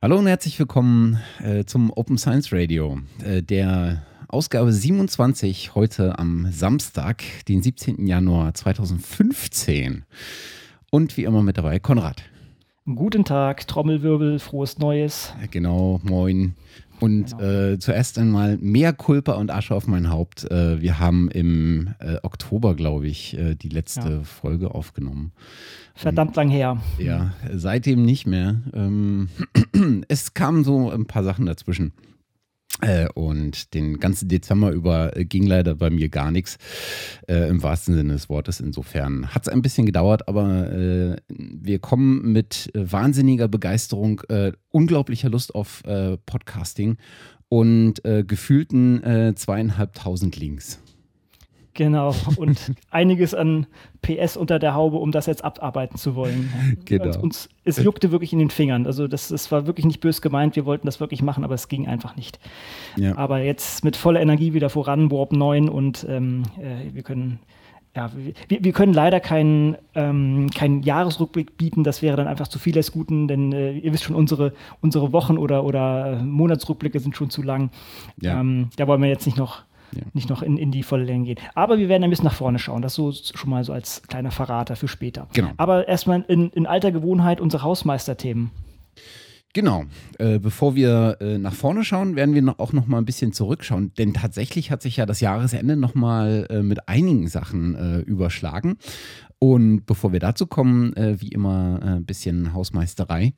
Hallo und herzlich willkommen äh, zum Open Science Radio, äh, der Ausgabe 27 heute am Samstag, den 17. Januar 2015. Und wie immer mit dabei Konrad. Guten Tag, Trommelwirbel, frohes Neues. Genau, moin. Und genau. äh, zuerst einmal mehr Kulpa und Asche auf mein Haupt. Äh, wir haben im äh, Oktober, glaube ich, äh, die letzte ja. Folge aufgenommen. Verdammt lang her. Ja, seitdem nicht mehr. Ähm, es kamen so ein paar Sachen dazwischen. Äh, und den ganzen Dezember über äh, ging leider bei mir gar nichts, äh, im wahrsten Sinne des Wortes. Insofern hat es ein bisschen gedauert, aber äh, wir kommen mit wahnsinniger Begeisterung, unglaublicher Lust auf Podcasting und gefühlten zweieinhalbtausend Links. Genau, und einiges an PS unter der Haube, um das jetzt abarbeiten zu wollen. Genau. Also uns, es juckte wirklich in den Fingern. Also das, das war wirklich nicht bös gemeint, wir wollten das wirklich machen, aber es ging einfach nicht. Ja. Aber jetzt mit voller Energie wieder voran, Warp 9 und ähm, äh, wir können ja, wir, wir, können leider keinen ähm, kein Jahresrückblick bieten, das wäre dann einfach zu viel des Guten, denn äh, ihr wisst schon, unsere, unsere Wochen- oder, oder Monatsrückblicke sind schon zu lang. Ja. Ähm, da wollen wir jetzt nicht noch ja. nicht noch in, in die volle Länge gehen. Aber wir werden ein bisschen nach vorne schauen. Das so schon mal so als kleiner Verrater für später. Genau. Aber erstmal in, in alter Gewohnheit unsere Hausmeisterthemen. Genau. Äh, bevor wir äh, nach vorne schauen, werden wir noch, auch noch mal ein bisschen zurückschauen. Denn tatsächlich hat sich ja das Jahresende noch mal äh, mit einigen Sachen äh, überschlagen. Und bevor wir dazu kommen, äh, wie immer ein bisschen Hausmeisterei.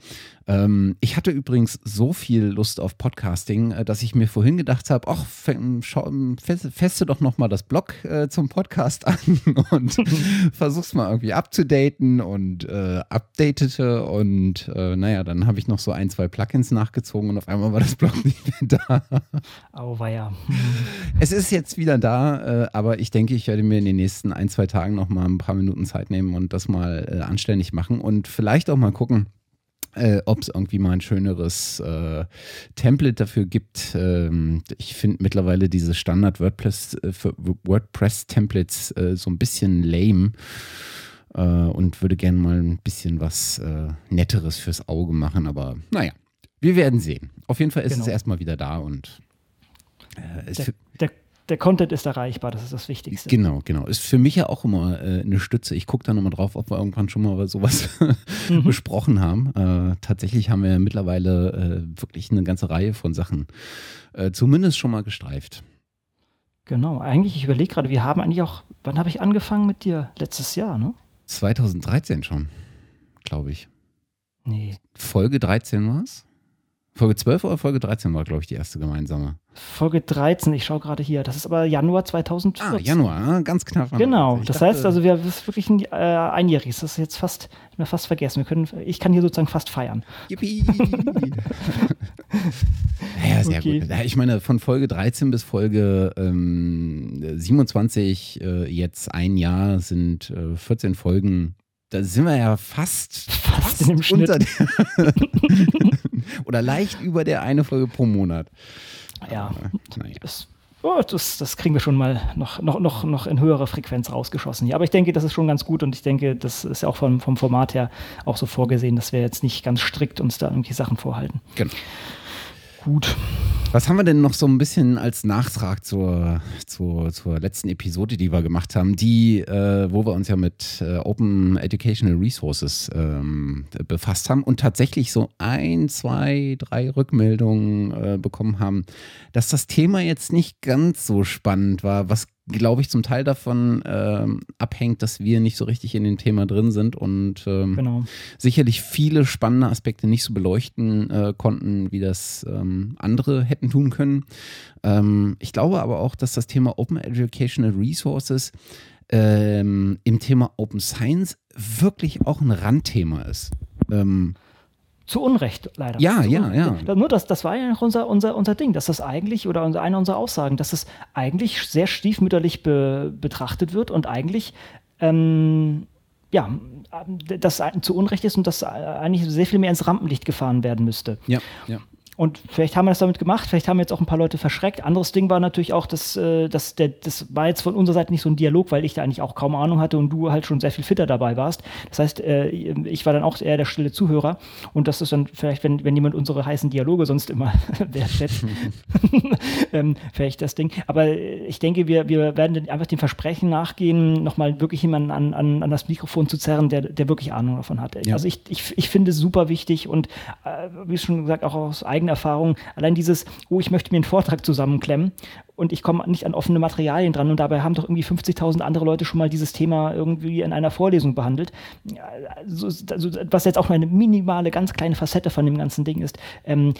Ähm, ich hatte übrigens so viel Lust auf Podcasting, äh, dass ich mir vorhin gedacht habe, ach, feste doch noch mal das Blog äh, zum Podcast an und versuch's mal irgendwie abzudaten und äh, updatete und äh, naja, dann habe ich noch so ein, zwei Plugins nachgezogen und auf einmal war das Blog nicht mehr da. Auweia. es ist jetzt wieder da, äh, aber ich denke, ich werde mir in den nächsten ein, zwei Tagen noch mal ein paar Minuten Zeit nehmen und das mal äh, anständig machen und vielleicht auch mal gucken, äh, ob es irgendwie mal ein schöneres äh, Template dafür gibt. Ähm, ich finde mittlerweile diese Standard WordPress, äh, WordPress Templates äh, so ein bisschen lame äh, und würde gerne mal ein bisschen was äh, Netteres fürs Auge machen. Aber naja, wir werden sehen. Auf jeden Fall ist genau. es erstmal wieder da und der, der, der Content ist erreichbar, das ist das Wichtigste. Genau, genau. Ist für mich ja auch immer äh, eine Stütze. Ich gucke da nochmal drauf, ob wir irgendwann schon mal sowas mhm. besprochen haben. Äh, tatsächlich haben wir mittlerweile äh, wirklich eine ganze Reihe von Sachen äh, zumindest schon mal gestreift. Genau, eigentlich, ich überlege gerade, wir haben eigentlich auch, wann habe ich angefangen mit dir? Letztes Jahr, ne? 2013 schon, glaube ich. Nee. Folge 13 war es? Folge 12 oder Folge 13 war, glaube ich, die erste gemeinsame. Folge 13, ich schaue gerade hier. Das ist aber Januar 2014. Ah, Januar, ah, ganz knapp. Genau, das dachte, heißt also, wir das ist wirklich ein äh, einjähriges. Das ist jetzt fast, wir fast vergessen. Wir können, ich kann hier sozusagen fast feiern. Yippie! ja, sehr okay. gut. Ich meine, von Folge 13 bis Folge ähm, 27, äh, jetzt ein Jahr, sind äh, 14 Folgen da sind wir ja fast, fast, fast unter der oder leicht über der eine Folge pro Monat. Ja, naja. das, oh, das, das, kriegen wir schon mal noch, noch, noch, noch in höherer Frequenz rausgeschossen. Ja, aber ich denke, das ist schon ganz gut und ich denke, das ist ja auch vom, vom Format her auch so vorgesehen, dass wir jetzt nicht ganz strikt uns da irgendwie Sachen vorhalten. Genau. Gut. Was haben wir denn noch so ein bisschen als Nachtrag zur, zur, zur letzten Episode, die wir gemacht haben, die, äh, wo wir uns ja mit äh, Open Educational Resources ähm, befasst haben und tatsächlich so ein, zwei, drei Rückmeldungen äh, bekommen haben, dass das Thema jetzt nicht ganz so spannend war, was glaube ich, zum Teil davon ähm, abhängt, dass wir nicht so richtig in dem Thema drin sind und ähm, genau. sicherlich viele spannende Aspekte nicht so beleuchten äh, konnten, wie das ähm, andere hätten tun können. Ähm, ich glaube aber auch, dass das Thema Open Educational Resources ähm, im Thema Open Science wirklich auch ein Randthema ist. Ähm, zu Unrecht, leider. Ja, ja, ja. Nur das, das war ja unser, unser, unser Ding, dass das eigentlich, oder eine unserer Aussagen, dass das eigentlich sehr stiefmütterlich be, betrachtet wird und eigentlich, ähm, ja, das zu Unrecht ist und das eigentlich sehr viel mehr ins Rampenlicht gefahren werden müsste. Ja, ja. Und vielleicht haben wir das damit gemacht, vielleicht haben jetzt auch ein paar Leute verschreckt. Anderes Ding war natürlich auch, dass, äh, dass der, das war jetzt von unserer Seite nicht so ein Dialog, weil ich da eigentlich auch kaum Ahnung hatte und du halt schon sehr viel fitter dabei warst. Das heißt, äh, ich war dann auch eher der stille Zuhörer. Und das ist dann vielleicht, wenn, wenn jemand unsere heißen Dialoge sonst immer wertschätzt, ähm, vielleicht das Ding. Aber ich denke, wir, wir werden einfach dem Versprechen nachgehen, nochmal wirklich jemanden an, an, an das Mikrofon zu zerren, der, der wirklich Ahnung davon hat. Ja. Also ich, ich, ich finde es super wichtig und äh, wie schon gesagt, auch aus eigener Erfahrung, allein dieses, oh, ich möchte mir einen Vortrag zusammenklemmen und ich komme nicht an offene Materialien dran und dabei haben doch irgendwie 50.000 andere Leute schon mal dieses Thema irgendwie in einer Vorlesung behandelt. Also, also, was jetzt auch nur eine minimale, ganz kleine Facette von dem ganzen Ding ist. Ähm,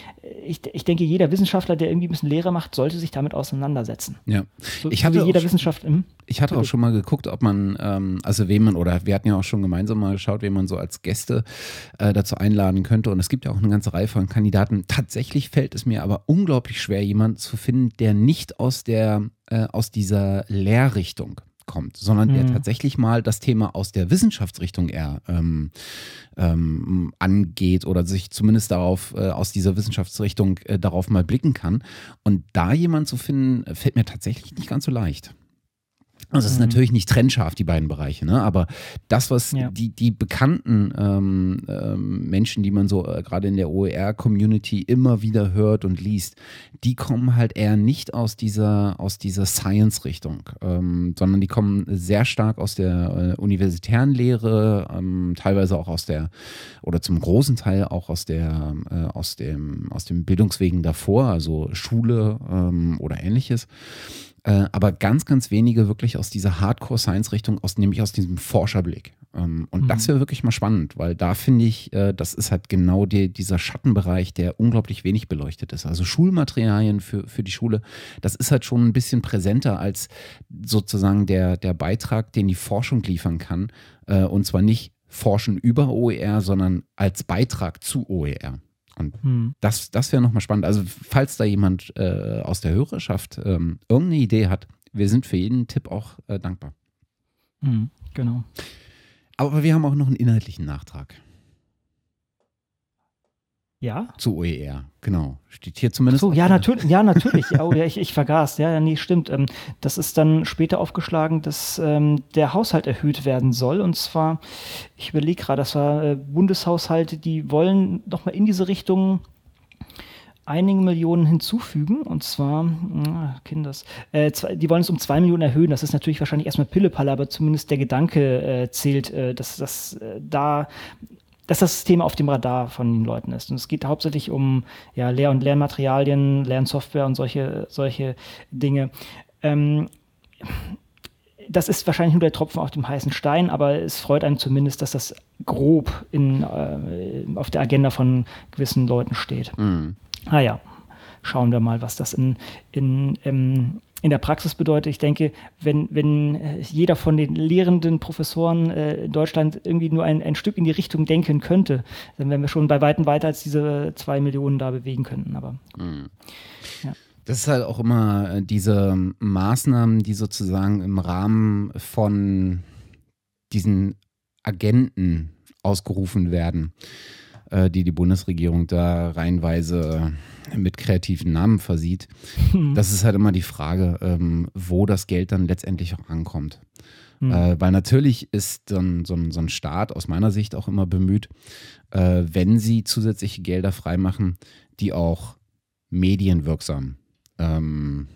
ich, ich denke, jeder Wissenschaftler, der irgendwie ein bisschen Lehre macht, sollte sich damit auseinandersetzen. Ja. So, ich hatte jeder Wissenschaft im ich hatte auch schon mal geguckt, ob man, ähm, also wen man, oder wir hatten ja auch schon gemeinsam mal geschaut, wen man so als Gäste äh, dazu einladen könnte. Und es gibt ja auch eine ganze Reihe von Kandidaten. Tatsächlich fällt es mir aber unglaublich schwer, jemanden zu finden, der nicht aus der, äh, aus dieser Lehrrichtung kommt, sondern mhm. der tatsächlich mal das Thema aus der Wissenschaftsrichtung eher ähm, ähm, angeht oder sich zumindest darauf äh, aus dieser Wissenschaftsrichtung äh, darauf mal blicken kann. Und da jemanden zu finden, fällt mir tatsächlich nicht ganz so leicht. Also es ist mhm. natürlich nicht trennscharf, die beiden Bereiche, ne? aber das, was ja. die, die bekannten ähm, ähm, Menschen, die man so äh, gerade in der OER-Community immer wieder hört und liest, die kommen halt eher nicht aus dieser, aus dieser Science-Richtung, ähm, sondern die kommen sehr stark aus der äh, universitären Lehre, ähm, teilweise auch aus der, oder zum großen Teil auch aus der, äh, aus dem, aus dem Bildungswegen davor, also Schule ähm, oder ähnliches. Äh, aber ganz, ganz wenige wirklich aus dieser Hardcore-Science-Richtung, aus, nämlich aus diesem Forscherblick. Ähm, und mhm. das wäre wirklich mal spannend, weil da finde ich, äh, das ist halt genau die, dieser Schattenbereich, der unglaublich wenig beleuchtet ist. Also Schulmaterialien für, für die Schule, das ist halt schon ein bisschen präsenter als sozusagen der, der Beitrag, den die Forschung liefern kann. Äh, und zwar nicht Forschen über OER, sondern als Beitrag zu OER. Und hm. das, das wäre nochmal spannend. Also, falls da jemand äh, aus der Hörerschaft ähm, irgendeine Idee hat, wir sind für jeden Tipp auch äh, dankbar. Hm, genau. Aber wir haben auch noch einen inhaltlichen Nachtrag. Ja? Zu OER, genau. Steht hier zumindest. so, ja, natürlich, ja, natürlich. oh, ja, ich, ich vergaß. Ja, nee, stimmt. Ähm, das ist dann später aufgeschlagen, dass ähm, der Haushalt erhöht werden soll. Und zwar, ich überlege gerade, das war äh, Bundeshaushalte, die wollen nochmal in diese Richtung einige Millionen hinzufügen. Und zwar, na, Kinders, äh, zwei, die wollen es um zwei Millionen erhöhen. Das ist natürlich wahrscheinlich erstmal Pillepalle, aber zumindest der Gedanke äh, zählt, äh, dass das äh, da dass das Thema auf dem Radar von den Leuten ist. Und es geht hauptsächlich um ja, Lehr- und Lernmaterialien, Lernsoftware und solche, solche Dinge. Ähm, das ist wahrscheinlich nur der Tropfen auf dem heißen Stein, aber es freut einen zumindest, dass das grob in, äh, auf der Agenda von gewissen Leuten steht. Mhm. Ah ja, schauen wir mal, was das in, in, in in der Praxis bedeutet, ich denke, wenn, wenn äh, jeder von den lehrenden Professoren äh, in Deutschland irgendwie nur ein, ein Stück in die Richtung denken könnte, dann wären wir schon bei weitem weiter als diese zwei Millionen da bewegen könnten. Aber mhm. ja. Das ist halt auch immer äh, diese Maßnahmen, die sozusagen im Rahmen von diesen Agenten ausgerufen werden, die die Bundesregierung da reihenweise mit kreativen Namen versieht. Hm. Das ist halt immer die Frage, ähm, wo das Geld dann letztendlich auch ankommt. Hm. Äh, weil natürlich ist dann so ein, so ein Staat aus meiner Sicht auch immer bemüht, äh, wenn sie zusätzliche Gelder freimachen, die auch medienwirksam ähm,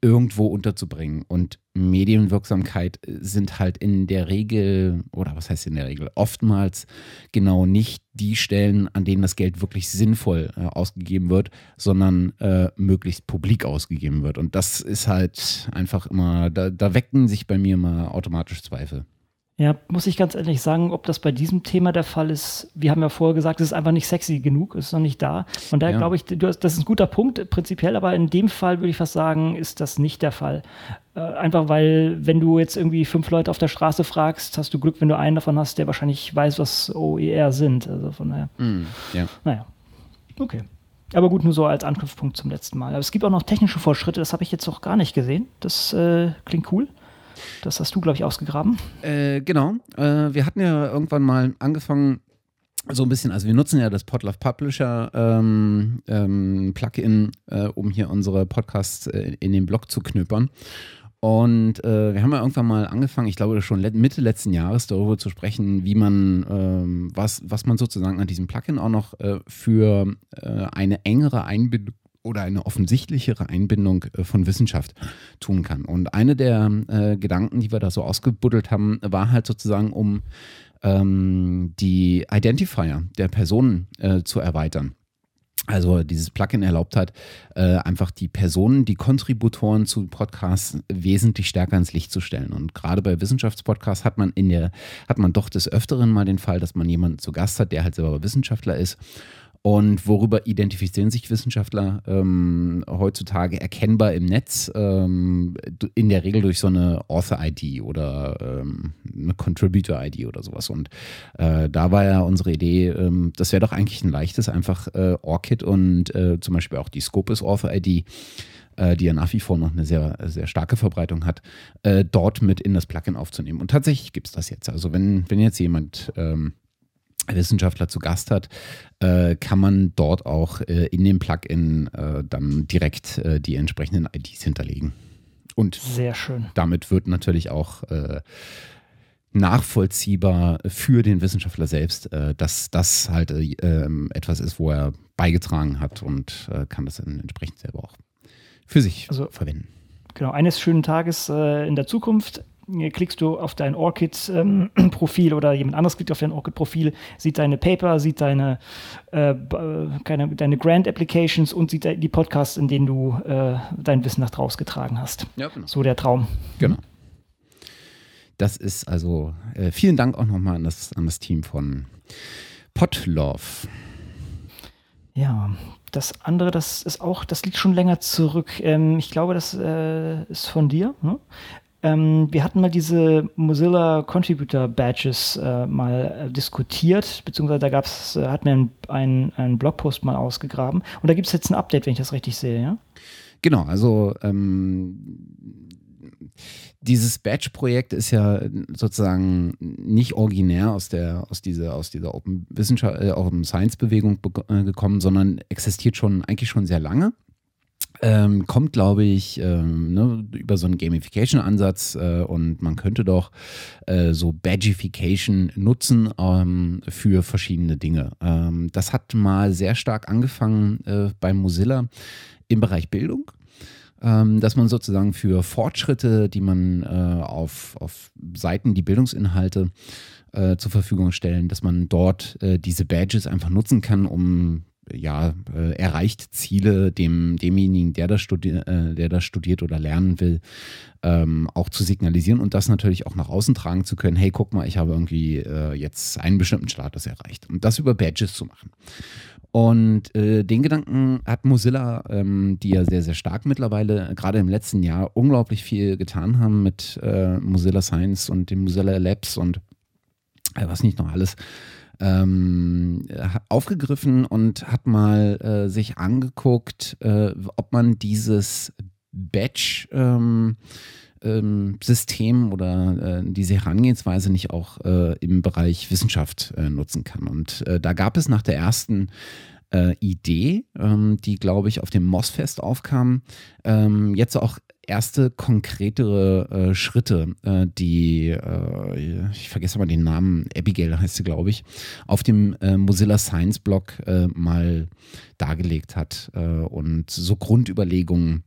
irgendwo unterzubringen. Und Medienwirksamkeit sind halt in der Regel, oder was heißt in der Regel, oftmals genau nicht die Stellen, an denen das Geld wirklich sinnvoll äh, ausgegeben wird, sondern äh, möglichst publik ausgegeben wird. Und das ist halt einfach immer, da, da wecken sich bei mir immer automatisch Zweifel. Ja, muss ich ganz ehrlich sagen, ob das bei diesem Thema der Fall ist. Wir haben ja vorher gesagt, es ist einfach nicht sexy genug, es ist noch nicht da. Und daher ja. glaube ich, das ist ein guter Punkt, prinzipiell, aber in dem Fall würde ich fast sagen, ist das nicht der Fall. Äh, einfach weil, wenn du jetzt irgendwie fünf Leute auf der Straße fragst, hast du Glück, wenn du einen davon hast, der wahrscheinlich weiß, was OER sind. Also von daher. Mm, ja. Naja. Okay. Aber gut, nur so als Anknüpfpunkt zum letzten Mal. Aber es gibt auch noch technische Fortschritte, das habe ich jetzt noch gar nicht gesehen. Das äh, klingt cool. Das hast du, glaube ich, ausgegraben. Äh, genau. Äh, wir hatten ja irgendwann mal angefangen, so ein bisschen, also wir nutzen ja das Podlove Publisher ähm, ähm, Plugin, äh, um hier unsere Podcasts äh, in den Blog zu knüppern. Und äh, wir haben ja irgendwann mal angefangen, ich glaube schon Mitte letzten Jahres, darüber zu sprechen, wie man, ähm, was, was man sozusagen an diesem Plugin auch noch äh, für äh, eine engere Einbindung oder eine offensichtlichere Einbindung äh, von Wissenschaft tun kann. Und eine der äh, Gedanken, die wir da so ausgebuddelt haben, war halt sozusagen, um ähm, die Identifier der Personen äh, zu erweitern. Also dieses Plugin erlaubt hat, äh, einfach die Personen, die Kontributoren zu Podcasts wesentlich stärker ins Licht zu stellen. Und gerade bei Wissenschaftspodcasts hat man in der, hat man doch des Öfteren mal den Fall, dass man jemanden zu Gast hat, der halt selber Wissenschaftler ist und worüber identifizieren sich Wissenschaftler ähm, heutzutage erkennbar im Netz? Ähm, in der Regel durch so eine Author-ID oder ähm, eine Contributor-ID oder sowas. Und äh, da war ja unsere Idee, ähm, das wäre doch eigentlich ein leichtes, einfach äh, ORCID und äh, zum Beispiel auch die Scopus Author-ID äh, die ja nach wie vor noch eine sehr, sehr starke Verbreitung hat, äh, dort mit in das Plugin aufzunehmen. Und tatsächlich gibt es das jetzt. Also wenn, wenn jetzt jemand ähm, Wissenschaftler zu Gast hat, äh, kann man dort auch äh, in dem Plugin äh, dann direkt die entsprechenden IDs hinterlegen. Und sehr schön. Damit wird natürlich auch nachvollziehbar für den Wissenschaftler selbst, dass das halt ähm, etwas ist, wo er beigetragen hat und kann das dann entsprechend selber auch für sich also, verwenden. Genau, eines schönen Tages in der Zukunft klickst du auf dein ORCID-Profil ähm, oder jemand anderes klickt auf dein ORCID-Profil, sieht deine Paper, sieht deine, äh, keine, deine Grant-Applications und sieht die Podcasts, in denen du äh, dein Wissen nach draußen getragen hast. Ja, genau. So der Traum. Genau. Das ist also, äh, vielen Dank auch nochmal an das, an das Team von Podlove. Ja, das andere, das ist auch, das liegt schon länger zurück. Ähm, ich glaube, das äh, ist von dir. Ne? Ähm, wir hatten mal diese Mozilla Contributor Badges äh, mal äh, diskutiert, beziehungsweise da gab's, äh, hat mir einen ein Blogpost mal ausgegraben. Und da gibt es jetzt ein Update, wenn ich das richtig sehe, ja? Genau, also ähm, dieses Badge-Projekt ist ja sozusagen nicht originär aus der, aus dieser, aus dieser äh, Open Science-Bewegung äh, gekommen, sondern existiert schon eigentlich schon sehr lange. Ähm, kommt, glaube ich, ähm, ne, über so einen Gamification-Ansatz äh, und man könnte doch äh, so Badgification nutzen ähm, für verschiedene Dinge. Ähm, das hat mal sehr stark angefangen äh, bei Mozilla im Bereich Bildung. Ähm, dass man sozusagen für Fortschritte, die man äh, auf, auf Seiten, die Bildungsinhalte äh, zur Verfügung stellen, dass man dort äh, diese Badges einfach nutzen kann, um ja, äh, erreicht Ziele dem, demjenigen, der das, äh, der das studiert oder lernen will, ähm, auch zu signalisieren und das natürlich auch nach außen tragen zu können. Hey, guck mal, ich habe irgendwie äh, jetzt einen bestimmten Status erreicht. Und das über Badges zu machen. Und äh, den Gedanken hat Mozilla, ähm, die ja sehr, sehr stark mittlerweile, gerade im letzten Jahr, unglaublich viel getan haben mit äh, Mozilla Science und den Mozilla Labs und äh, was nicht noch alles ähm, aufgegriffen und hat mal äh, sich angeguckt, äh, ob man dieses Batch ähm, ähm, System oder äh, diese Herangehensweise nicht auch äh, im Bereich Wissenschaft äh, nutzen kann. Und äh, da gab es nach der ersten Idee, ähm, die, glaube ich, auf dem MOS-Fest aufkam, ähm, jetzt auch erste konkretere äh, Schritte, äh, die, äh, ich vergesse mal den Namen, Abigail heißt sie, glaube ich, auf dem äh, Mozilla Science Blog äh, mal dargelegt hat äh, und so Grundüberlegungen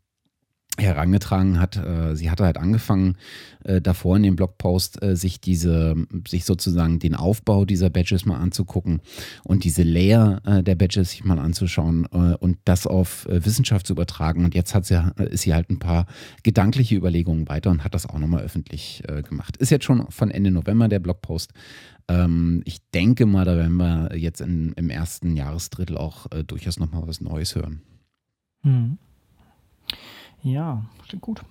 herangetragen hat. Äh, sie hatte halt angefangen, äh, davor in dem Blogpost äh, sich diese, sich sozusagen den Aufbau dieser Badges mal anzugucken und diese Layer der Badges sich mal anzuschauen und das auf Wissenschaft zu übertragen. Und jetzt hat sie, ist sie halt ein paar gedankliche Überlegungen weiter und hat das auch nochmal öffentlich gemacht. Ist jetzt schon von Ende November der Blogpost. Ähm, ich denke mal, da werden wir jetzt in, im ersten Jahresdrittel auch durchaus nochmal was Neues hören. Mhm. Ja, klingt gut.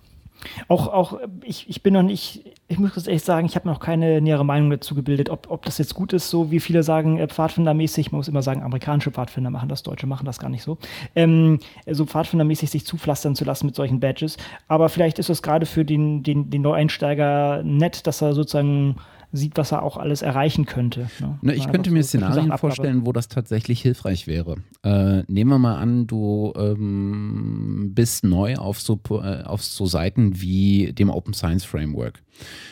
Auch, auch ich, ich bin noch nicht, ich muss ganz ehrlich sagen, ich habe noch keine nähere Meinung dazu gebildet, ob, ob das jetzt gut ist, so wie viele sagen, äh, Pfadfindermäßig, man muss immer sagen, amerikanische Pfadfinder machen das, Deutsche machen das gar nicht so, ähm, so Pfadfindermäßig sich zupflastern zu lassen mit solchen Badges. Aber vielleicht ist es gerade für den, den, den Neueinsteiger nett, dass er sozusagen sieht, was er auch alles erreichen könnte. Ne? Na, ich könnte mir Szenarien vorstellen, wo das tatsächlich hilfreich wäre. Äh, nehmen wir mal an, du ähm, bist neu auf so, äh, auf so Seiten wie dem Open Science Framework.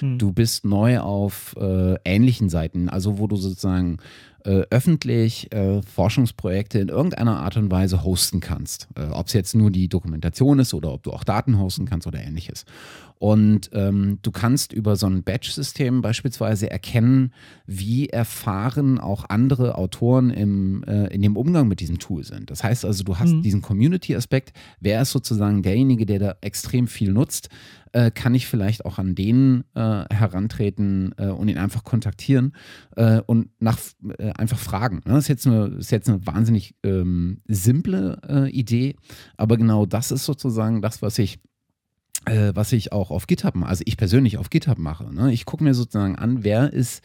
Hm. Du bist neu auf äh, ähnlichen Seiten, also wo du sozusagen äh, öffentlich äh, Forschungsprojekte in irgendeiner Art und Weise hosten kannst. Äh, ob es jetzt nur die Dokumentation ist oder ob du auch Daten hosten kannst oder ähnliches. Und ähm, du kannst über so ein Batch-System beispielsweise erkennen, wie erfahren auch andere Autoren im, äh, in dem Umgang mit diesem Tool sind. Das heißt also, du hast mhm. diesen Community-Aspekt. Wer ist sozusagen derjenige, der da extrem viel nutzt? Äh, kann ich vielleicht auch an den äh, herantreten äh, und ihn einfach kontaktieren äh, und nach äh, einfach fragen. Ne? Das ist jetzt eine, ist jetzt eine wahnsinnig ähm, simple Idee, aber genau das ist sozusagen das, was ich was ich auch auf GitHub, also ich persönlich auf GitHub mache. Ne? Ich gucke mir sozusagen an, wer ist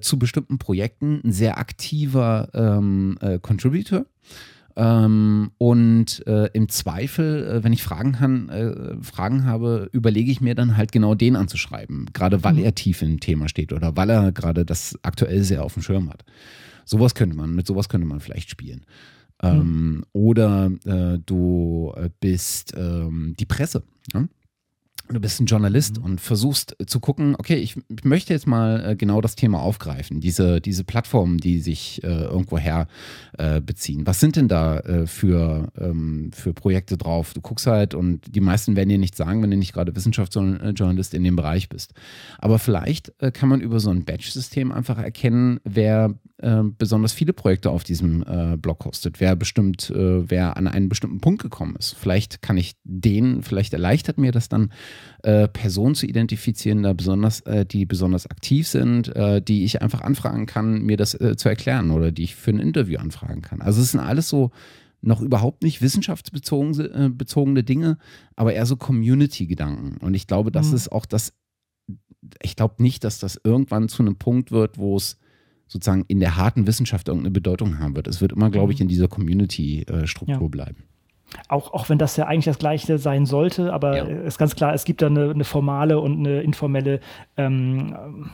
zu bestimmten Projekten ein sehr aktiver ähm, Contributor ähm, und äh, im Zweifel, äh, wenn ich Fragen, kann, äh, Fragen habe, überlege ich mir dann halt genau den anzuschreiben. Gerade weil mhm. er tief im Thema steht oder weil er gerade das aktuell sehr auf dem Schirm hat. Sowas könnte man, mit sowas könnte man vielleicht spielen. Ähm, mhm. Oder äh, du äh, bist ähm, die Presse. Ja? du bist ein Journalist mhm. und versuchst zu gucken, okay, ich, ich möchte jetzt mal äh, genau das Thema aufgreifen, diese, diese Plattformen, die sich äh, irgendwoher äh, beziehen. Was sind denn da äh, für, ähm, für Projekte drauf? Du guckst halt und die meisten werden dir nicht sagen, wenn du nicht gerade Wissenschaftsjournalist in dem Bereich bist. Aber vielleicht äh, kann man über so ein Batch-System einfach erkennen, wer äh, besonders viele Projekte auf diesem Blog hostet, wer bestimmt, wer an einen bestimmten Punkt gekommen ist. Vielleicht kann ich den, vielleicht erleichtert mir das dann, äh, Personen zu identifizieren, da besonders, äh, die besonders aktiv sind, äh, die ich einfach anfragen kann, mir das äh, zu erklären oder die ich für ein Interview anfragen kann. Also es sind alles so noch überhaupt nicht wissenschaftsbezogene äh, Dinge, aber eher so Community-Gedanken. Und ich glaube, das mhm. ist auch das, ich glaube nicht, dass das irgendwann zu einem Punkt wird, wo es sozusagen in der harten Wissenschaft irgendeine Bedeutung haben wird. Es wird immer, glaube ich, mhm. in dieser Community-Struktur ja. bleiben. Auch, auch wenn das ja eigentlich das Gleiche sein sollte, aber ja. ist ganz klar, es gibt da eine, eine formale und eine informelle ähm,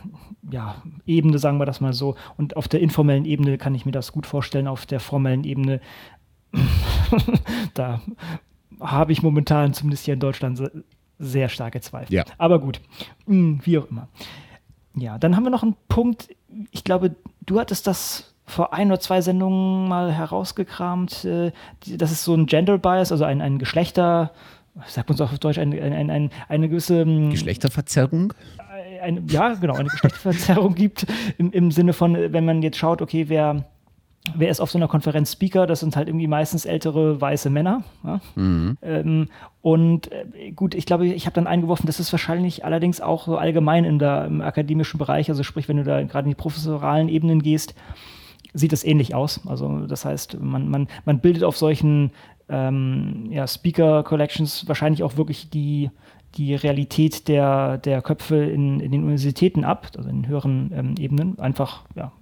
ja, Ebene, sagen wir das mal so. Und auf der informellen Ebene kann ich mir das gut vorstellen, auf der formellen Ebene, da habe ich momentan zumindest hier in Deutschland sehr starke Zweifel. Ja. Aber gut, hm, wie auch immer. Ja, dann haben wir noch einen Punkt, ich glaube, du hattest das vor ein oder zwei Sendungen mal herausgekramt. Äh, das ist so ein Gender Bias, also ein, ein Geschlechter, sagt man es auch auf Deutsch, ein, ein, ein, eine gewisse ähm, Geschlechterverzerrung? Eine, ja, genau, eine Geschlechterverzerrung gibt im, im Sinne von, wenn man jetzt schaut, okay, wer wer ist auf so einer Konferenz Speaker? Das sind halt irgendwie meistens ältere weiße Männer. Ja? Mhm. Ähm, und äh, gut, ich glaube, ich habe dann eingeworfen, das ist wahrscheinlich allerdings auch so allgemein in der, im akademischen Bereich, also sprich, wenn du da gerade in die professoralen Ebenen gehst, sieht es ähnlich aus. Also das heißt, man, man, man bildet auf solchen ähm, ja, Speaker Collections wahrscheinlich auch wirklich die, die Realität der, der Köpfe in, in den Universitäten ab, also in höheren ähm, Ebenen, einfach, ja,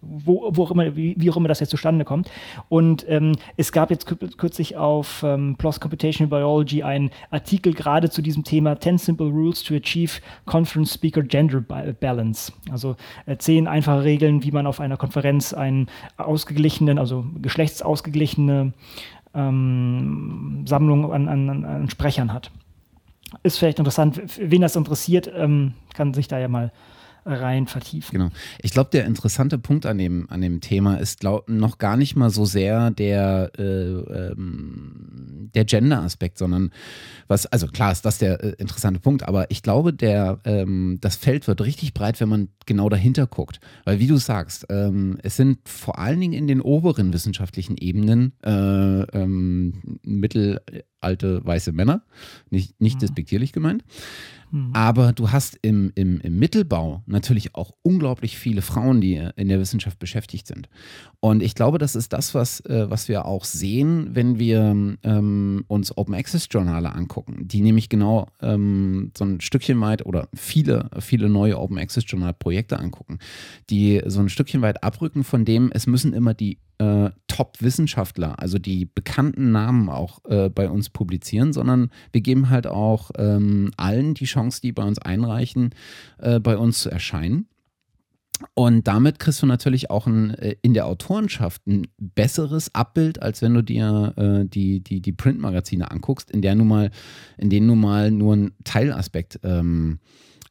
wo, wo auch immer, wie, wie, auch immer das jetzt zustande kommt. Und ähm, es gab jetzt kürzlich auf ähm, PLOS Computational Biology einen Artikel gerade zu diesem Thema 10 Simple Rules to Achieve Conference Speaker Gender Balance. Also äh, zehn einfache Regeln, wie man auf einer Konferenz einen ausgeglichenen, also geschlechtsausgeglichene ähm, Sammlung an, an, an Sprechern hat ist vielleicht interessant. Wen das interessiert, ähm, kann sich da ja mal rein vertiefen. Genau. Ich glaube, der interessante Punkt an dem, an dem Thema ist glaub, noch gar nicht mal so sehr der, äh, ähm, der Gender-Aspekt, sondern was, also klar ist das der äh, interessante Punkt, aber ich glaube, der, ähm, das Feld wird richtig breit, wenn man genau dahinter guckt. Weil wie du sagst, ähm, es sind vor allen Dingen in den oberen wissenschaftlichen Ebenen äh, ähm, mittelalte weiße Männer, nicht, nicht mhm. despektierlich gemeint. Mhm. Aber du hast im, im, im Mittelbau natürlich auch unglaublich viele Frauen, die in der Wissenschaft beschäftigt sind. Und ich glaube, das ist das, was, äh, was wir auch sehen, wenn wir ähm, uns Open Access Journale angucken, die nämlich genau ähm, so ein Stückchen weit oder viele, viele neue Open Access Journal Projekte angucken, die so ein Stückchen weit abrücken von dem, es müssen immer die äh, Top-Wissenschaftler, also die bekannten Namen auch äh, bei uns publizieren, sondern wir geben halt auch ähm, allen die Chance, die bei uns einreichen, äh, bei uns zu erscheinen. Und damit kriegst du natürlich auch ein, äh, in der Autorenschaft ein besseres Abbild, als wenn du dir äh, die, die, die Printmagazine anguckst, in, der nun mal, in denen nun mal nur ein Teilaspekt ähm,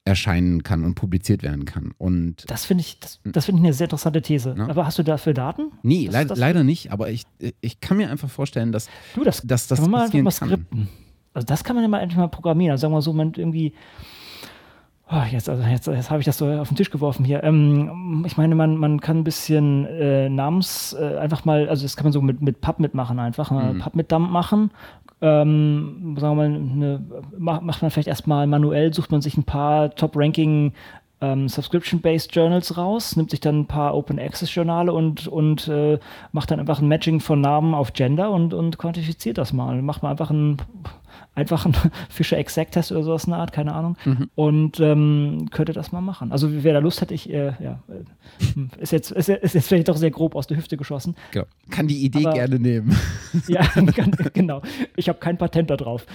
erscheinen kann und publiziert werden kann. Und das finde ich, das, das finde ich eine sehr interessante These. Ja. Aber hast du dafür Daten? Nee, leid, leider nicht. Aber ich, ich kann mir einfach vorstellen, dass du das, dass das kann man mal, mal skripten. Also das kann man ja mal endlich mal programmieren. Also sagen wir so, man irgendwie Oh, jetzt, also jetzt, jetzt habe ich das so auf den Tisch geworfen hier. Ähm, ich meine, man, man kann ein bisschen äh, Namens äh, einfach mal, also das kann man so mit, mit Pub mitmachen einfach, mhm. Pub mit Dump machen. Ähm, sagen wir mal, eine, macht man vielleicht erstmal manuell, sucht man sich ein paar Top-Ranking ähm, Subscription-Based Journals raus, nimmt sich dann ein paar Open-Access-Journale und, und äh, macht dann einfach ein Matching von Namen auf Gender und, und quantifiziert das mal. Macht man einfach ein einfach ein Fischer Exact Test oder sowas in der Art, keine Ahnung. Mhm. Und ähm, könnte das mal machen. Also wer da Lust hat, ich, äh, ja, äh, ist jetzt, ist, ist jetzt vielleicht doch sehr grob aus der Hüfte geschossen. Genau. Kann die Idee Aber, gerne nehmen. ja, kann, genau. Ich habe kein Patent da drauf.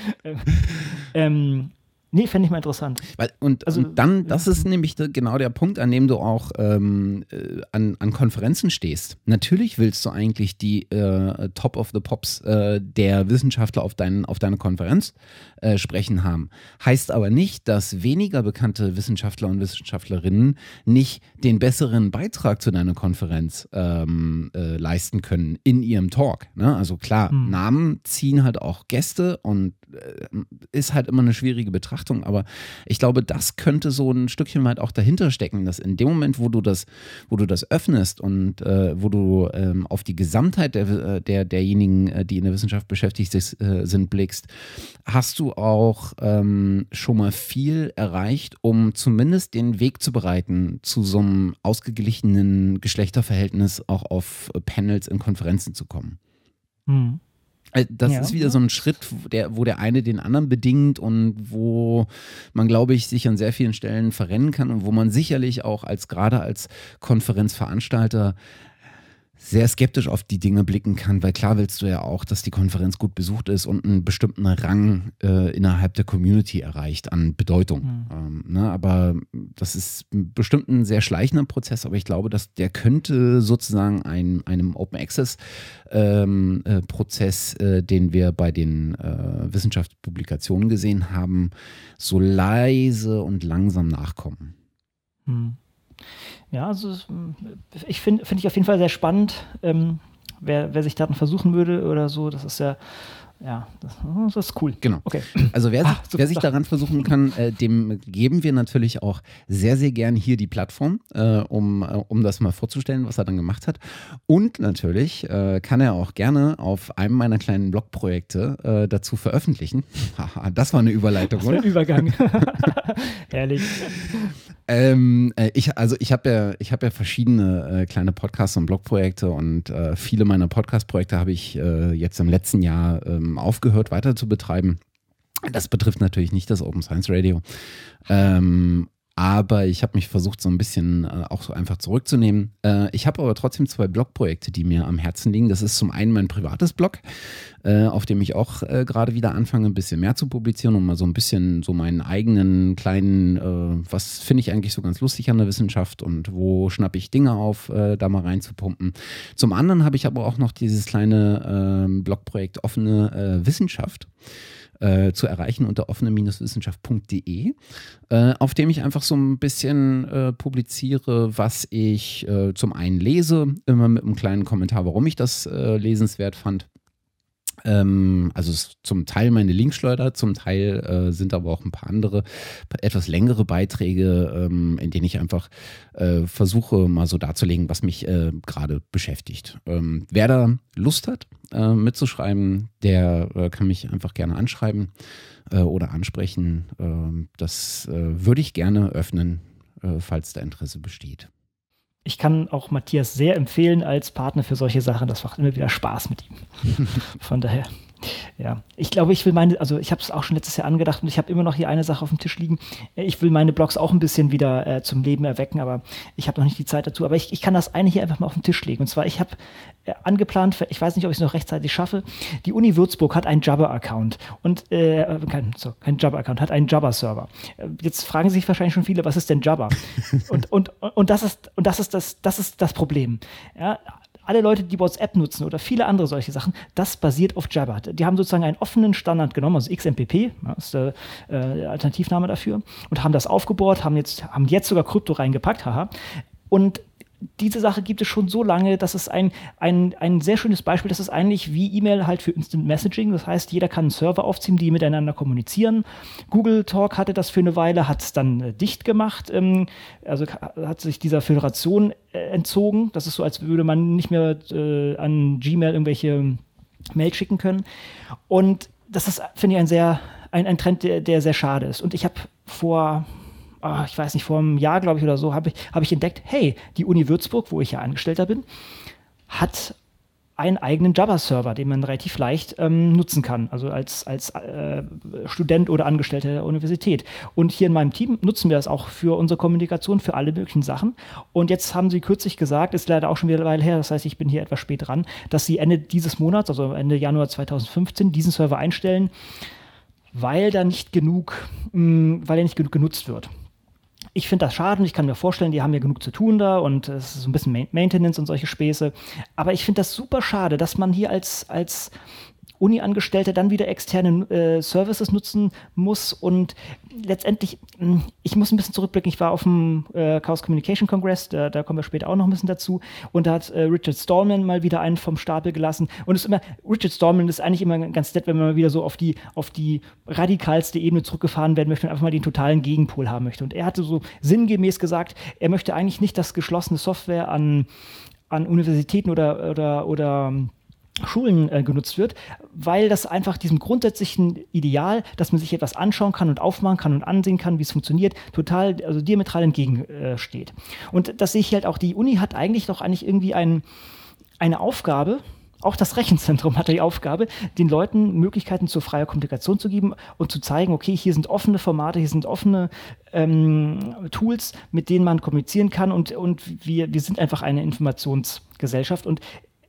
Ähm, Nee, fände ich mal interessant. Weil, und, also, und dann, das ist nämlich genau der Punkt, an dem du auch ähm, äh, an, an Konferenzen stehst. Natürlich willst du eigentlich die äh, Top of the Pops äh, der Wissenschaftler auf, dein, auf deine Konferenz äh, sprechen haben. Heißt aber nicht, dass weniger bekannte Wissenschaftler und Wissenschaftlerinnen nicht den besseren Beitrag zu deiner Konferenz ähm, äh, leisten können in ihrem Talk. Ne? Also klar, hm. Namen ziehen halt auch Gäste und ist halt immer eine schwierige Betrachtung, aber ich glaube, das könnte so ein Stückchen weit auch dahinter stecken, dass in dem Moment, wo du das, wo du das öffnest und äh, wo du ähm, auf die Gesamtheit der, äh, der, derjenigen, äh, die in der Wissenschaft beschäftigt äh, sind, blickst, hast du auch ähm, schon mal viel erreicht, um zumindest den Weg zu bereiten zu so einem ausgeglichenen Geschlechterverhältnis auch auf Panels in Konferenzen zu kommen. Mhm. Äh, das ja, ist wieder ja. so ein Schritt, wo der, wo der eine den anderen bedingt und wo man, glaube ich, sich an sehr vielen Stellen verrennen kann und wo man sicherlich auch als gerade als Konferenzveranstalter sehr skeptisch auf die Dinge blicken kann, weil klar willst du ja auch, dass die Konferenz gut besucht ist und einen bestimmten Rang äh, innerhalb der Community erreicht an Bedeutung. Mhm. Ähm, ne? Aber das ist bestimmt ein sehr schleichender Prozess, aber ich glaube, dass der könnte sozusagen ein, einem Open Access ähm, äh, Prozess, äh, den wir bei den äh, Wissenschaftspublikationen gesehen haben, so leise und langsam nachkommen. Mhm. Ja, also ich finde find ich auf jeden Fall sehr spannend, ähm, wer, wer sich daran versuchen würde oder so. Das ist ja ja, das, ist cool. Genau. Okay. Also wer, ah, sich, wer sich daran versuchen kann, äh, dem geben wir natürlich auch sehr, sehr gern hier die Plattform, äh, um, äh, um das mal vorzustellen, was er dann gemacht hat. Und natürlich äh, kann er auch gerne auf einem meiner kleinen Blogprojekte äh, dazu veröffentlichen. das war eine Überleitung, das war ein Übergang. Herrlich. Ähm, äh, ich, also ich habe ja, ich habe ja verschiedene kleine Podcasts und Blogprojekte und viele meiner Podcast-Projekte habe ich jetzt im letzten Jahr ähm, aufgehört weiter zu betreiben. Das betrifft natürlich nicht das Open Science Radio. Ähm, aber ich habe mich versucht, so ein bisschen äh, auch so einfach zurückzunehmen. Äh, ich habe aber trotzdem zwei Blogprojekte, die mir am Herzen liegen. Das ist zum einen mein privates Blog, äh, auf dem ich auch äh, gerade wieder anfange, ein bisschen mehr zu publizieren und mal so ein bisschen so meinen eigenen kleinen, äh, was finde ich eigentlich so ganz lustig an der Wissenschaft und wo schnappe ich Dinge auf, äh, da mal reinzupumpen. Zum anderen habe ich aber auch noch dieses kleine ähm, Blogprojekt Offene Wissenschaft äh, zu erreichen unter offene-wissenschaft.de, äh, auf dem ich einfach so ein bisschen äh, publiziere, was ich äh, zum einen lese, immer mit einem kleinen Kommentar, warum ich das äh, lesenswert fand. Ähm, also zum Teil meine Linkschleuder, zum Teil äh, sind aber auch ein paar andere, etwas längere Beiträge, ähm, in denen ich einfach äh, versuche, mal so darzulegen, was mich äh, gerade beschäftigt. Ähm, wer da Lust hat, äh, mitzuschreiben, der äh, kann mich einfach gerne anschreiben äh, oder ansprechen. Ähm, das würde ich gerne öffnen, falls da Interesse besteht ich kann auch Matthias sehr empfehlen als Partner für solche Sachen. Das macht immer wieder Spaß mit ihm. Von daher, Ja, ich glaube, ich will meine, also ich habe es auch schon letztes Jahr angedacht und ich habe immer noch hier eine Sache auf dem Tisch liegen. Ich will meine Blogs auch ein bisschen wieder äh, zum Leben erwecken, aber ich habe noch nicht die Zeit dazu. Aber ich, ich kann das eine hier einfach mal auf den Tisch legen. Und zwar, ich habe äh, angeplant, ich weiß nicht, ob ich es noch rechtzeitig schaffe. Die Uni Würzburg hat einen Jabber-Account und äh, kein, so, kein Jabber-Account, hat einen Jabber-Server. Äh, jetzt fragen sich wahrscheinlich schon viele, was ist denn Jabber? und, und, und das ist, und das ist das, das ist das Problem. Ja, alle Leute, die WhatsApp nutzen oder viele andere solche Sachen, das basiert auf Jabber. Die haben sozusagen einen offenen Standard genommen, also XMPP, das ist der äh, Alternativname dafür, und haben das aufgebohrt, haben jetzt, haben jetzt sogar Krypto reingepackt, haha. Und diese Sache gibt es schon so lange, dass es ein, ein, ein sehr schönes Beispiel, das ist eigentlich wie E-Mail halt für Instant Messaging. Das heißt, jeder kann einen Server aufziehen, die miteinander kommunizieren. Google Talk hatte das für eine Weile, hat es dann äh, dicht gemacht, ähm, also hat sich dieser Föderation äh, entzogen. Das ist so, als würde man nicht mehr äh, an Gmail irgendwelche Mail schicken können. Und das ist, finde ich, ein sehr, ein, ein Trend, der, der sehr schade ist. Und ich habe vor oh, ich weiß nicht, vor einem Jahr, glaube ich, oder so, habe ich, hab ich entdeckt, hey, die Uni Würzburg, wo ich ja Angestellter bin, hat einen eigenen Java-Server, den man relativ leicht ähm, nutzen kann, also als, als äh, Student oder Angestellter der Universität. Und hier in meinem Team nutzen wir das auch für unsere Kommunikation, für alle möglichen Sachen. Und jetzt haben sie kürzlich gesagt, ist leider auch schon wieder eine Weile her, das heißt, ich bin hier etwas spät dran, dass sie Ende dieses Monats, also Ende Januar 2015, diesen Server einstellen, weil da nicht genug, mh, mm, weil er nicht genug genutzt wird ich finde das schade und ich kann mir vorstellen, die haben ja genug zu tun da und es ist so ein bisschen Maintenance und solche Späße. Aber ich finde das super schade, dass man hier als, als Uni-Angestellte dann wieder externe äh, Services nutzen muss. Und letztendlich, hm, ich muss ein bisschen zurückblicken, ich war auf dem äh, Chaos Communication Congress, da, da, kommen wir später auch noch ein bisschen dazu. Und da hat äh, Richard Stallman mal wieder einen vom Stapel gelassen. Und es ist immer, Richard Stallman ist eigentlich immer ganz nett, wenn man mal wieder so auf die, auf die radikalste Ebene zurückgefahren werden möchte und einfach mal den totalen Gegenpol haben möchte. Und er hatte so sinngemäß gesagt, er möchte eigentlich nicht, dass geschlossene Software an, an Universitäten oder, oder, oder Schulen äh, genutzt wird, weil das einfach diesem grundsätzlichen Ideal, dass man sich etwas anschauen kann und aufmachen kann und ansehen kann, wie es funktioniert, total, also diametral entgegensteht. Und das sehe ich halt auch, die Uni hat eigentlich doch eigentlich irgendwie ein, eine Aufgabe, auch das Rechenzentrum hat die Aufgabe, den Leuten Möglichkeiten zur freier Kommunikation zu geben und zu zeigen, okay, hier sind offene Formate, hier sind offene ähm, Tools, mit denen man kommunizieren kann und, und wir, wir sind einfach eine Informationsgesellschaft und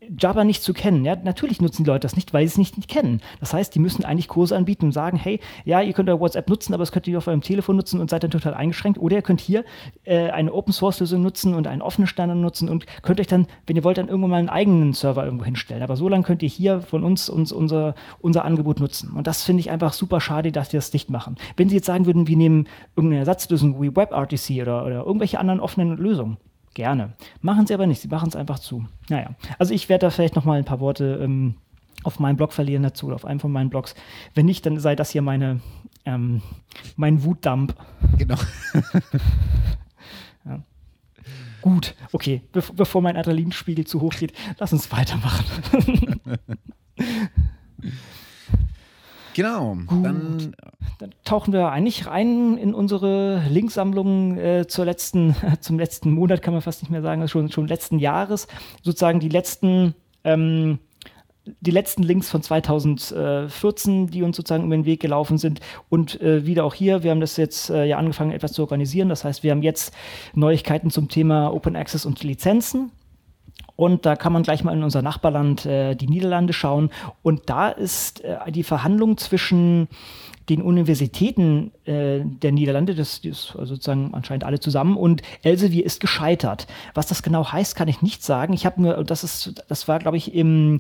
Java nicht zu kennen. Ja, natürlich nutzen die Leute das nicht, weil sie es nicht, nicht kennen. Das heißt, die müssen eigentlich Kurse anbieten und sagen, hey, ja, ihr könnt ja WhatsApp nutzen, aber das könnt ihr auf eurem Telefon nutzen und seid dann total eingeschränkt. Oder ihr könnt hier äh, eine Open-Source-Lösung nutzen und einen offenen Standard nutzen und könnt euch dann, wenn ihr wollt, dann irgendwann mal einen eigenen Server irgendwo hinstellen. Aber so lange könnt ihr hier von uns, uns unser, unser Angebot nutzen. Und das finde ich einfach super schade, dass die das dicht machen. Wenn sie jetzt sagen würden, wir nehmen irgendeine Ersatzlösung wie WebRTC oder, oder irgendwelche anderen offenen Lösungen, Gerne. Machen sie aber nicht, sie machen es einfach zu. Naja, also ich werde da vielleicht noch mal ein paar Worte ähm, auf meinem Blog verlieren dazu oder auf einem von meinen Blogs. Wenn nicht, dann sei das hier meine, ähm, mein Wutdump. Genau. ja. Gut, okay, Be bevor mein Adrenalinspiegel zu hoch geht, lass uns weitermachen. Genau. Dann, dann, tauchen wir eigentlich rein in unsere Linksammlung äh, zur letzten, zum letzten Monat, kann man fast nicht mehr sagen, schon, schon letzten Jahres. Sozusagen die letzten, ähm, die letzten Links von 2014, die uns sozusagen über den Weg gelaufen sind. Und äh, wieder auch hier, wir haben das jetzt äh, ja angefangen, etwas zu organisieren. Das heißt, wir haben jetzt Neuigkeiten zum Thema Open Access und Lizenzen. Und da kann man gleich mal in unser Nachbarland, äh, die Niederlande, schauen. Und da ist äh, die Verhandlung zwischen den Universitäten äh, der Niederlande, das, das ist sozusagen anscheinend alle zusammen, und Elsevier ist gescheitert. Was das genau heißt, kann ich nicht sagen. Ich habe mir, das ist, das war, glaube ich, im,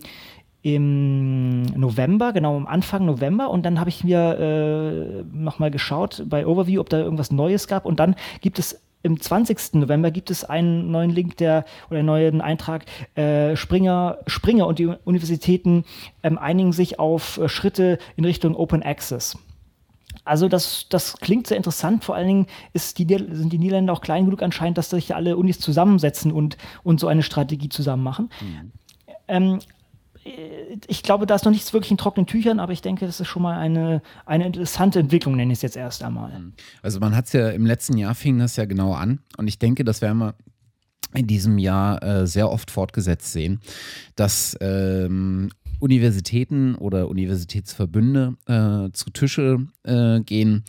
im November, genau am Anfang November. Und dann habe ich mir äh, nochmal geschaut bei Overview, ob da irgendwas Neues gab. Und dann gibt es im 20. November gibt es einen neuen Link, der oder einen neuen Eintrag. Äh, Springer, Springer und die Universitäten ähm, einigen sich auf äh, Schritte in Richtung Open Access. Also das, das klingt sehr interessant. Vor allen Dingen ist die, sind die Niederländer auch klein genug anscheinend, dass sich alle Unis zusammensetzen und, und so eine Strategie zusammen machen. Mhm. Ähm, ich glaube, da ist noch nichts wirklich in trockenen Tüchern, aber ich denke, das ist schon mal eine, eine interessante Entwicklung, nenne ich es jetzt erst einmal. Mhm. Also man hat es ja im letzten Jahr fing das ja genau an und ich denke, das werden wir in diesem Jahr äh, sehr oft fortgesetzt sehen, dass ähm, Universitäten oder Universitätsverbünde äh, zu Tische äh, gehen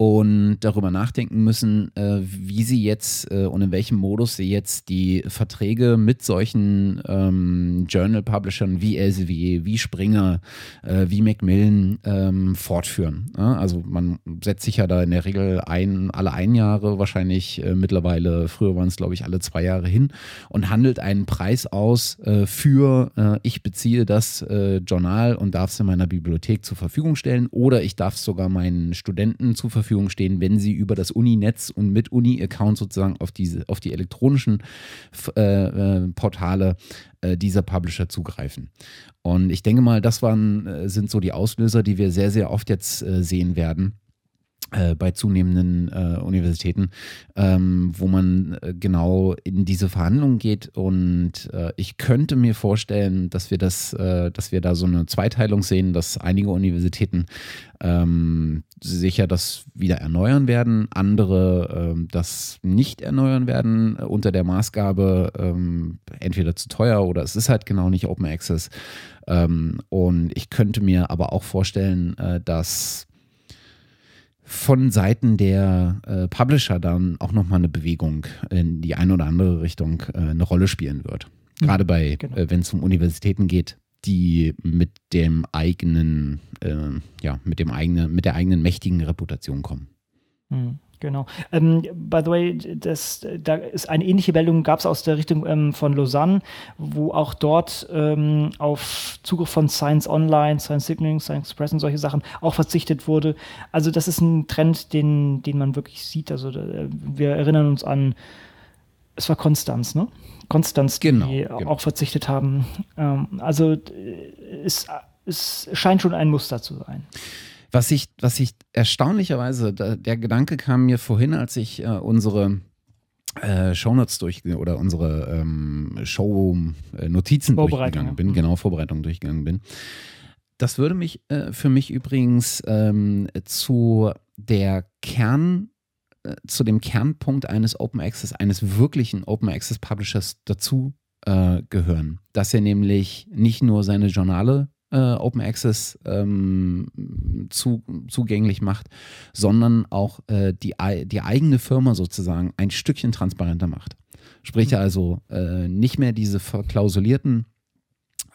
und darüber nachdenken müssen, äh, wie sie jetzt äh, und in welchem Modus sie jetzt die Verträge mit solchen ähm, Journal-Publishern wie Elsevier, wie Springer, äh, wie Macmillan ähm, fortführen. Ja, also man setzt sich ja da in der Regel ein, alle ein Jahre wahrscheinlich äh, mittlerweile, früher waren es glaube ich alle zwei Jahre hin und handelt einen Preis aus äh, für, äh, ich beziehe das Journal und darf es in meiner Bibliothek zur Verfügung stellen oder ich darf es sogar meinen Studenten zur Verfügung Verfügung stehen, wenn sie über das Uni-Netz und mit Uni-Account sozusagen auf, diese, auf die elektronischen äh, äh, Portale äh, dieser Publisher zugreifen. Und ich denke mal, das waren, äh, sind so die Auslöser, die wir sehr, sehr oft jetzt äh, sehen werden äh, bei zunehmenden äh, Universitäten, ähm, wo man äh, genau in diese Verhandlungen geht. Und äh, ich könnte mir vorstellen, dass wir das, äh, dass wir da so eine Zweiteilung sehen, dass einige Universitäten ähm, sicher das wieder erneuern werden, andere ähm, das nicht erneuern werden unter der Maßgabe ähm, entweder zu teuer oder es ist halt genau nicht Open Access. Ähm, und ich könnte mir aber auch vorstellen, dass von Seiten der äh, Publisher dann auch nochmal eine Bewegung in die eine oder andere Richtung äh, eine Rolle spielen wird. Mhm. Gerade bei, genau. äh, wenn es um Universitäten geht, die mit dem eigenen, äh, ja, mit dem eigenen, mit der eigenen mächtigen Reputation kommen. Mhm. Genau. Ähm, by the way, das, da ist eine ähnliche Meldung, gab es aus der Richtung ähm, von Lausanne, wo auch dort ähm, auf Zugriff von Science Online, Science Signaling, Science Express und solche Sachen auch verzichtet wurde. Also das ist ein Trend, den, den man wirklich sieht. Also äh, wir erinnern uns an, es war Konstanz, ne? Konstanz, die genau, genau. auch verzichtet haben. Ähm, also äh, es, es scheint schon ein Muster zu sein. Was ich, was ich erstaunlicherweise, da, der Gedanke kam mir vorhin, als ich äh, unsere äh, Shownotes durch oder unsere ähm, Show-Notizen durchgegangen bin, mhm. genau, Vorbereitung durchgegangen bin. Das würde mich äh, für mich übrigens ähm, zu der Kern, äh, zu dem Kernpunkt eines Open Access, eines wirklichen Open Access Publishers dazu äh, gehören. Dass er nämlich nicht nur seine Journale äh, Open Access ähm, zu, zugänglich macht, sondern auch äh, die, die eigene Firma sozusagen ein Stückchen transparenter macht. Sprich mhm. also äh, nicht mehr diese verklausulierten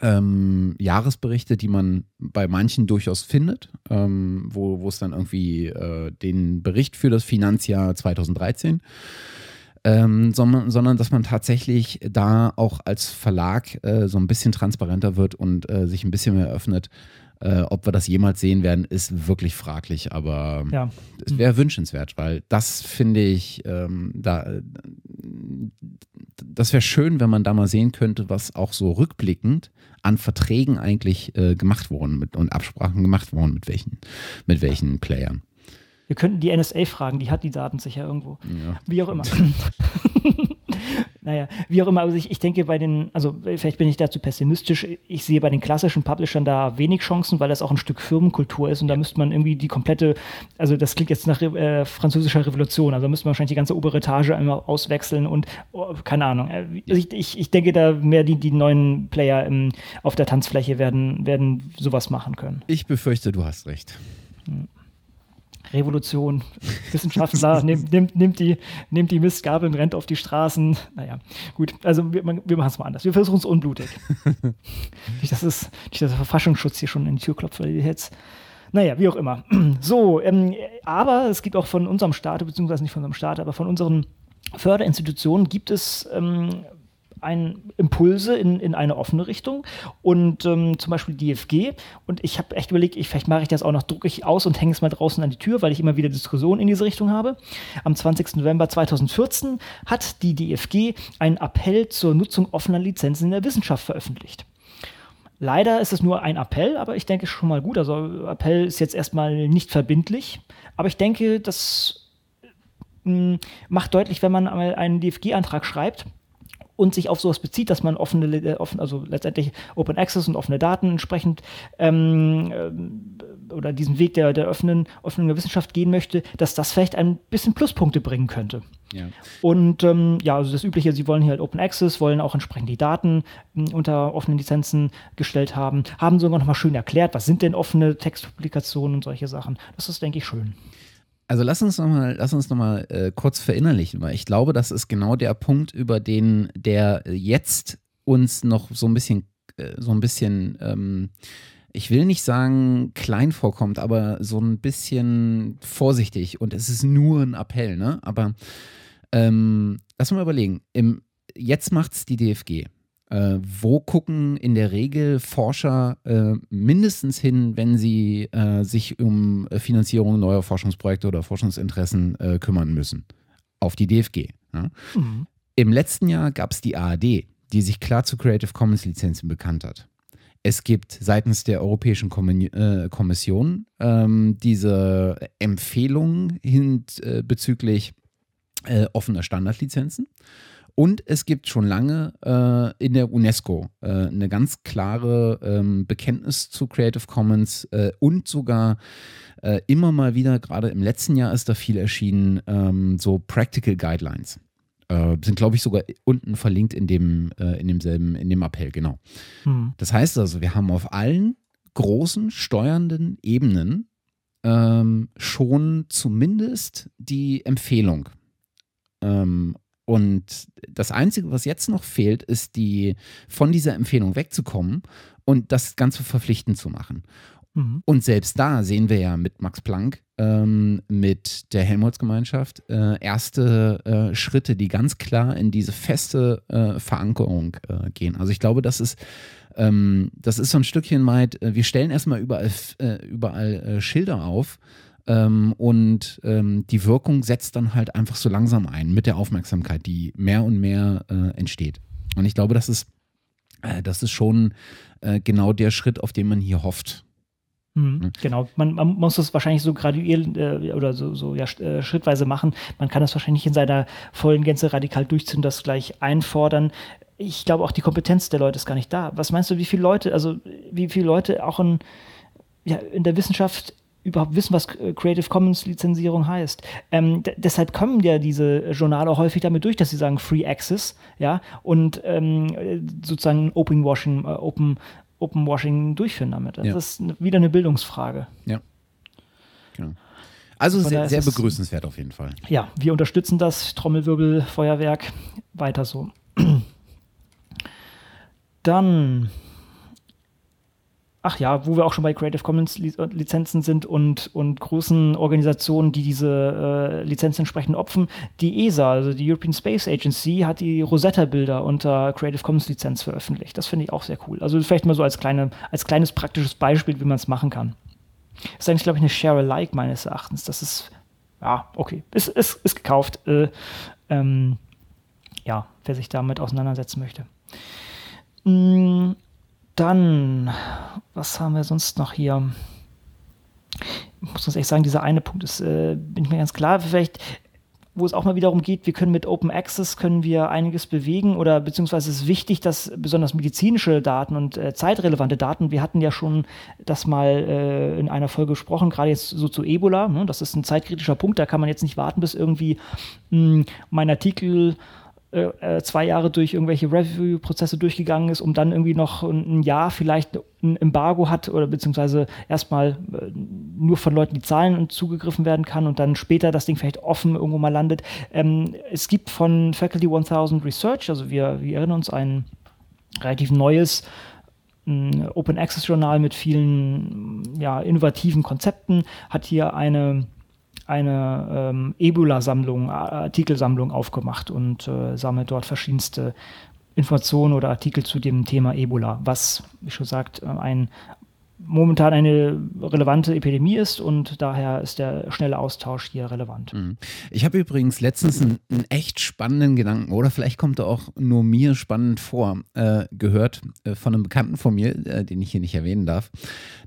ähm, Jahresberichte, die man bei manchen durchaus findet, ähm, wo, es dann irgendwie äh, den Bericht für das Finanzjahr 2013 ähm, sondern, sondern dass man tatsächlich da auch als Verlag äh, so ein bisschen transparenter wird und äh, sich ein bisschen mehr öffnet. Äh, ob wir das jemals sehen werden, ist wirklich fraglich, aber ja. es wäre wünschenswert, weil das finde ich, ähm, da, das wäre schön, wenn man da mal sehen könnte, was auch so rückblickend an Verträgen eigentlich äh, gemacht wurden mit, und Absprachen gemacht wurden mit welchen, mit welchen Playern. Wir könnten die NSA fragen, die hat die Daten sicher irgendwo. Ja. Wie auch immer. naja, wie auch immer, also ich, ich denke bei den, also vielleicht bin ich dazu pessimistisch, ich sehe bei den klassischen Publishern da wenig Chancen, weil das auch ein Stück Firmenkultur ist und da müsste man irgendwie die komplette, also das klingt jetzt nach äh, französischer Revolution, also da müsste man wahrscheinlich die ganze obere Etage einmal auswechseln und oh, keine Ahnung. Äh, ich, ich, ich, denke da mehr die, die neuen Player im, auf der Tanzfläche werden, werden sowas machen können. Ich befürchte, du hast recht. Hm. Revolution, Wissenschaftler, nimmt, nimmt, nimmt, die, nimmt die Mistgabeln, rennt auf die Straßen. Naja, gut, also wir, wir machen es mal anders. Wir versuchen es unblutig. nicht, dass, es, nicht, dass der Verfassungsschutz hier schon in die Tür klopft, weil jetzt. Naja, wie auch immer. So, ähm, aber es gibt auch von unserem Staat, beziehungsweise nicht von unserem Staat, aber von unseren Förderinstitutionen gibt es ähm, ein Impulse in, in eine offene Richtung und ähm, zum Beispiel DFG. Und ich habe echt überlegt, ich, vielleicht mache ich das auch noch, drucke ich aus und hänge es mal draußen an die Tür, weil ich immer wieder Diskussionen in diese Richtung habe. Am 20. November 2014 hat die DFG einen Appell zur Nutzung offener Lizenzen in der Wissenschaft veröffentlicht. Leider ist es nur ein Appell, aber ich denke schon mal gut. Also Appell ist jetzt erstmal nicht verbindlich, aber ich denke, das hm, macht deutlich, wenn man einmal einen DFG-Antrag schreibt, und sich auf sowas bezieht, dass man offene, äh, offen, also letztendlich Open Access und offene Daten entsprechend ähm, oder diesen Weg der, der offenen, offenen der Wissenschaft gehen möchte, dass das vielleicht ein bisschen Pluspunkte bringen könnte. Ja. Und ähm, ja, also das Übliche, sie wollen hier halt Open Access, wollen auch entsprechend die Daten m, hm, unter offenen Lizenzen gestellt haben, haben sogar nochmal schön erklärt, was sind denn offene Textpublikationen und solche Sachen. Das ist, denke ich, schön. Also lass uns nochmal, lass uns noch mal äh, kurz verinnerlichen, weil ich glaube, das ist genau der Punkt, über den der jetzt uns noch so ein bisschen, äh, so ein bisschen, ähm, ich will nicht sagen klein vorkommt, aber so ein bisschen vorsichtig und es ist nur ein Appell, ne? Aber ähm, lass mal überlegen. Im, jetzt macht's die DFG. Äh, wo gucken in der Regel Forscher äh, mindestens hin, wenn sie äh, sich um Finanzierung neuer Forschungsprojekte oder Forschungsinteressen äh, kümmern müssen? Auf die DFG. Ja? Mhm. Im letzten Jahr gab es die ARD, die sich klar zu Creative Commons Lizenzen bekannt hat. Es gibt seitens der Europäischen äh, Kommission ähm, diese Empfehlung hin, äh, bezüglich offener Standardlizenzen. Und es gibt schon lange äh, in der UNESCO äh, eine ganz klare ähm, Bekenntnis zu Creative Commons äh, und sogar äh, immer mal wieder, gerade im letzten Jahr ist da viel erschienen, ähm, so Practical Guidelines. Äh, sind, glaube ich, sogar unten verlinkt in dem, äh, in demselben, in dem Appell, genau. Hm. Das heißt also, wir haben auf allen großen steuernden Ebenen ähm, schon zumindest die Empfehlung. Ähm, und das Einzige, was jetzt noch fehlt, ist die von dieser Empfehlung wegzukommen und das Ganze verpflichtend zu machen. Mhm. Und selbst da sehen wir ja mit Max Planck, ähm, mit der Helmholtz-Gemeinschaft, äh, erste äh, Schritte, die ganz klar in diese feste äh, Verankerung äh, gehen. Also ich glaube, das ist, ähm, das ist so ein Stückchen weit, äh, wir stellen erstmal überall, äh, überall Schilder auf, ähm, und ähm, die Wirkung setzt dann halt einfach so langsam ein mit der Aufmerksamkeit, die mehr und mehr äh, entsteht. Und ich glaube, das ist, äh, das ist schon äh, genau der Schritt, auf den man hier hofft. Mhm, genau, man, man, muss das wahrscheinlich so graduiert äh, oder so, so ja, äh, schrittweise machen. Man kann das wahrscheinlich in seiner vollen Gänze radikal durchziehen, das gleich einfordern. Ich glaube auch die Kompetenz der Leute ist gar nicht da. Was meinst du, wie viele Leute, also wie viele Leute auch in, ja, in der Wissenschaft überhaupt wissen, was Creative Commons Lizenzierung heißt. Ähm, deshalb kommen ja diese Journale häufig damit durch, dass sie sagen Free Access, ja, und ähm, sozusagen Open Washing, äh, Open, Open Washing durchführen damit. Das ja. ist wieder eine Bildungsfrage. Ja. Genau. Also sehr, sehr begrüßenswert auf jeden Fall. Ja, wir unterstützen das Trommelwirbel, Feuerwerk, weiter so. Dann ach ja, wo wir auch schon bei Creative Commons Lizenzen sind und, und großen Organisationen, die diese äh, Lizenzen entsprechend opfen. Die ESA, also die European Space Agency, hat die Rosetta-Bilder unter Creative Commons Lizenz veröffentlicht. Das finde ich auch sehr cool. Also vielleicht mal so als, kleine, als kleines praktisches Beispiel, wie man es machen kann. ist eigentlich, glaube ich, eine Share-alike meines Erachtens. Das ist, ja, okay, ist, ist, ist gekauft. Äh, ähm, ja, wer sich damit auseinandersetzen möchte. Mm, dann, was haben wir sonst noch hier? Ich muss uns echt sagen, dieser eine Punkt ist, äh, bin ich mir ganz klar, vielleicht, wo es auch mal wiederum geht, wir können mit Open Access können wir einiges bewegen oder beziehungsweise es ist wichtig, dass besonders medizinische Daten und äh, zeitrelevante Daten, wir hatten ja schon das mal äh, in einer Folge gesprochen, gerade jetzt so zu Ebola, ne? das ist ein zeitkritischer Punkt, da kann man jetzt nicht warten, bis irgendwie mh, hm, mein Artikel äh, äh, zwei Jahre durch irgendwelche Review-Prozesse durchgegangen ist, um dann irgendwie noch ein Jahr vielleicht ein Embargo hat oder beziehungsweise erstmal äh, nur von Leuten die Zahlen zugegriffen werden kann und dann später das Ding vielleicht offen irgendwo mal landet. Ähm, es gibt von Faculty 1000 Research, also wir, wir erinnern uns ein relativ neues Open Access Journal mit vielen ja, innovativen Konzepten, hat hier eine eine ähm, Ebola-Sammlung, Artikelsammlung aufgemacht und äh, sammelt dort verschiedenste Informationen oder Artikel zu dem Thema Ebola, was, wie schon gesagt, äh, ein momentan eine relevante Epidemie ist und daher ist der schnelle Austausch hier relevant. Mhm. Ich habe übrigens letztens einen, einen, echt spannenden Gedanken, oder vielleicht kommt er auch nur mir spannend vor, äh, gehört äh, von einem Bekannten von mir, äh, den ich hier nicht erwähnen darf,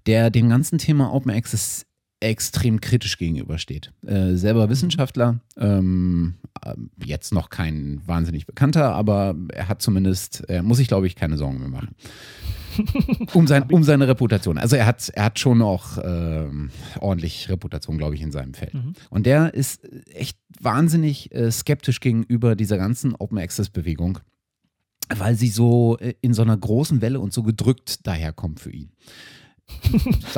der dem ganzen Thema Open Access extrem kritisch gegenübersteht. Äh, selber Wissenschaftler, ähm, äh, jetzt noch kein wahnsinnig bekannter, aber er hat zumindest, er muss sich, glaube ich, keine Sorgen mehr machen. um, sein, um seine Reputation. Also er hat, er hat schon auch äh, ordentlich Reputation, glaube ich, in seinem Feld. Mhm. Und der ist echt wahnsinnig äh, skeptisch gegenüber dieser ganzen Open Access Bewegung, weil sie so äh, in so einer großen Welle und so gedrückt daherkommt für ihn.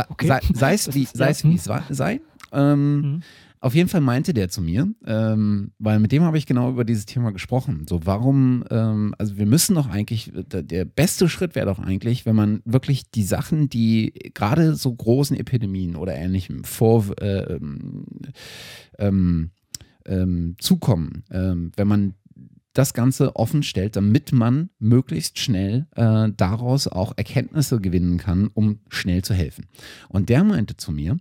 Okay. sei, es wie, sei es wie es sei. Ähm, mhm. Auf jeden Fall meinte der zu mir, ähm, weil mit dem habe ich genau über dieses Thema gesprochen. So, warum, ähm, also wir müssen doch eigentlich, der beste Schritt wäre doch eigentlich, wenn man wirklich die Sachen, die gerade so großen Epidemien oder ähnlichem vor, äh, ähm, ähm, ähm zukommen, ähm, wenn man das Ganze offen stellt, damit man möglichst schnell äh, daraus auch Erkenntnisse gewinnen kann, um schnell zu helfen. Und der meinte zu mir,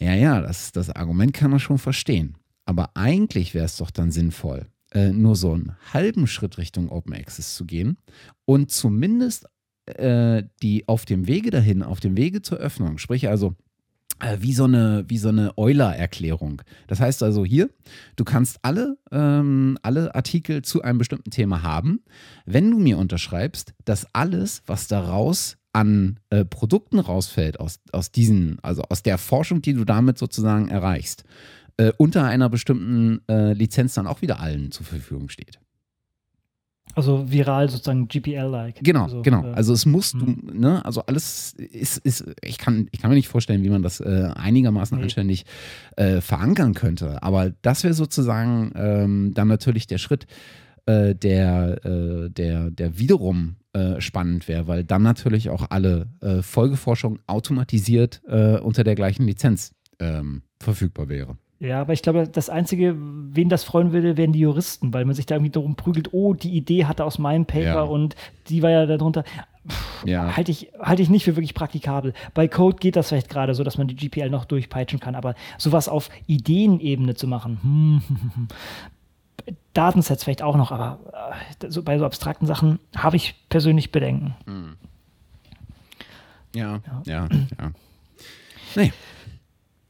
ja, ja, das, das Argument kann man schon verstehen. Aber eigentlich wäre es doch dann sinnvoll, äh, nur so einen halben Schritt Richtung Open Access zu gehen und zumindest äh, die auf dem Wege dahin, auf dem Wege zur Öffnung, sprich also wie so eine, wie so eine Euler-Erklärung. Das heißt also hier, du kannst alle, ähm, alle Artikel zu einem bestimmten Thema haben, wenn du mir unterschreibst, dass alles, was daraus an äh, Produkten rausfällt aus, aus diesen, also aus der Forschung, die du damit sozusagen erreichst, äh, unter einer bestimmten äh, Lizenz dann auch wieder allen zur Verfügung steht. Also viral sozusagen GPL-like. Genau, also, genau. Äh, also es muss, du, mhm. ne, also alles ist, ist, ich kann, ich kann mir nicht vorstellen, wie man das äh, einigermaßen nee. anständig äh, verankern könnte. Aber das wäre sozusagen ähm, dann natürlich der Schritt, äh, der, äh, der, der wiederum äh, spannend wäre, weil dann natürlich auch alle Folgeforschung automatisiert unter der gleichen Lizenz ähm, verfügbar wäre. Ja, aber ich glaube, das Einzige, wen das freuen würde, wären die Juristen, weil man sich da irgendwie darum prügelt, oh, die Idee hatte aus meinem Paper ja. und die war ja darunter. Ja. Halte ich, halt ich nicht für wirklich praktikabel. Bei Code geht das vielleicht gerade so, dass man die GPL noch durchpeitschen kann, aber sowas auf Ideenebene zu machen, hm, hm, hm, hm Datensets vielleicht auch noch, aber äh, so, bei so abstrakten Sachen habe ich persönlich Bedenken. Ja, ja, ja, ja. Nee.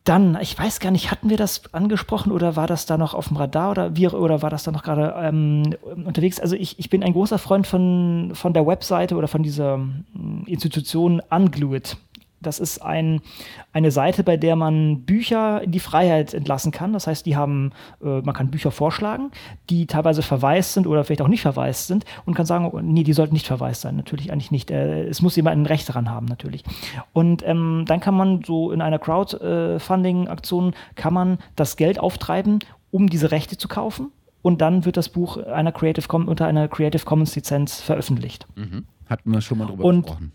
Dann, ich weiß gar nicht, hatten wir das angesprochen oder war das da noch auf dem Radar oder, wie, oder war das da noch gerade ähm, unterwegs? Also ich, ich bin ein großer Freund von, von der Webseite oder von dieser hm, Institution Unglued. Das ist ein, eine Seite, bei der man Bücher in die Freiheit entlassen kann. Das heißt, die haben, äh, man kann Bücher vorschlagen, die teilweise verwaist sind oder vielleicht auch nicht verwaist sind und kann sagen, oh, nee, die sollten nicht verwaist sein. Natürlich eigentlich nicht. Äh, es muss jemand ein Recht daran haben, natürlich. Und ähm, dann kann man so in einer Crowdfunding-Aktion kann man das Geld auftreiben, um diese Rechte zu kaufen. Und dann wird das Buch einer Creative unter einer Creative Commons Lizenz veröffentlicht. Mhm. Hatten wir schon mal drüber und gesprochen.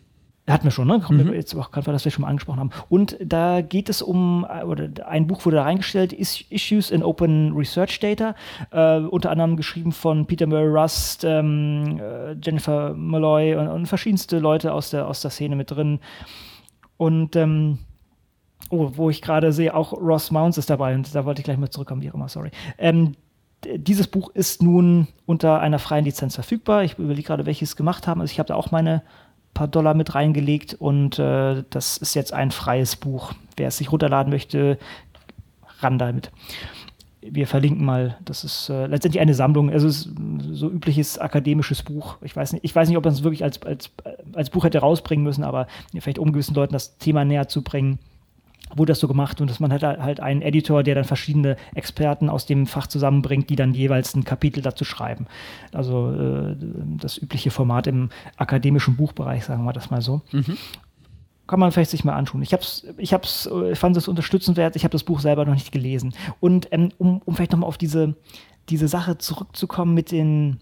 Hatten wir schon, ne? Mhm. wir jetzt auch gerade, was wir schon mal angesprochen haben. Und da geht es um, oder ein Buch wurde da reingestellt, Issues in Open Research Data, äh, unter anderem geschrieben von Peter Murray Rust, ähm, äh, Jennifer Malloy und, und, verschiedenste Leute aus der, aus der Szene mit drin. Und ähm, oh, wo ich gerade sehe, auch Ross Mounts ist dabei und da wollte ich gleich mal zurückkommen, wie auch immer, sorry. Ähm, dieses Buch ist nun unter einer freien Lizenz verfügbar. Ich überlege gerade, welches gemacht haben. Also ich habe da auch meine paar Dollar mit reingelegt und äh, das ist jetzt ein freies Buch. Wer es sich runterladen möchte, ran damit. Wir verlinken mal, das ist äh, letztendlich eine Sammlung, also es ist so übliches akademisches Buch. Ich weiß nicht, ich weiß nicht ob man es wirklich als, als, als Buch hätte rausbringen müssen, aber vielleicht um gewissen Leuten das Thema näher zu bringen wurde das so gemacht und dass man hat halt einen Editor, der dann verschiedene Experten aus dem Fach zusammenbringt, die dann jeweils ein Kapitel dazu schreiben. Also äh, das übliche Format im akademischen Buchbereich, sagen wir das mal so. Mhm. Kann man vielleicht sich mal anschauen. Ich, hab's, ich, hab's, ich fand es unterstützenswert, ich habe das Buch selber noch nicht gelesen. Und ähm, um, um vielleicht nochmal auf diese, diese Sache zurückzukommen mit den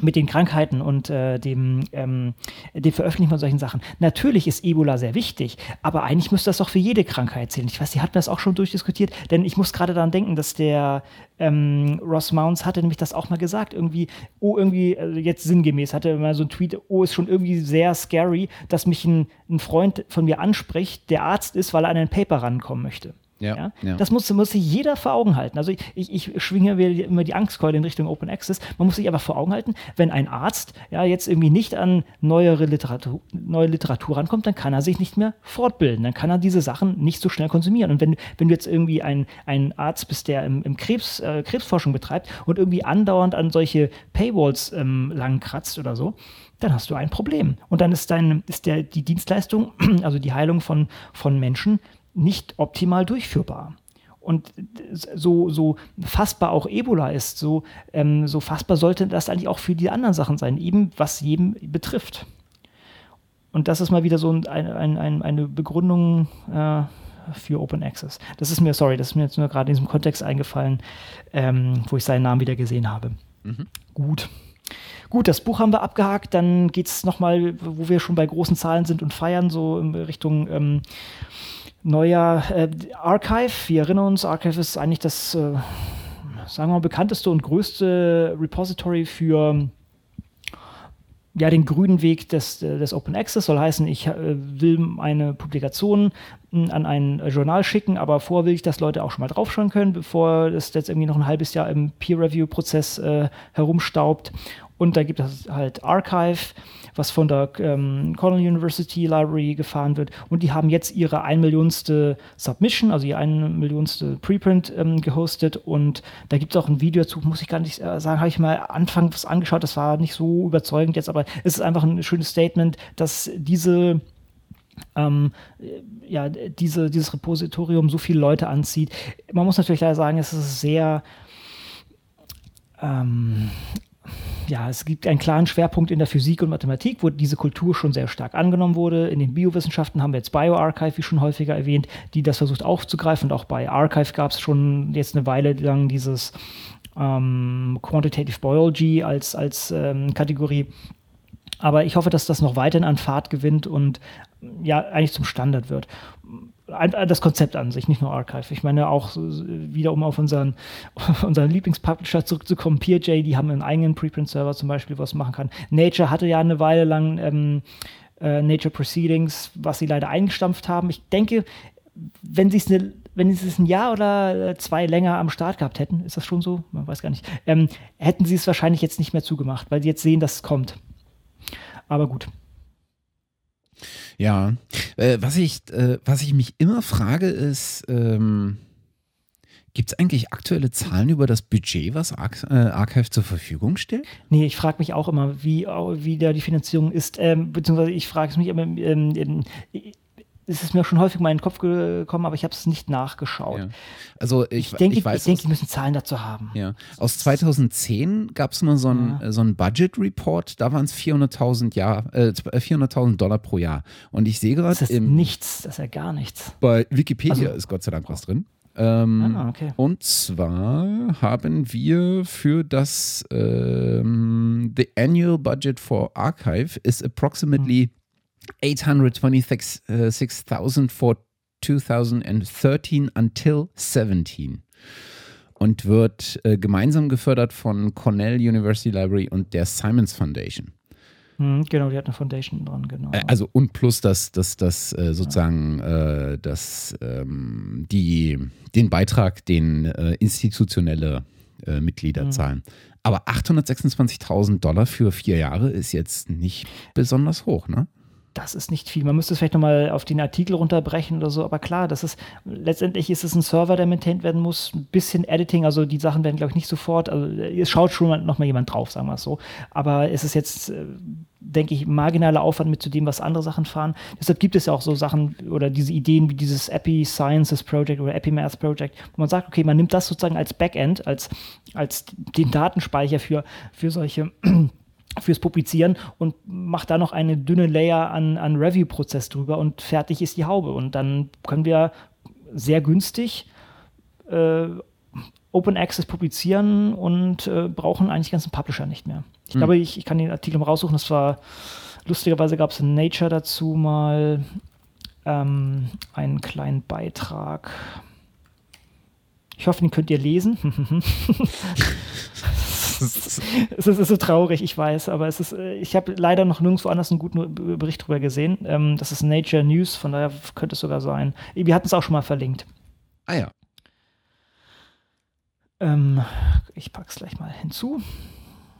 mit den Krankheiten und äh, dem, ähm, dem Veröffentlichen von solchen Sachen. Natürlich ist Ebola sehr wichtig, aber eigentlich müsste das doch für jede Krankheit zählen. Ich weiß, Sie hatten das auch schon durchdiskutiert, denn ich muss gerade daran denken, dass der ähm, Ross Mounts hatte nämlich das auch mal gesagt, irgendwie, oh, irgendwie, also jetzt sinngemäß, hatte mal so ein Tweet, oh, ist schon irgendwie sehr scary, dass mich ein, ein Freund von mir anspricht, der Arzt ist, weil er an ein Paper rankommen möchte. Ja, ja? ja. Das muss, muss sich jeder vor Augen halten. Also ich, ich, schwinge immer die Angstkeule in Richtung Open Access. Man muss sich aber vor Augen halten, wenn ein Arzt ja jetzt irgendwie nicht an neuere Literatur, neue Literatur rankommt, dann kann er sich nicht mehr fortbilden. Dann kann er diese Sachen nicht so schnell konsumieren. Und wenn, wenn du jetzt irgendwie ein, ein Arzt bist, der im, im Krebs, äh, Krebsforschung betreibt und irgendwie andauernd an solche Paywalls ähm, lang kratzt oder so, dann hast du ein Problem. Und dann ist, dein, ist der, die Dienstleistung, also die Heilung von, von Menschen, nicht optimal durchführbar. Und so, so fassbar auch Ebola ist, so, ähm, so fassbar sollte das eigentlich auch für die anderen Sachen sein, eben was jedem betrifft. Und das ist mal wieder so ein, ein, ein, eine Begründung äh, für Open Access. Das ist mir, sorry, das ist mir jetzt nur gerade in diesem Kontext eingefallen, ähm, wo ich seinen Namen wieder gesehen habe. Mhm. Gut. Gut, das Buch haben wir abgehakt. Dann geht es nochmal, wo wir schon bei großen Zahlen sind und feiern, so in Richtung ähm, neuer äh, Archive. Wir erinnern uns, Archive ist eigentlich das, äh, sagen wir mal, bekannteste und größte Repository für ja, den grünen Weg des, des Open Access soll heißen, ich äh, will eine Publikation hm, an ein Journal schicken, aber vorher will ich, dass Leute auch schon mal draufschauen können, bevor es jetzt irgendwie noch ein halbes Jahr im Peer-Review-Prozess äh, herumstaubt. Und da gibt es halt Archive, was von der ähm, Cornell University Library gefahren wird. Und die haben jetzt ihre ein Millionste Submission, also ihr ein Millionste Preprint ähm, gehostet. Und da gibt es auch ein Video dazu, muss ich gar nicht äh, sagen, habe ich mal anfangs angeschaut. Das war nicht so überzeugend jetzt, aber es ist einfach ein schönes Statement, dass diese ähm, ja, diese, dieses Repositorium so viele Leute anzieht. Man muss natürlich leider sagen, es ist sehr ähm, ja, es gibt einen klaren Schwerpunkt in der Physik und Mathematik, wo diese Kultur schon sehr stark angenommen wurde. In den Biowissenschaften haben wir jetzt BioArchive, wie schon häufiger erwähnt, die das versucht aufzugreifen. Und auch bei Archive gab es schon jetzt eine Weile lang dieses ähm, Quantitative Biology als, als ähm, Kategorie. Aber ich hoffe, dass das noch weiterhin an Fahrt gewinnt und ja, eigentlich zum Standard wird das Konzept an sich, nicht nur Archive. Ich meine auch wieder, um auf unseren, unseren Lieblingspublisher zurückzukommen, PeerJ, die haben einen eigenen Preprint-Server zum Beispiel, was machen kann. Nature hatte ja eine Weile lang ähm, äh, Nature Proceedings, was sie leider eingestampft haben. Ich denke, wenn sie es eine wenn sie es ein Jahr oder zwei länger am Start gehabt hätten, ist das schon so? Man weiß gar nicht. Ähm, hätten sie es wahrscheinlich jetzt nicht mehr zugemacht, weil sie jetzt sehen, dass es kommt. Aber gut. Ja, äh, was, ich, äh, was ich mich immer frage, ist, ähm, gibt es eigentlich aktuelle Zahlen über das Budget, was Ar äh, Archive zur Verfügung stellt? Nee, ich frage mich auch immer, wie, wie da die Finanzierung ist, ähm, beziehungsweise ich frage es mich immer, ähm, es ist mir schon häufig mal in den Kopf gekommen, aber ich habe es nicht nachgeschaut. Ja. Also ich, ich denke, ich, weiß, ich denke, die müssen Zahlen dazu haben. Ja. Aus 2010 gab es mal so einen ja. so Budget Report, da waren es 400.000 äh, 400 Dollar pro Jahr. Und ich sehe gerade. Das ist nichts, das ist ja gar nichts. Bei Wikipedia also, ist Gott sei Dank was drin. Ähm, ah, okay. Und zwar haben wir für das ähm, The Annual Budget for Archive is approximately hm. 826,000 for 2013 until 17 und wird äh, gemeinsam gefördert von Cornell University Library und der Simons Foundation. Hm, genau, die hat eine Foundation dran, genau. Äh, also und plus das, das, das äh, sozusagen ja. äh, das, ähm, die, den Beitrag, den äh, institutionelle Mitglieder mhm. zahlen. Aber 826.000 Dollar für vier Jahre ist jetzt nicht besonders hoch, ne? Das ist nicht viel. Man müsste es vielleicht nochmal auf den Artikel runterbrechen oder so, aber klar, das ist letztendlich ist es ein Server, der maintained werden muss, ein bisschen Editing, also die Sachen werden, glaube ich, nicht sofort, also es schaut schon nochmal jemand drauf, sagen wir es so. Aber es ist jetzt, äh, denke ich, marginaler Aufwand mit zu dem, was andere Sachen fahren. Deshalb gibt es ja auch so Sachen oder diese Ideen wie dieses Epi Sciences Project oder Epi Math Project, wo man sagt, okay, man nimmt das sozusagen als Backend, als, als den Datenspeicher für, für solche fürs Publizieren und macht da noch eine dünne Layer an, an Review-Prozess drüber und fertig ist die Haube. Und dann können wir sehr günstig äh, Open Access publizieren und äh, brauchen eigentlich den ganzen Publisher nicht mehr. Ich mhm. glaube, ich, ich kann den Artikel mal raussuchen. Das war lustigerweise gab es in Nature dazu mal ähm, einen kleinen Beitrag. Ich hoffe, den könnt ihr lesen. es, ist, so traurig, ich weiß, aber es ist, äh, ich habe leider noch nirgendwo anders einen guten Bericht darüber gesehen. Ähm, das ist Nature News, von daher könnte es sogar sein. Wir hatten es auch schon mal verlinkt. Ah ja. Ähm, ich packe es gleich mal hinzu.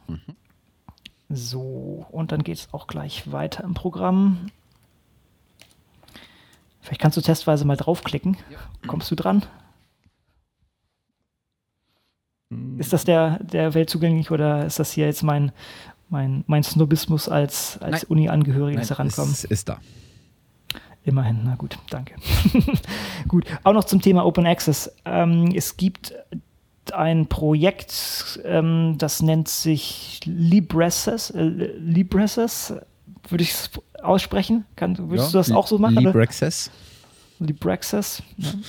Mhm. So, und dann geht es auch gleich weiter im Programm. Vielleicht kannst du testweise mal draufklicken. Ja. Kommst du dran? Mhm. Ist das der, der Welt zugänglich oder ist das hier jetzt mein, mein, mein Snobismus als, als Uni-Angehöriges herankommen? Ist, ist da. Immerhin, na gut, danke. gut, auch noch zum Thema Open Access. Ähm, es gibt ein Projekt, ähm, das nennt sich Libresses. Äh, Libresses, würde ich es aussprechen? Kann, würdest ja, du das auch so machen? Librexes. Librexes. Ja.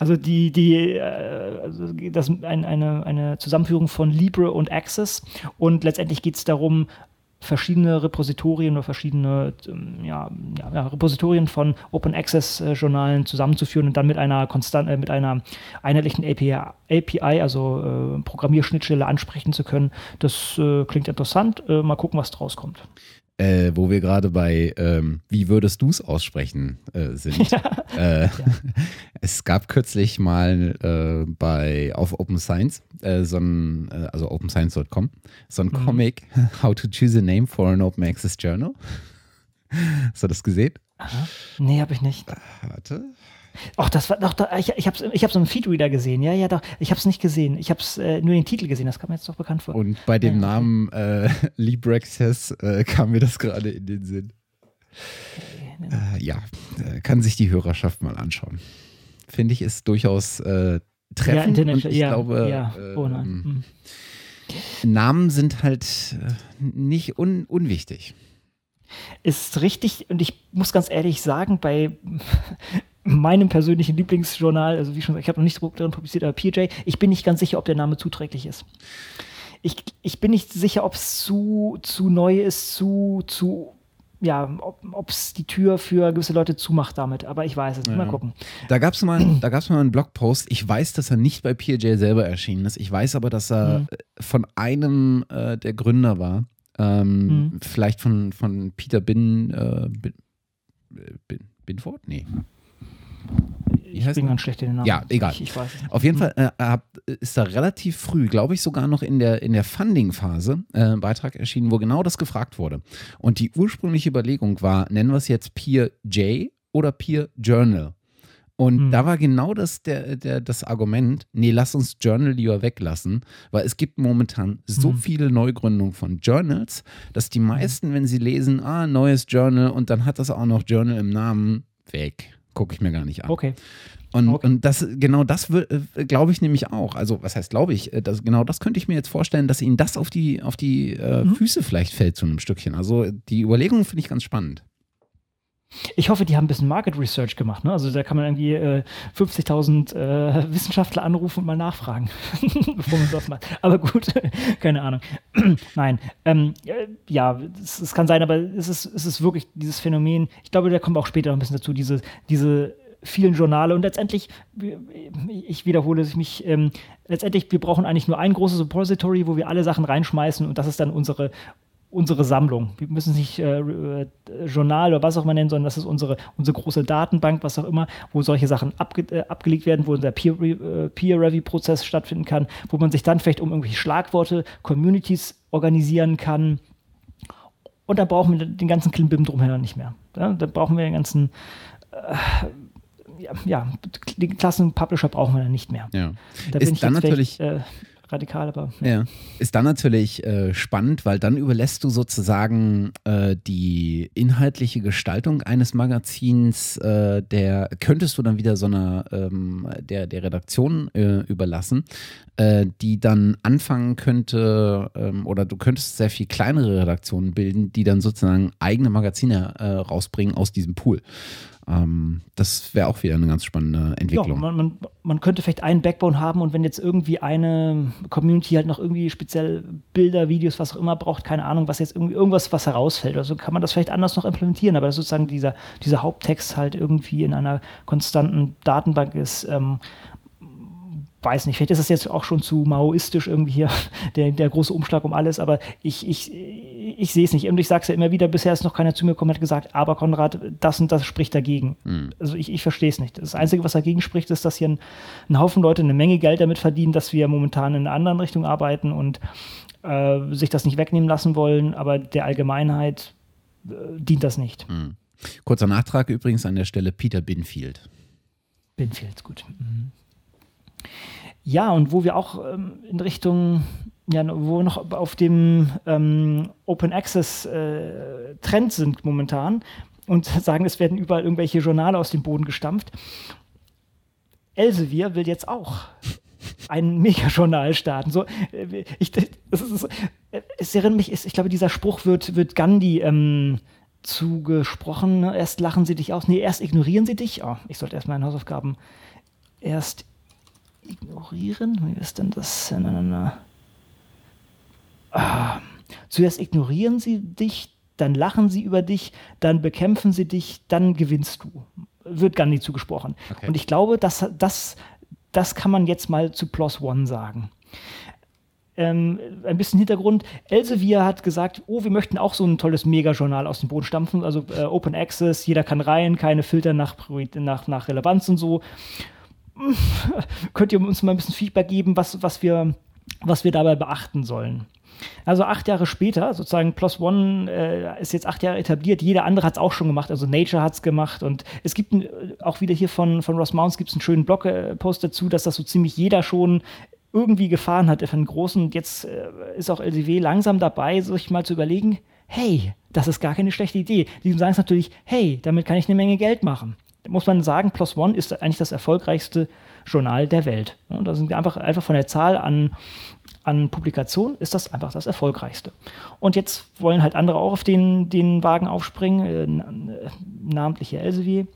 Also die, die, äh, also das ein, eine, eine Zusammenführung von Libre und Access. Und letztendlich geht es darum, verschiedene Repositorien oder verschiedene ähm, ja, ja, Repositorien von Open Access äh, Journalen zusammenzuführen und dann mit einer konstant äh, mit einer einheitlichen API, API also äh, Programmierschnittstelle ansprechen zu können. Das äh, klingt interessant. Äh, mal gucken, was draus kommt äh, wo wir gerade bei ähm, Wie würdest du es aussprechen äh, sind. Ja. Äh, ja. Es gab kürzlich mal äh, bei auf Open Science, äh, so ein, äh, also openscience.com, so ein mhm. Comic, How to Choose a Name for an Open Access Journal. Hast du das gesehen? Aha. Nee, habe ich nicht. Warte. Ach, das war doch, ich, ich habe ich hab so einen Feedreader gesehen. Ja, ja, doch. Ich habe es nicht gesehen. Ich habe äh, nur den Titel gesehen. Das kam mir jetzt doch bekannt vor. Und bei dem ja. Namen äh, Librexes äh, kam mir das gerade in den Sinn. Äh, ja, äh, kann sich die Hörerschaft mal anschauen. Finde ich, ist durchaus äh, treffend. Ja, und ich ja, glaube, ja. Oh ähm, mhm. Namen sind halt äh, nicht un unwichtig. Ist richtig und ich muss ganz ehrlich sagen, bei meinem persönlichen Lieblingsjournal, also wie schon gesagt, ich habe noch nicht darin publiziert, aber PJ, ich bin nicht ganz sicher, ob der Name zuträglich ist. Ich, ich bin nicht sicher, ob es zu, zu neu ist, zu, zu ja, ob es die Tür für gewisse Leute zumacht damit, aber ich weiß es. Ja. Mal gucken. Da gab es mal, mal einen Blogpost. Ich weiß, dass er nicht bei PJ selber erschienen ist. Ich weiß aber, dass er mhm. von einem äh, der Gründer war. Ähm, mhm. Vielleicht von, von Peter Bin, äh, Bin, Bin, Binford? Nee ich bin ganz schlecht in den Namen. Ja, egal. Ich, ich weiß es nicht. Auf jeden Fall äh, ist da relativ früh, glaube ich, sogar noch in der, in der Funding-Phase äh, ein Beitrag erschienen, wo genau das gefragt wurde. Und die ursprüngliche Überlegung war, nennen wir es jetzt Peer J oder Peer Journal? Und hm. da war genau das, der, der, das Argument, nee, lass uns Journal lieber weglassen, weil es gibt momentan so hm. viele Neugründungen von Journals, dass die meisten, wenn sie lesen, ah, neues Journal und dann hat das auch noch Journal im Namen, weg gucke ich mir gar nicht an. Okay. Und, okay. und das, genau das äh, glaube ich nämlich auch. Also, was heißt, glaube ich, äh, das, genau das könnte ich mir jetzt vorstellen, dass ihnen das auf die, auf die äh, mhm. Füße vielleicht fällt zu einem Stückchen. Also, die Überlegung finde ich ganz spannend. Ich hoffe, die haben ein bisschen Market Research gemacht. Ne? Also da kann man irgendwie äh, 50.000 äh, Wissenschaftler anrufen und mal nachfragen, bevor man sowas macht. Aber gut, keine Ahnung. Nein, ähm, ja, es, kann sein, aber es ist, es ist wirklich dieses Phänomen. Ich glaube, da kommen wir auch später noch ein bisschen dazu, diese, diese vielen Journale und letztendlich, ich wiederhole mich, ähm, letztendlich, wir brauchen eigentlich nur ein großes Repository, wo wir alle Sachen reinschmeißen und das ist dann unsere, unsere Sammlung. Wir müssen es nicht äh, äh, Journal oder was auch immer nennen, sondern das ist unsere, unsere große Datenbank, was auch immer, wo solche Sachen abge äh, abgelegt werden, wo unser Peer-Review-Prozess äh, stattfinden kann, wo man sich dann vielleicht um irgendwelche Schlagworte, Communities organisieren kann. Und da brauchen wir den ganzen Klimbim drumherum nicht mehr. Ja, da brauchen wir den ganzen äh, ja, ja, den Klassen-Publisher brauchen wir dann nicht mehr. Ja. Da ist dann natürlich. Äh, radikal, aber. Ja. ja. Ist dann natürlich äh, spannend, weil dann überlässt du sozusagen äh, die inhaltliche Gestaltung eines Magazins, äh, der könntest du dann wieder so einer ähm, der, der Redaktion äh, überlassen, äh, die dann anfangen könnte, ähm, oder du könntest sehr viel kleinere Redaktionen bilden, die dann sozusagen eigene Magazine äh, rausbringen aus diesem Pool. Ähm, das wäre auch wieder eine ganz spannende Entwicklung. Ja, man, man, man, könnte vielleicht einen Backbone haben und wenn jetzt irgendwie eine Community halt noch irgendwie speziell Bilder, Videos, was auch immer braucht, keine Ahnung, was jetzt irgendwie irgendwas, was herausfällt, also kann man das vielleicht anders noch implementieren, aber sozusagen dieser, dieser Haupttext halt irgendwie in einer konstanten Datenbank ist. Ähm, weiß nicht, vielleicht ist es jetzt auch schon zu maoistisch irgendwie hier, der, der große Umschlag um alles, aber ich, ich, ich sehe es nicht. Und ich sage es ja immer wieder, bisher ist noch keiner zu mir gekommen und hat gesagt, aber Konrad, das und das spricht dagegen. Mhm. Also ich, ich verstehe es nicht. Das Einzige, was dagegen spricht, ist, dass hier ein, ein, Haufen Leute eine Menge Geld damit verdienen, dass wir momentan in einer anderen Richtung arbeiten und äh, sich das nicht wegnehmen lassen wollen, aber der Allgemeinheit äh, dient das nicht. Mhm. Kurzer Nachtrag übrigens an der Stelle Peter Binfield. Binfield, gut. Mhm. Ja, und wo wir auch ähm, in Richtung ja, wo noch auf dem ähm, Open Access äh, Trend sind momentan und sagen, es werden überall irgendwelche Journale aus dem Boden gestampft. Elsevier will jetzt auch ein Megajournal starten. So, äh, ich, das ist, es erinnert mich, ich glaube, dieser Spruch wird, wird Gandhi ähm, zugesprochen. Erst lachen sie dich aus. Nee, erst ignorieren sie dich. Oh, ich sollte erst meine Hausaufgaben erst ignorieren. Wie ist denn das? Na, na, na. Ah. Zuerst ignorieren sie dich, dann lachen sie über dich, dann bekämpfen sie dich, dann gewinnst du. Wird Gandhi zugesprochen. Okay. Und ich glaube, das, das, das kann man jetzt mal zu Plus One sagen. Ähm, ein bisschen Hintergrund. Elsevier hat gesagt, oh, wir möchten auch so ein tolles Megajournal aus dem Boden stampfen, also äh, Open Access, jeder kann rein, keine Filter nach, nach, nach Relevanz und so. Könnt ihr uns mal ein bisschen Feedback geben, was, was, wir, was wir dabei beachten sollen? Also acht Jahre später, sozusagen Plus One äh, ist jetzt acht Jahre etabliert, jeder andere hat es auch schon gemacht, also Nature hat es gemacht und es gibt ein, auch wieder hier von, von Ross Mounts gibt es einen schönen Blogpost dazu, dass das so ziemlich jeder schon irgendwie gefahren hat, von großen. Und jetzt äh, ist auch LCW langsam dabei, sich mal zu überlegen, hey, das ist gar keine schlechte Idee. Die sagen es natürlich, hey, damit kann ich eine Menge Geld machen. Muss man sagen, Plus One ist eigentlich das erfolgreichste Journal der Welt. Und da sind wir einfach, einfach von der Zahl an an Publikationen ist das einfach das erfolgreichste. Und jetzt wollen halt andere auch auf den, den Wagen aufspringen, äh, namentlich hier Elsevier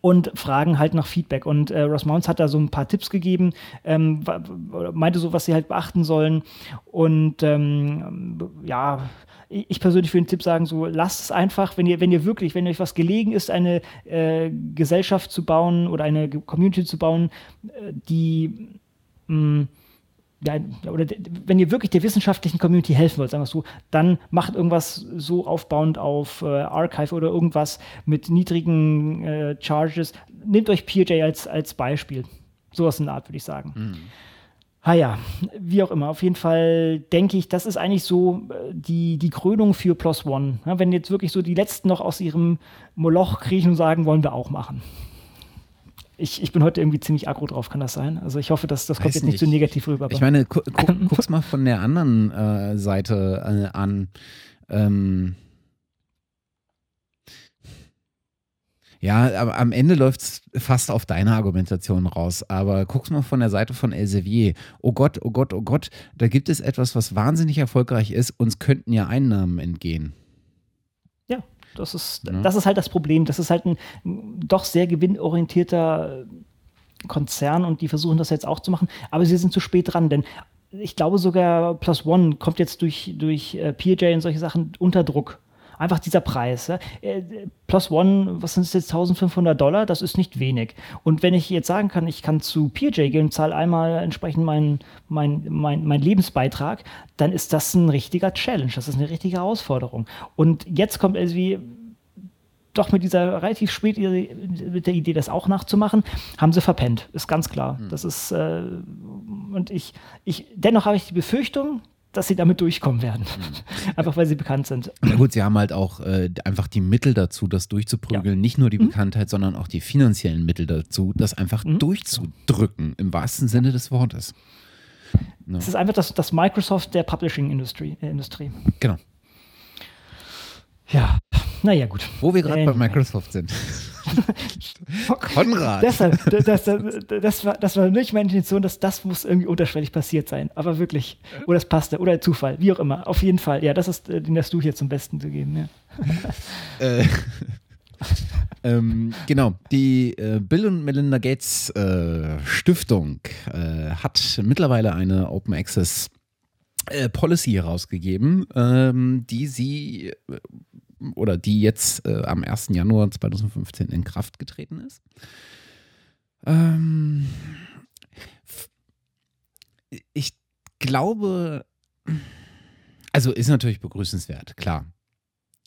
und fragen halt nach Feedback. Und äh, Ross Mounts hat da so ein paar Tipps gegeben, ähm, meinte so, was sie halt beachten sollen. Und ähm, ja, ich persönlich würde den Tipp sagen, so lasst es einfach, wenn ihr, wenn ihr wirklich, wenn euch was gelegen ist, eine äh, Gesellschaft zu bauen oder eine Community zu bauen, äh, die mh, mm, ja, oder wenn ihr wirklich der wissenschaftlichen Community helfen wollt, sagen wir es so, dann macht irgendwas so aufbauend auf äh, Archive oder irgendwas mit niedrigen äh, Charges. Nehmt euch PJ als, als Beispiel. Sowas in der Art, würde ich sagen. Mhm. Ah ja, wie auch immer. Auf jeden Fall denke ich, das ist eigentlich so äh, die, die Krönung für Plus One. Ja, wenn jetzt wirklich so die Letzten noch aus ihrem Moloch kriechen und sagen, wollen wir auch machen. Ich, ich bin heute irgendwie ziemlich aggro drauf, kann das sein? Also ich hoffe, dass das kommt jetzt nicht, nicht so negativ rüber. Ich meine, gu gu guck's mal von der anderen äh, Seite äh, an. Ähm ja, am Ende läuft es fast auf deine Argumentation raus. Aber guck's mal von der Seite von Elsevier. Oh Gott, oh Gott, oh Gott, da gibt es etwas, was wahnsinnig erfolgreich ist. Uns könnten ja Einnahmen entgehen. Das ist, ja. das ist halt das Problem. Das ist halt ein doch sehr gewinnorientierter Konzern und die versuchen das jetzt auch zu machen. Aber sie sind zu spät dran, denn ich glaube sogar Plus One kommt jetzt durch, durch äh, PJ und solche Sachen unter Druck. Einfach dieser Preis. Ja. Äh, plus One, was sind es jetzt, 1500 Dollar? Das ist nicht wenig. Und wenn ich jetzt sagen kann, ich kann zu PJ gehen und zahle einmal entsprechend meinen mein, mein, mein Lebensbeitrag, dann ist das ein richtiger Challenge. Das ist eine richtige Herausforderung. Und jetzt kommt irgendwie doch mit dieser relativ spät mit der Idee, das auch nachzumachen, haben sie verpennt. Ist ganz klar. Mhm. Das ist äh, und ich, ich dennoch habe ich die Befürchtung, dass sie damit durchkommen werden. Mhm. einfach weil sie bekannt sind. Na gut, sie haben halt auch äh, einfach die Mittel dazu, das durchzuprügeln. Ja. Nicht nur die mhm. Bekanntheit, sondern auch die finanziellen Mittel dazu, das einfach mhm. durchzudrücken, im wahrsten Sinne des Wortes. No. Es ist einfach das, das Microsoft der Publishing-Industrie. Äh, Industrie. Genau. Ja, naja, gut. Wo wir gerade äh, bei Microsoft sind. Konrad. Deshalb, das, das, das, war, das war nicht meine Intention, dass das muss irgendwie unterschwellig passiert sein. Aber wirklich. Oder es passte. Oder Zufall. Wie auch immer. Auf jeden Fall. Ja, das ist, äh, den hast du hier zum Besten zu geben. Ja. äh, ähm, genau. Die äh, Bill und Melinda Gates äh, Stiftung äh, hat mittlerweile eine Open Access Policy herausgegeben, ähm, die sie oder die jetzt äh, am 1. Januar 2015 in Kraft getreten ist. Ähm, ich glaube, Also ist natürlich begrüßenswert, klar.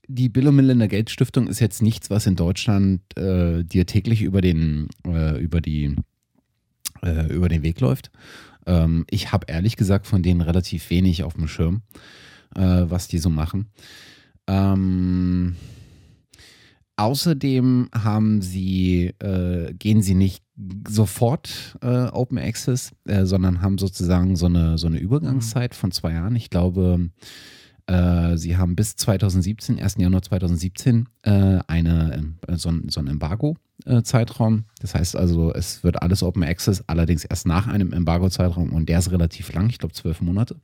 Die Bill und Melinda Gates Stiftung ist jetzt nichts, was in Deutschland äh, dir täglich über den, äh, über, die, äh, über den Weg läuft. Ähm, ich habe ehrlich gesagt von denen relativ wenig auf dem Schirm, äh, was die so machen. Ähm, Außerdem haben sie, äh, gehen sie nicht sofort äh, Open Access, äh, sondern haben sozusagen so eine, so eine Übergangszeit von zwei Jahren. Ich glaube, äh, sie haben bis 2017, 1. Januar 2017, äh, eine, äh, so, so einen Embargo-Zeitraum. Das heißt also, es wird alles Open Access, allerdings erst nach einem Embargo-Zeitraum und der ist relativ lang, ich glaube zwölf Monate,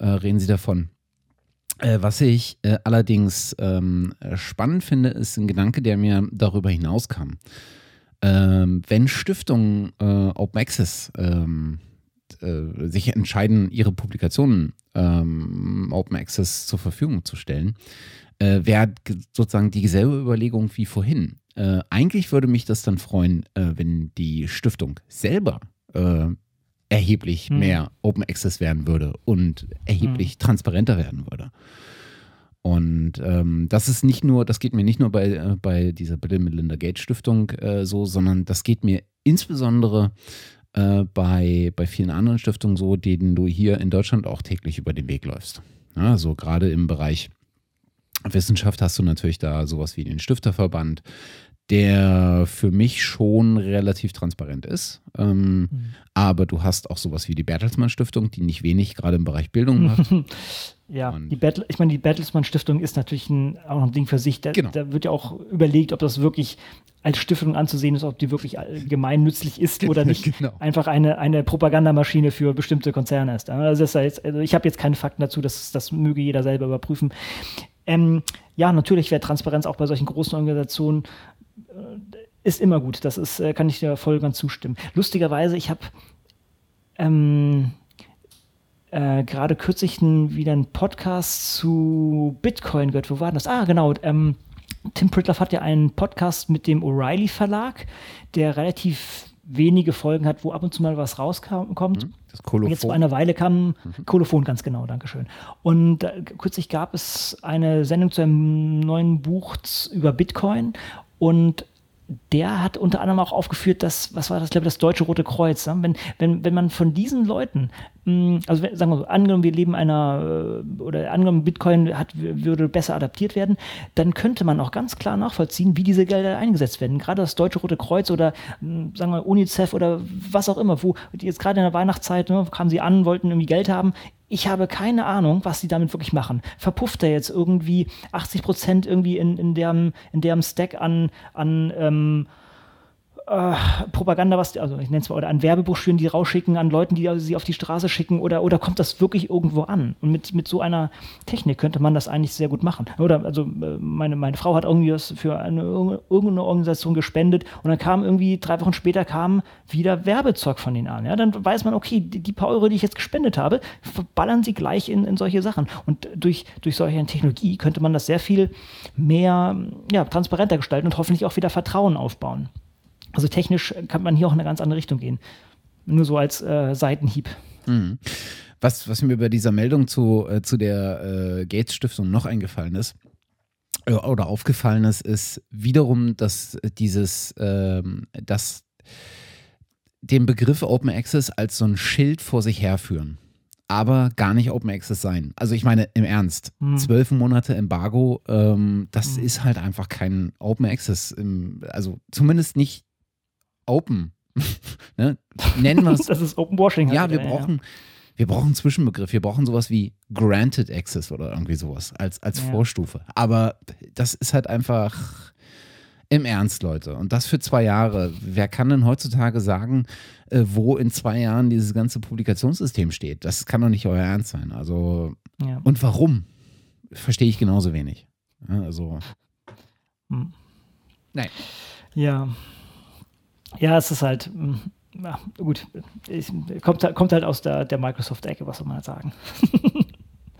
reden sie davon. Äh, was ich äh, allerdings ähm, spannend finde, ist ein Gedanke, der mir darüber hinauskam. Ähm, wenn Stiftungen äh, Open Access ähm, äh, sich entscheiden, ihre Publikationen ähm, Open Access zur Verfügung zu stellen, wäre sozusagen dieselbe Überlegung wie vorhin. Eigentlich würde mich das dann freuen, wenn die Stiftung selber erheblich hm. mehr Open Access werden würde und erheblich hm. transparenter werden würde. Und ähm, das ist nicht nur, das geht mir nicht nur bei, äh, bei dieser Bill Melinda Gates Stiftung äh, so, sondern das geht mir insbesondere äh, bei, bei vielen anderen Stiftungen so, denen du hier in Deutschland auch täglich über den Weg läufst. Ja, also gerade im Bereich Wissenschaft hast du natürlich da sowas wie den Stifterverband, der für mich schon relativ transparent ist. Ähm, mhm. Aber du hast auch sowas wie die Bertelsmann Stiftung, die nicht wenig gerade im Bereich Bildung macht. ja, die Battle, ich meine, die Bertelsmann Stiftung ist natürlich ein, auch ein Ding für sich. Da, genau. da, wird ja auch überlegt, ob das wirklich als Stiftung anzusehen ist, ob die wirklich gemeinnützlich ist oder nicht genau. einfach eine, eine Propagandamaschine für bestimmte Konzerne ist. Also, ist jetzt, also ich habe jetzt keine Fakten dazu, das, das möge jeder selber überprüfen. Ähm, ja, natürlich wäre Transparenz auch bei solchen großen Organisationen ist immer gut. Das ist, äh, kann ich dir voll ganz zustimmen. Lustigerweise, ich habe ähm, äh, gerade kürzlich ein, wieder einen Podcast zu Bitcoin gehört. Wo war das? Ah, genau. Ähm, Tim Pritloff hat ja einen Podcast mit dem O'Reilly Verlag, der relativ wenige Folgen hat, wo ab und zu mal was rauskommt. Mhm, das Kolophon. Jetzt vor einer Weile kam mhm. Kolophon, ganz genau, Dankeschön. Und äh, kürzlich gab es eine Sendung zu einem neuen Buch über Bitcoin und der hat unter anderem auch aufgeführt, dass, was war das, glaube ich, das Deutsche Rote Kreuz. Ne? Wenn, wenn, wenn man von diesen Leuten, hm, also sagen wir so, angenommen, wir leben einer, äh, oder angenommen, Bitcoin hat, würde besser adaptiert werden, dann könnte man auch ganz klar nachvollziehen, wie diese Gelder eingesetzt werden. Gerade das Deutsche Rote Kreuz oder, hm, sagen wir, UNICEF oder was auch immer, wo jetzt gerade in der Weihnachtszeit ne, kamen sie an, wollten irgendwie Geld haben ich habe keine Ahnung, was die damit wirklich machen. Verpufft er jetzt irgendwie 80 Prozent irgendwie in, in, deren, in deren Stack an, an ähm, äh, Propaganda, was, also ich nenne es mal, oder an Werbebroschüren, die rausschicken, an Leuten, die sie auf die Straße schicken, oder, oder kommt das wirklich irgendwo an? Und mit, mit so einer Technik könnte man das eigentlich sehr gut machen. Oder, also, äh, meine, meine Frau hat irgendwie was für eine, irgendeine Organisation gespendet und dann kam irgendwie, drei Wochen später kam wieder Werbezeug von denen an. Ja, dann weiß man, okay, die, die paar Euro, die ich jetzt gespendet habe, ballern sie gleich in, in solche Sachen. Und durch, durch solche Technologie könnte man das sehr viel mehr, ja, transparenter gestalten und hoffentlich auch wieder Vertrauen aufbauen. Also technisch kann man hier auch in eine ganz andere Richtung gehen. Nur so als äh, Seitenhieb. Mhm. Was, was mir bei dieser Meldung zu, äh, zu der äh, Gates Stiftung noch eingefallen ist, äh, oder aufgefallen ist, ist wiederum, dass dieses, ähm, dass den Begriff Open Access als so ein Schild vor sich herführen aber gar nicht Open Access sein. Also ich meine, im Ernst, hm. zwölf Monate Embargo, ähm, das hm. ist halt einfach kein Open Access. Im, also zumindest nicht open. ne? Nennen wir es. Das ist Open Washing. Ja, wir brauchen, ja. wir brauchen einen Zwischenbegriff. Wir brauchen sowas wie Granted Access oder irgendwie sowas als, als ja. Vorstufe. Aber das ist halt einfach im Ernst, Leute. Und das für zwei Jahre. Wer kann denn heutzutage sagen, äh, wo in zwei Jahren dieses ganze Publikationssystem steht? Das kann doch nicht euer Ernst sein. Also, ja. und warum? Verstehe ich genauso wenig. also. Hm. Nein. Ja, ja, es ist halt, hm, ja, gut, es kommt, kommt halt aus der, der Microsoft-Ecke, was soll man halt sagen.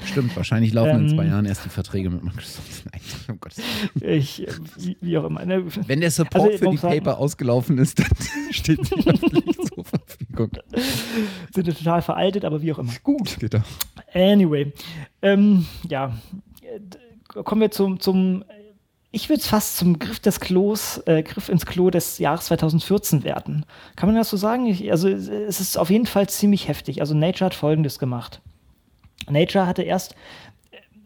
Stimmt, wahrscheinlich laufen ähm, in zwei ähm, Jahren erst die Verträge mit Microsoft. Nein, oh Gott. Ich, wie, wie, auch immer. Ne? Wenn der Support also, für die sagen, Paper ausgelaufen ist, dann steht sie natürlich zur Verfügung. Sind total veraltet, aber wie auch immer. Gut, geht doch. Anyway, ähm, ja, kommen wir zum, zum ich würde es fast zum Griff des Klos, äh, Griff ins Klo des Jahres 2014 werten. Kann man das so sagen? Ich, also es ist auf jeden Fall ziemlich heftig. Also Nature hat Folgendes gemacht. Nature hatte erst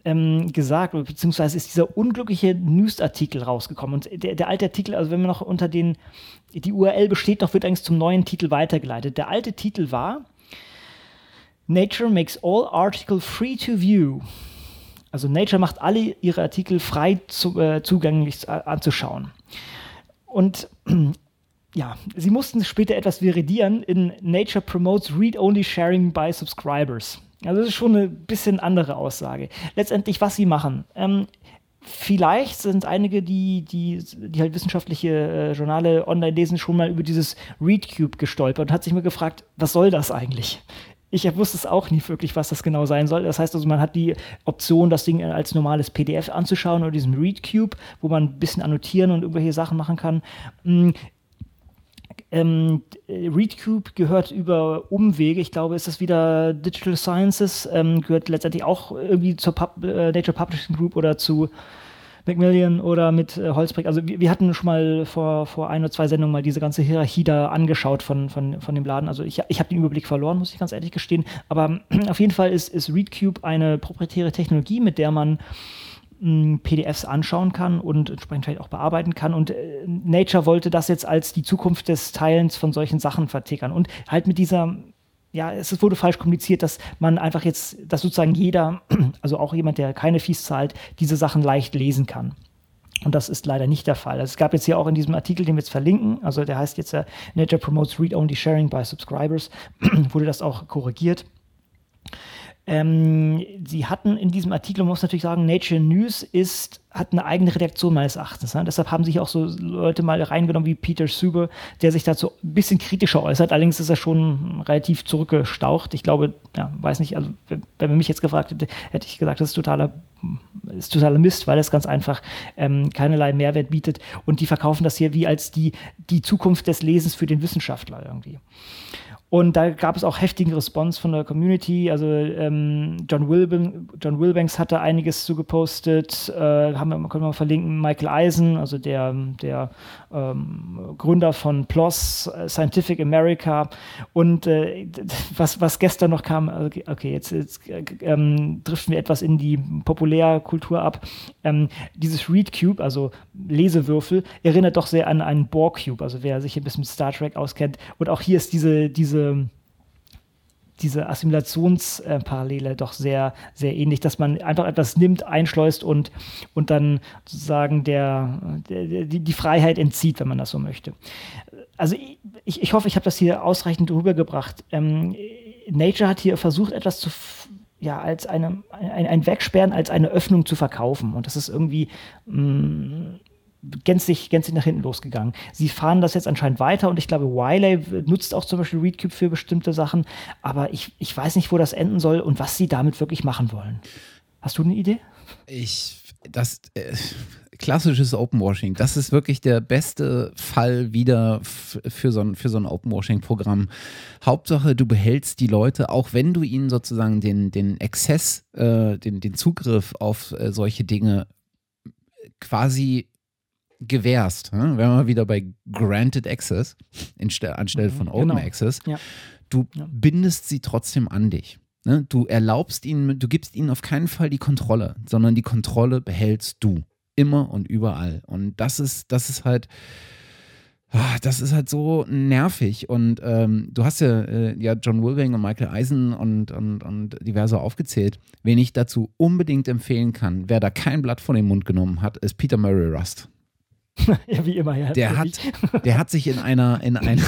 ähm, gesagt, beziehungsweise ist dieser unglückliche News-Artikel rausgekommen. Und der, der, alte Artikel, also wenn man noch unter den, die URL besteht noch, wird eigentlich zum neuen Titel weitergeleitet. Der alte Titel war Nature makes all article free to view. Also Nature macht alle ihre Artikel frei zu, äh, zugänglich anzuschauen. Und ja, sie mussten später etwas veridieren in Nature promotes read-only sharing by subscribers. Also das ist schon eine bisschen andere Aussage. Letztendlich, was sie machen. Ähm, vielleicht sind einige, die, die, die halt wissenschaftliche äh, Journale online lesen, schon mal über dieses ReadCube gestolpert und hat sich mir gefragt, was soll das eigentlich? Ich wusste es auch nie wirklich, was das genau sein soll. Das heißt also, man hat die Option, das Ding als normales PDF anzuschauen oder diesem ReadCube, wo man ein bisschen annotieren und irgendwelche Sachen machen kann. Hm, ähm, ReadCube gehört über Umwege, ich glaube, ist das wieder Digital Sciences, ähm, gehört letztendlich auch irgendwie zur Pub äh, Nature Publishing Group oder zu Macmillan oder mit äh, Holzbrink. Also wir, wir, hatten schon mal vor, vor ein oder zwei Sendungen mal diese ganze Hierarchie da angeschaut von, von, von dem Laden. Also ich, ich habe den Überblick verloren, muss ich ganz ehrlich gestehen. Aber auf jeden Fall ist, ist ReadCube eine proprietäre Technologie, mit der man PDFs anschauen kann und entsprechend vielleicht auch bearbeiten kann. Und äh, Nature wollte das jetzt als die Zukunft des Teilens von solchen Sachen vertickern. Und halt mit dieser, ja, es wurde falsch kommuniziert, dass man einfach jetzt, dass sozusagen jeder, also auch jemand, der keine Fees zahlt, diese Sachen leicht lesen kann. Und das ist leider nicht der Fall. Also es gab jetzt hier auch in diesem Artikel, den wir jetzt verlinken, also der heißt jetzt uh, Nature Promotes Read-Only Sharing by Subscribers, wurde das auch korrigiert. Ähm, sie hatten in diesem Artikel, man muss natürlich sagen, Nature News ist, hat eine eigene Redaktion meines Erachtens. Ne? Deshalb haben sich auch so Leute mal reingenommen wie Peter Suber, der sich dazu ein bisschen kritischer äußert. Allerdings ist er schon relativ zurückgestaucht. Ich glaube, ja, weiß nicht, also wenn man mich jetzt gefragt hätte, hätte ich gesagt, das ist totaler, ist totaler Mist, weil es ganz einfach ähm, keinerlei Mehrwert bietet. Und die verkaufen das hier wie als die, die Zukunft des Lesens für den Wissenschaftler irgendwie. Und da gab es auch heftigen Response von der Community. Also ähm, John, Wilbank, John Wilbanks hatte einiges zugepostet. Äh, haben können wir mal verlinken. Michael Eisen, also der, der ähm, Gründer von PLOS, äh, Scientific America. Und äh, was, was gestern noch kam, okay, jetzt, jetzt äh, ähm, driften wir etwas in die Populärkultur ab. Ähm, dieses Read Cube, also Lesewürfel, erinnert doch sehr an einen Borg Cube. Also wer sich ein bisschen mit Star Trek auskennt. Und auch hier ist diese, diese diese, diese Assimilationsparallele doch sehr, sehr ähnlich, dass man einfach etwas nimmt, einschleust und, und dann sozusagen der, der die, die Freiheit entzieht, wenn man das so möchte. Also ich, ich hoffe, ich habe das hier ausreichend rübergebracht. Ähm, Nature hat hier versucht, etwas zu ja, als eine, ein, ein Wegsperren, als eine Öffnung zu verkaufen. Und das ist irgendwie mh, mm, gänzlich, gänzlich nach hinten losgegangen. Sie fahren das jetzt anscheinend weiter und ich glaube, Wiley nutzt auch zum Beispiel ReadCube für bestimmte Sachen, aber ich, ich weiß nicht, wo das enden soll und was sie damit wirklich machen wollen. Hast du eine Idee? Ich, das, äh, klassisches Openwashing, das ist wirklich der beste Fall wieder für so ein, für so ein Openwashing-Programm. Hauptsache, du behältst die Leute, auch wenn du ihnen sozusagen den, den Access, äh, den, den Zugriff auf äh, solche Dinge quasi gewährst, ne? wenn wir wieder bei Granted Access anstelle von Open genau. Access, ja. du ja. bindest sie trotzdem an dich. Ne? Du erlaubst ihnen, du gibst ihnen auf keinen Fall die Kontrolle, sondern die Kontrolle behältst du. Immer und überall. Und das ist, das ist halt, ah, das ist halt so nervig. Und ähm, du hast ja, äh, ja John Wilbang und Michael Eisen und, und, und diverse aufgezählt. Wen ich dazu unbedingt empfehlen kann, wer da kein Blatt von dem Mund genommen hat, ist Peter Murray Rust. ja, wie immer, ja. Der hat, der hat sich in einer, in, einer,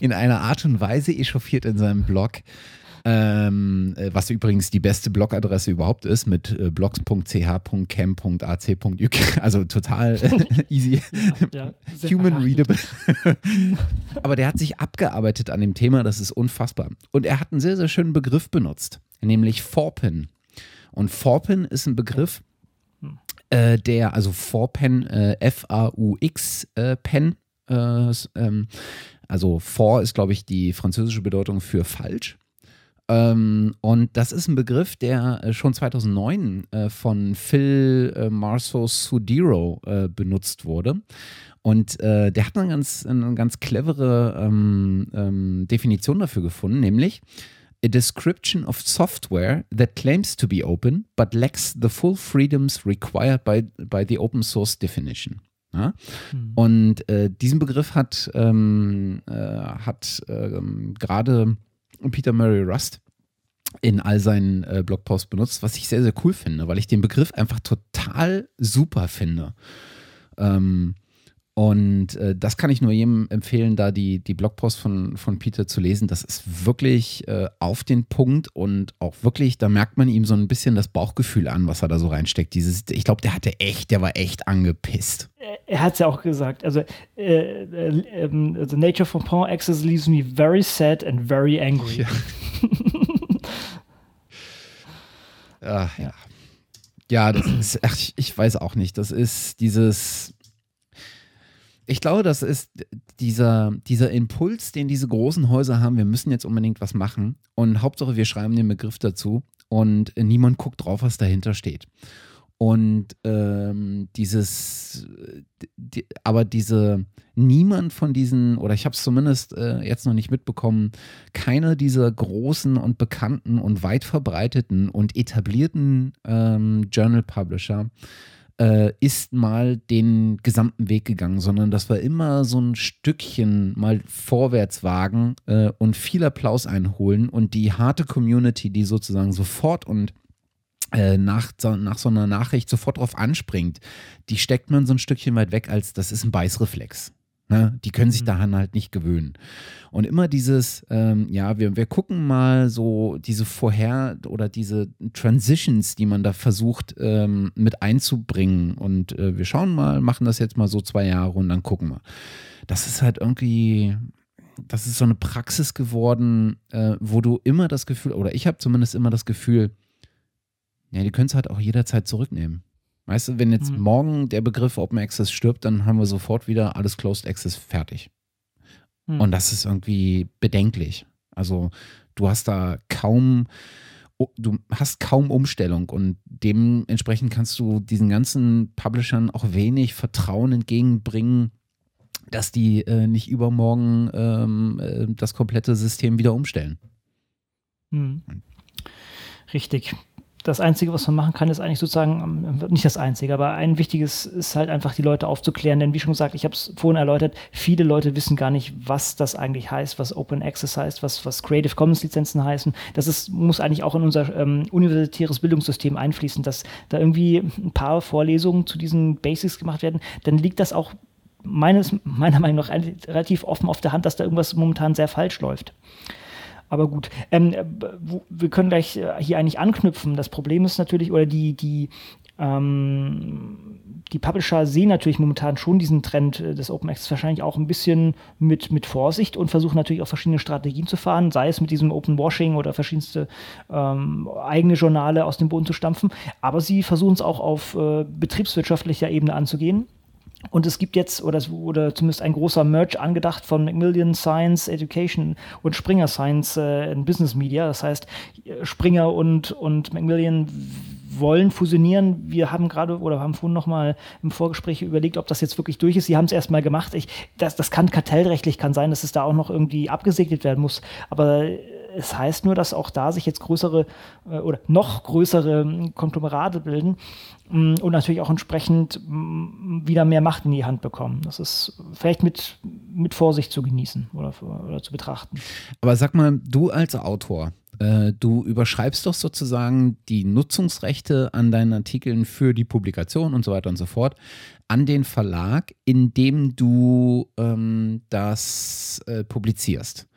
in einer Art und Weise echauffiert in seinem Blog, ähm, äh, was übrigens die beste Blogadresse überhaupt ist, mit äh, blogs.ch.cam.ac.uk. Also total easy. Ja, Human readable. Aber der hat sich abgearbeitet an dem Thema, das ist unfassbar. Und er hat einen sehr, sehr schönen Begriff benutzt, nämlich Forpin. Und Forpin ist ein Begriff, äh, der, also Forpen, äh, F-A-U-X äh, Pen, äh, ähm, also for ist, glaube ich, die französische Bedeutung für falsch. Ähm, und das ist ein Begriff, der äh, schon 2009 äh, von Phil Marso Sudiro benutzt wurde. Und äh, der hat eine ganz, eine ganz clevere ähm, ähm, Definition dafür gefunden, nämlich a description of software that claims to be open but lacks the full freedoms required by, by the open source definition. Ja? Mhm. Und äh, diesen Begriff hat, ähm, äh, hat ähm, gerade Peter Murray Rust in all seinen äh, Blogposts benutzt, was ich sehr, sehr cool finde, weil ich den Begriff einfach total super finde. Ähm, und äh, das kann ich nur jedem empfehlen, da die, die Blogpost von, von Peter zu lesen. Das ist wirklich äh, auf den Punkt und auch wirklich, da merkt man ihm so ein bisschen das Bauchgefühl an, was er da so reinsteckt. Dieses, ich glaube, der hatte echt, der war echt angepisst. Er hat es ja auch gesagt. Also, äh, äh, the nature of Pawn Access leaves me very sad and very angry. Ja. Ach, ja. Ja, das ist, ach, ich weiß auch nicht. Das ist dieses ich glaube, das ist dieser, dieser Impuls, den diese großen Häuser haben, wir müssen jetzt unbedingt was machen. Und Hauptsache, wir schreiben den Begriff dazu und niemand guckt drauf, was dahinter steht. Und ähm, dieses, die, aber diese, niemand von diesen, oder ich habe es zumindest äh, jetzt noch nicht mitbekommen, keine dieser großen und bekannten und weit verbreiteten und etablierten ähm, Journal Publisher äh, ist mal den gesamten Weg gegangen, sondern das war immer so ein Stückchen mal vorwärts wagen äh, und viel Applaus einholen und die harte Community, die sozusagen sofort und äh, nach, nach so einer Nachricht sofort drauf anspringt, die steckt man so ein Stückchen weit weg, als das ist ein Beißreflex. Ne? Die können sich mhm. daran halt nicht gewöhnen. Und immer dieses, ähm, ja, wir, wir gucken mal so diese Vorher- oder diese Transitions, die man da versucht ähm, mit einzubringen. Und äh, wir schauen mal, machen das jetzt mal so zwei Jahre und dann gucken wir. Das ist halt irgendwie, das ist so eine Praxis geworden, äh, wo du immer das Gefühl, oder ich habe zumindest immer das Gefühl, ja, die können es halt auch jederzeit zurücknehmen. Weißt du, wenn jetzt mhm. morgen der Begriff Open Access stirbt, dann haben wir sofort wieder alles Closed Access fertig. Mhm. Und das ist irgendwie bedenklich. Also du hast da kaum, du hast kaum Umstellung und dementsprechend kannst du diesen ganzen Publishern auch wenig Vertrauen entgegenbringen, dass die äh, nicht übermorgen ähm, äh, das komplette System wieder umstellen. Mhm. Richtig das Einzige, was man machen kann, ist eigentlich sozusagen, ähm, nicht das Einzige, aber ein wichtiges ist halt einfach, die Leute aufzuklären. Denn wie schon gesagt, ich habe es vorhin erläutert, viele Leute wissen gar nicht, was das eigentlich heißt, was Open Access heißt, was, was Creative Commons Lizenzen heißen. Das ist, muss eigentlich auch in unser ähm, universitäres Bildungssystem einfließen, dass da irgendwie ein paar Vorlesungen zu diesen Basics gemacht werden. Dann liegt das auch meines, meiner Meinung nach relativ offen auf der Hand, dass da irgendwas momentan sehr falsch läuft. Aber gut, ähm, wir können gleich äh, hier eigentlich anknüpfen. Das Problem ist natürlich, oder die, die, ähm, die Publisher sehen natürlich momentan schon diesen Trend äh, des Open Access wahrscheinlich auch ein bisschen mit, mit Vorsicht und versuchen natürlich auch verschiedene Strategien zu fahren, sei es mit diesem Open Washing oder verschiedenste ähm, eigene Journale aus dem Boden zu stampfen. Aber sie versuchen es auch auf äh, betriebswirtschaftlicher Ebene anzugehen. Und es gibt jetzt, oder es wurde zumindest ein großer Merch angedacht von Macmillan Science Education und Springer Science äh, in Business Media. Das heißt, Springer und, und Macmillan wollen fusionieren. Wir haben gerade oder haben vorhin noch mal im Vorgespräch überlegt, ob das jetzt wirklich durch ist. Sie haben es erstmal gemacht. Ich, das, das kann kartellrechtlich kann sein, dass es da auch noch irgendwie abgesegnet werden muss. Aber es heißt nur, dass auch da sich jetzt größere äh, oder noch größere Konglomerate bilden mm, und natürlich auch entsprechend mm, wieder mehr Macht in die Hand bekommen. Das ist vielleicht mit, mit Vorsicht zu genießen oder, oder zu betrachten. Aber sag mal, du als Autor, äh, du überschreibst doch sozusagen die Nutzungsrechte an deinen Artikeln für die Publikation und so weiter und so fort an den Verlag, indem du ähm, das äh, publizierst.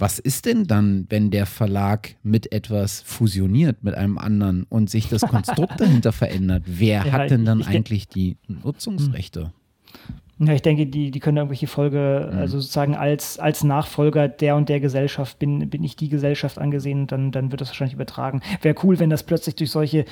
Was ist denn dann, wenn der Verlag mit etwas fusioniert, mit einem anderen und sich das Konstrukt dahinter verändert? Wer ja, hat denn dann eigentlich die Nutzungsrechte? Ja, ich denke, die, die können irgendwelche Folge, mhm. also sozusagen als, als Nachfolger der und der Gesellschaft bin, bin ich die Gesellschaft angesehen, dann, dann wird das wahrscheinlich übertragen. Wäre cool, wenn das plötzlich durch solche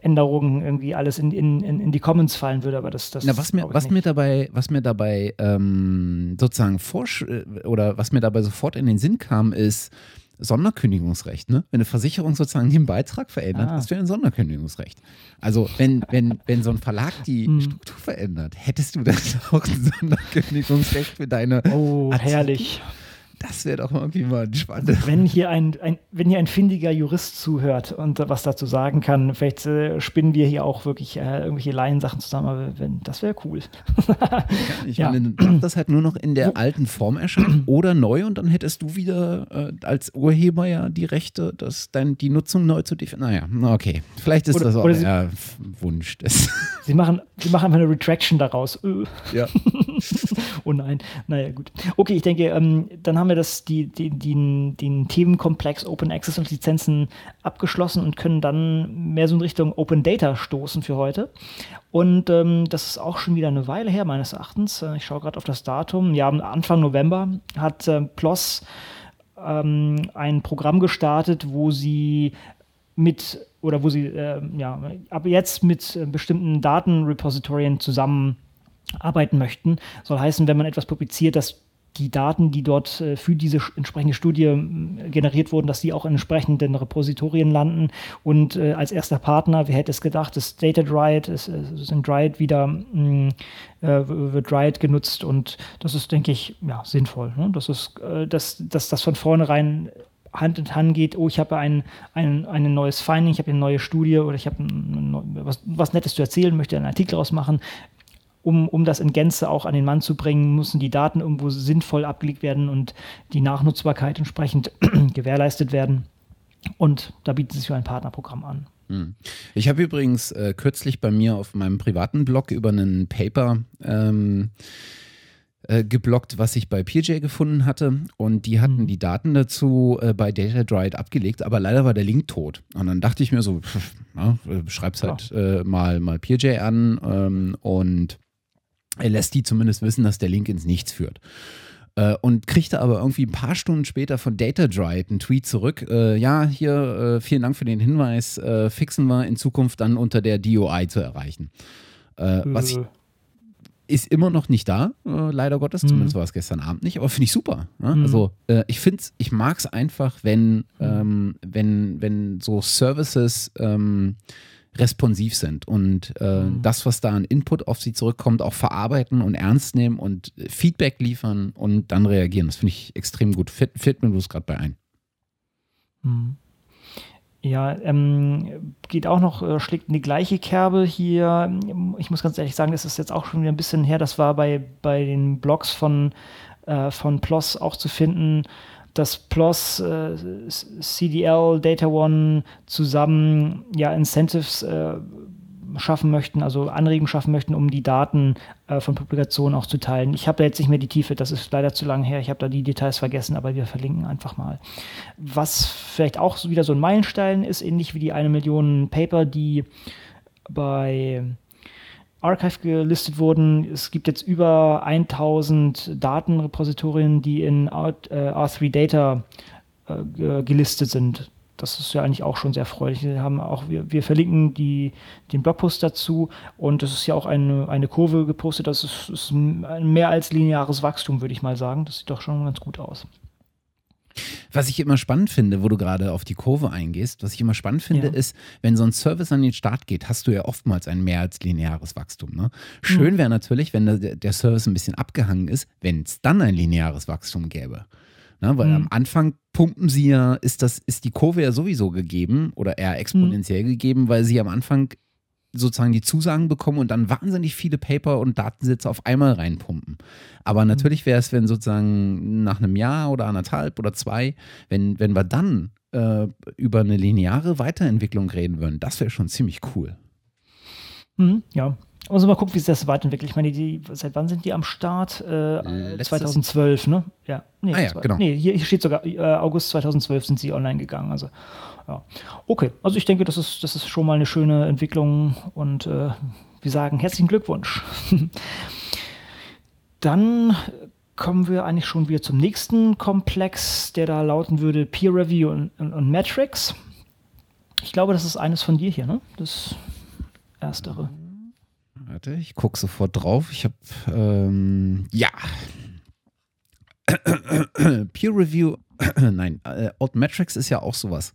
Änderungen irgendwie alles in, in, in die Commons fallen würde, aber das, das Na, was mir, was mir dabei, was mir dabei ähm, sozusagen forsch oder was mir dabei sofort in den Sinn kam, ist, Sonderkündigungsrecht, ne? Wenn eine Versicherung sozusagen den Beitrag verändert, ah. hast du ein Sonderkündigungsrecht. Also wenn, wenn, wenn so ein Verlag die hm. Struktur verändert, hättest du dann auch ein Sonderkündigungsrecht für deine Oh, Artikel? herrlich. Das wäre doch irgendwie mal spannend. Wenn hier ein, ein, wenn hier ein findiger Jurist zuhört und was dazu sagen kann, vielleicht äh, spinnen wir hier auch wirklich äh, irgendwelche Laiensachen zusammen, aber wenn, das wäre cool. ich ja. meine, dann das halt nur noch in der alten Form erscheinen oder neu und dann hättest du wieder äh, als Urheber ja die Rechte, dass dann die Nutzung neu zu definieren. Naja, okay. Vielleicht ist oder, das auch der Wunsch des. Sie machen, sie machen einfach eine Retraction daraus. Ja. oh nein. Naja, gut. Okay, ich denke, ähm, dann haben wir das, die, die, den, den Themenkomplex Open Access und Lizenzen abgeschlossen und können dann mehr so in Richtung Open Data stoßen für heute. Und ähm, das ist auch schon wieder eine Weile her, meines Erachtens. Äh, ich schaue gerade auf das Datum. Ja, Anfang November hat äh, PLOS ähm, ein Programm gestartet, wo sie mit oder wo sie äh, ja, ab jetzt mit äh, bestimmten Datenrepositorien zusammen arbeiten möchten. Soll heißen, wenn man etwas publiziert, dass die Daten, die dort äh, für diese entsprechende Studie generiert wurden, dass die auch in entsprechenden Repositorien landen. Und äh, als erster Partner, wer hätte es gedacht, ist DataDried, ist, ist in Dried wieder äh, wird Dried genutzt und das ist, denke ich, ja, sinnvoll. Ne? Das ist, dass, dass das von vornherein Hand in Hand geht, oh, ich habe ein, ein, ein neues Finding, ich habe eine neue Studie oder ich habe was, was Nettes zu erzählen, möchte einen Artikel ausmachen um, um das in Gänze auch an den Mann zu bringen, müssen die Daten irgendwo sinnvoll abgelegt werden und die Nachnutzbarkeit entsprechend gewährleistet werden. Und da bietet sich ein Partnerprogramm an. Hm. Ich habe übrigens äh, kürzlich bei mir auf meinem privaten Blog über einen Paper ähm, äh, geblockt, was ich bei PJ gefunden hatte. Und die hatten mhm. die Daten dazu äh, bei DataDried abgelegt, aber leider war der Link tot. Und dann dachte ich mir so, pff, na, äh, schreib's halt äh, mal, mal PJ an ähm, und er lässt die zumindest wissen, dass der Link ins Nichts führt. Äh, und kriegte aber irgendwie ein paar Stunden später von DataDrive einen Tweet zurück. Äh, ja, hier, äh, vielen Dank für den Hinweis. Äh, fixen wir in Zukunft dann unter der DOI zu erreichen. Äh, was ich, ist immer noch nicht da, äh, leider Gottes. Mhm. Zumindest war es gestern Abend nicht, aber finde ich super. Ne? Mhm. Also ich finde ich mag es einfach, wenn, mhm. ähm, wenn, wenn so Services ähm, responsiv sind und äh, mhm. das, was da an Input auf sie zurückkommt, auch verarbeiten und ernst nehmen und Feedback liefern und dann reagieren. Das finde ich extrem gut. Fällt mir bloß gerade bei ein. Mhm. Ja, ähm, geht auch noch, äh, schlägt in die gleiche Kerbe hier. Ich muss ganz ehrlich sagen, das ist jetzt auch schon wieder ein bisschen her. Das war bei, bei den Blogs von, äh, von PLOS auch zu finden dass PLOS, äh, CDL, Data One zusammen ja Incentives äh, schaffen möchten, also Anregungen schaffen möchten, um die Daten äh, von Publikationen auch zu teilen. Ich habe da jetzt nicht mehr die Tiefe, das ist leider zu lange her, ich habe da die Details vergessen, aber wir verlinken einfach mal. Was vielleicht auch wieder so ein Meilenstein ist, ähnlich wie die eine Million Paper, die bei Archive gelistet wurden. Es gibt jetzt über 1000 Datenrepositorien, die in R3 Data äh, gelistet sind. Das ist ja eigentlich auch schon sehr erfreulich. Wir, haben auch, wir, wir verlinken die, den Blogpost dazu und es ist ja auch eine, eine Kurve gepostet. Das ist, ist ein mehr als lineares Wachstum, würde ich mal sagen. Das sieht doch schon ganz gut aus. Was ich immer spannend finde, wo du gerade auf die Kurve eingehst, was ich immer spannend finde, ja. ist, wenn so ein Service an den Start geht, hast du ja oftmals ein mehr als lineares Wachstum. Ne? Schön mhm. wäre natürlich, wenn der, der, Service ein bisschen abgehangen ist, wenn es dann ein lineares Wachstum gäbe. Ne? Weil mhm. am Anfang pumpen sie ja, ist, das, ist die Kurve ja sowieso gegeben oder eher exponentiell mhm. gegeben, weil sie am Anfang sozusagen die Zusagen bekommen und dann wahnsinnig viele Paper und Datensätze auf einmal reinpumpen. Aber mhm. natürlich wäre es, wenn sozusagen nach einem Jahr oder anderthalb oder zwei, wenn, wenn wir dann äh, über eine lineare Weiterentwicklung reden würden, das wäre schon ziemlich cool. Mhm, ja. Also mal gucken, wie sich das weiterentwickelt. Ich meine, die, seit wann sind die am Start? Äh, 2012, ne? Ja. Nee, ah, ja, genau. Nee, hier, steht sogar, äh, August 2012 sind sie online gegangen. Also ja. Okay, also ich denke, das ist, das ist schon mal eine schöne Entwicklung und äh, wir sagen herzlichen Glückwunsch. Dann kommen wir eigentlich schon wieder zum nächsten Komplex, der da lauten würde Peer Review und, und, und Metrics. Ich glaube, das ist eines von dir hier, ne? Das erstere. Warte, ich gucke sofort drauf. Ich habe, ähm, ja. Peer Review Nein, äh, Altmetrics ist ja auch sowas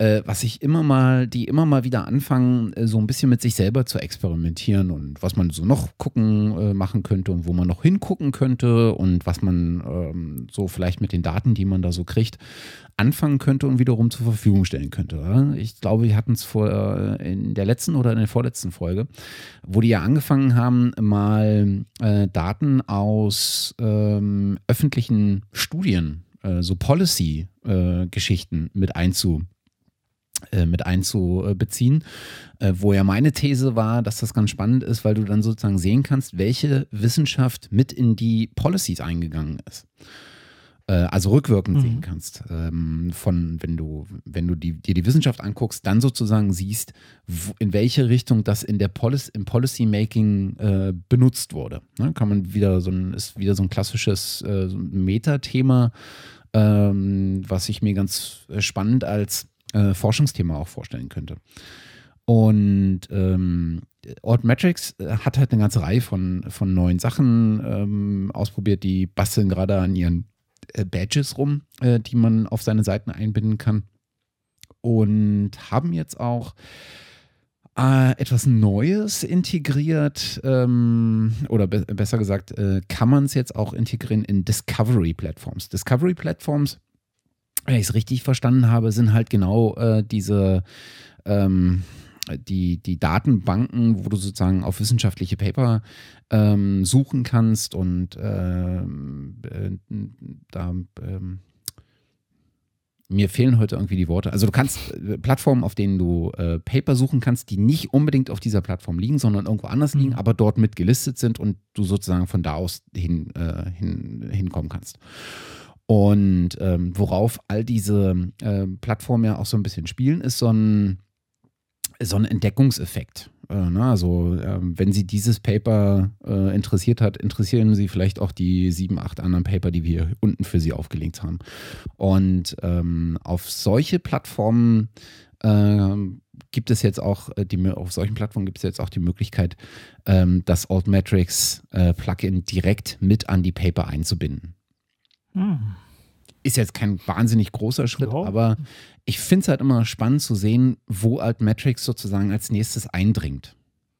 äh, was ich immer mal, die immer mal wieder anfangen, äh, so ein bisschen mit sich selber zu experimentieren und was man so noch gucken, äh, machen könnte und wo man noch hingucken könnte und was man ähm, so vielleicht mit den Daten, die man da so kriegt, anfangen könnte und wiederum zur Verfügung stellen könnte. Oder? Ich glaube, wir hatten es vor äh, in der letzten oder in der vorletzten Folge, wo die ja angefangen haben, mal äh, Daten aus ähm, öffentlichen Studien äh, so Policy-Geschichten mit einzu, mit einzubeziehen, äh, wo ja meine These war, dass das ganz spannend ist, weil du dann sozusagen sehen kannst, welche Wissenschaft mit in die Policies eingegangen ist. Äh, also rückwirkend mhm. sehen kannst. Ähm, von, wenn du, wenn du die, dir die Wissenschaft anguckst, dann sozusagen siehst, in welche Richtung das in der Policy, im Policymaking äh, benutzt wurde. Ne? Kann man wieder so ein, ist wieder so ein klassisches äh, Metathema, ähm, was ich mir ganz spannend als äh, Forschungsthema auch vorstellen könnte. Und ähm, Altmetrics äh, hat halt eine ganze Reihe von, von neuen Sachen ähm, ausprobiert. Die basteln gerade an ihren äh, Badges rum, äh, die man auf seine Seiten einbinden kann. Und haben jetzt auch äh, etwas Neues integriert. Ähm, oder be besser gesagt, äh, kann man es jetzt auch integrieren in Discovery-Plattforms. Discovery-Plattforms wenn ich es richtig verstanden habe, sind halt genau äh, diese ähm, die, die Datenbanken, wo du sozusagen auf wissenschaftliche Paper ähm, suchen kannst und ähm, äh, da ähm, mir fehlen heute irgendwie die Worte. Also du kannst äh, Plattformen, auf denen du äh, Paper suchen kannst, die nicht unbedingt auf dieser Plattform liegen, sondern irgendwo anders liegen, mhm. aber dort mit gelistet sind und du sozusagen von da aus hin, äh, hin, hinkommen kannst. Und ähm, worauf all diese äh, Plattformen ja auch so ein bisschen spielen, ist so ein, so ein Entdeckungseffekt. Äh, ne? Also äh, wenn Sie dieses Paper äh, interessiert hat, interessieren Sie vielleicht auch die sieben, acht anderen Paper, die wir unten für Sie aufgelegt haben. Und ähm, auf solche Plattformen ähm, gibt es jetzt auch äh, die auf solchen Plattformen gibt es jetzt auch die Möglichkeit, ähm, das Altmetrics Plugin direkt mit an die Paper einzubinden. Hm. Ist jetzt kein wahnsinnig großer Schritt, ja. aber ich finde es halt immer spannend zu sehen, wo Altmetrics sozusagen als nächstes eindringt.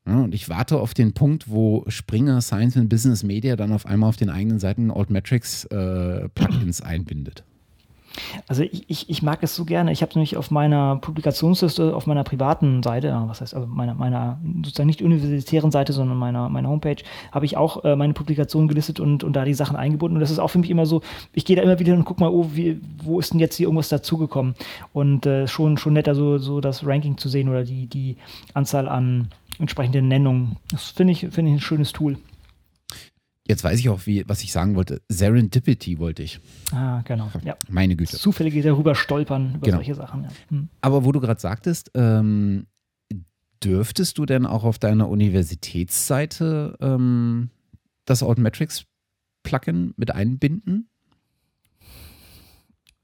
Ja, und ich warte auf den Punkt, wo Springer Science and Business Media dann auf einmal auf den eigenen Seiten Altmetrics äh, Plugins einbindet. Also ich, ich, ich mag es so gerne. Ich habe nämlich auf meiner Publikationsliste, auf meiner privaten Seite, was heißt also meiner, meiner sozusagen nicht universitären Seite, sondern meiner, meiner Homepage, habe ich auch äh, meine Publikationen gelistet und, und da die Sachen eingebunden. Und das ist auch für mich immer so, ich gehe da immer wieder und gucke mal, oh, wie, wo ist denn jetzt hier irgendwas dazugekommen? Und äh, schon, schon netter, so, so das Ranking zu sehen oder die, die Anzahl an entsprechenden Nennungen. Das finde ich, find ich ein schönes Tool. Jetzt weiß ich auch, wie, was ich sagen wollte. Serendipity wollte ich. Ah, genau. Ja. Meine Güte. Zufällige darüber stolpern, über genau. solche Sachen. Ja. Hm. Aber wo du gerade sagtest, ähm, dürftest du denn auch auf deiner Universitätsseite ähm, das Outmetrics Plugin mit einbinden?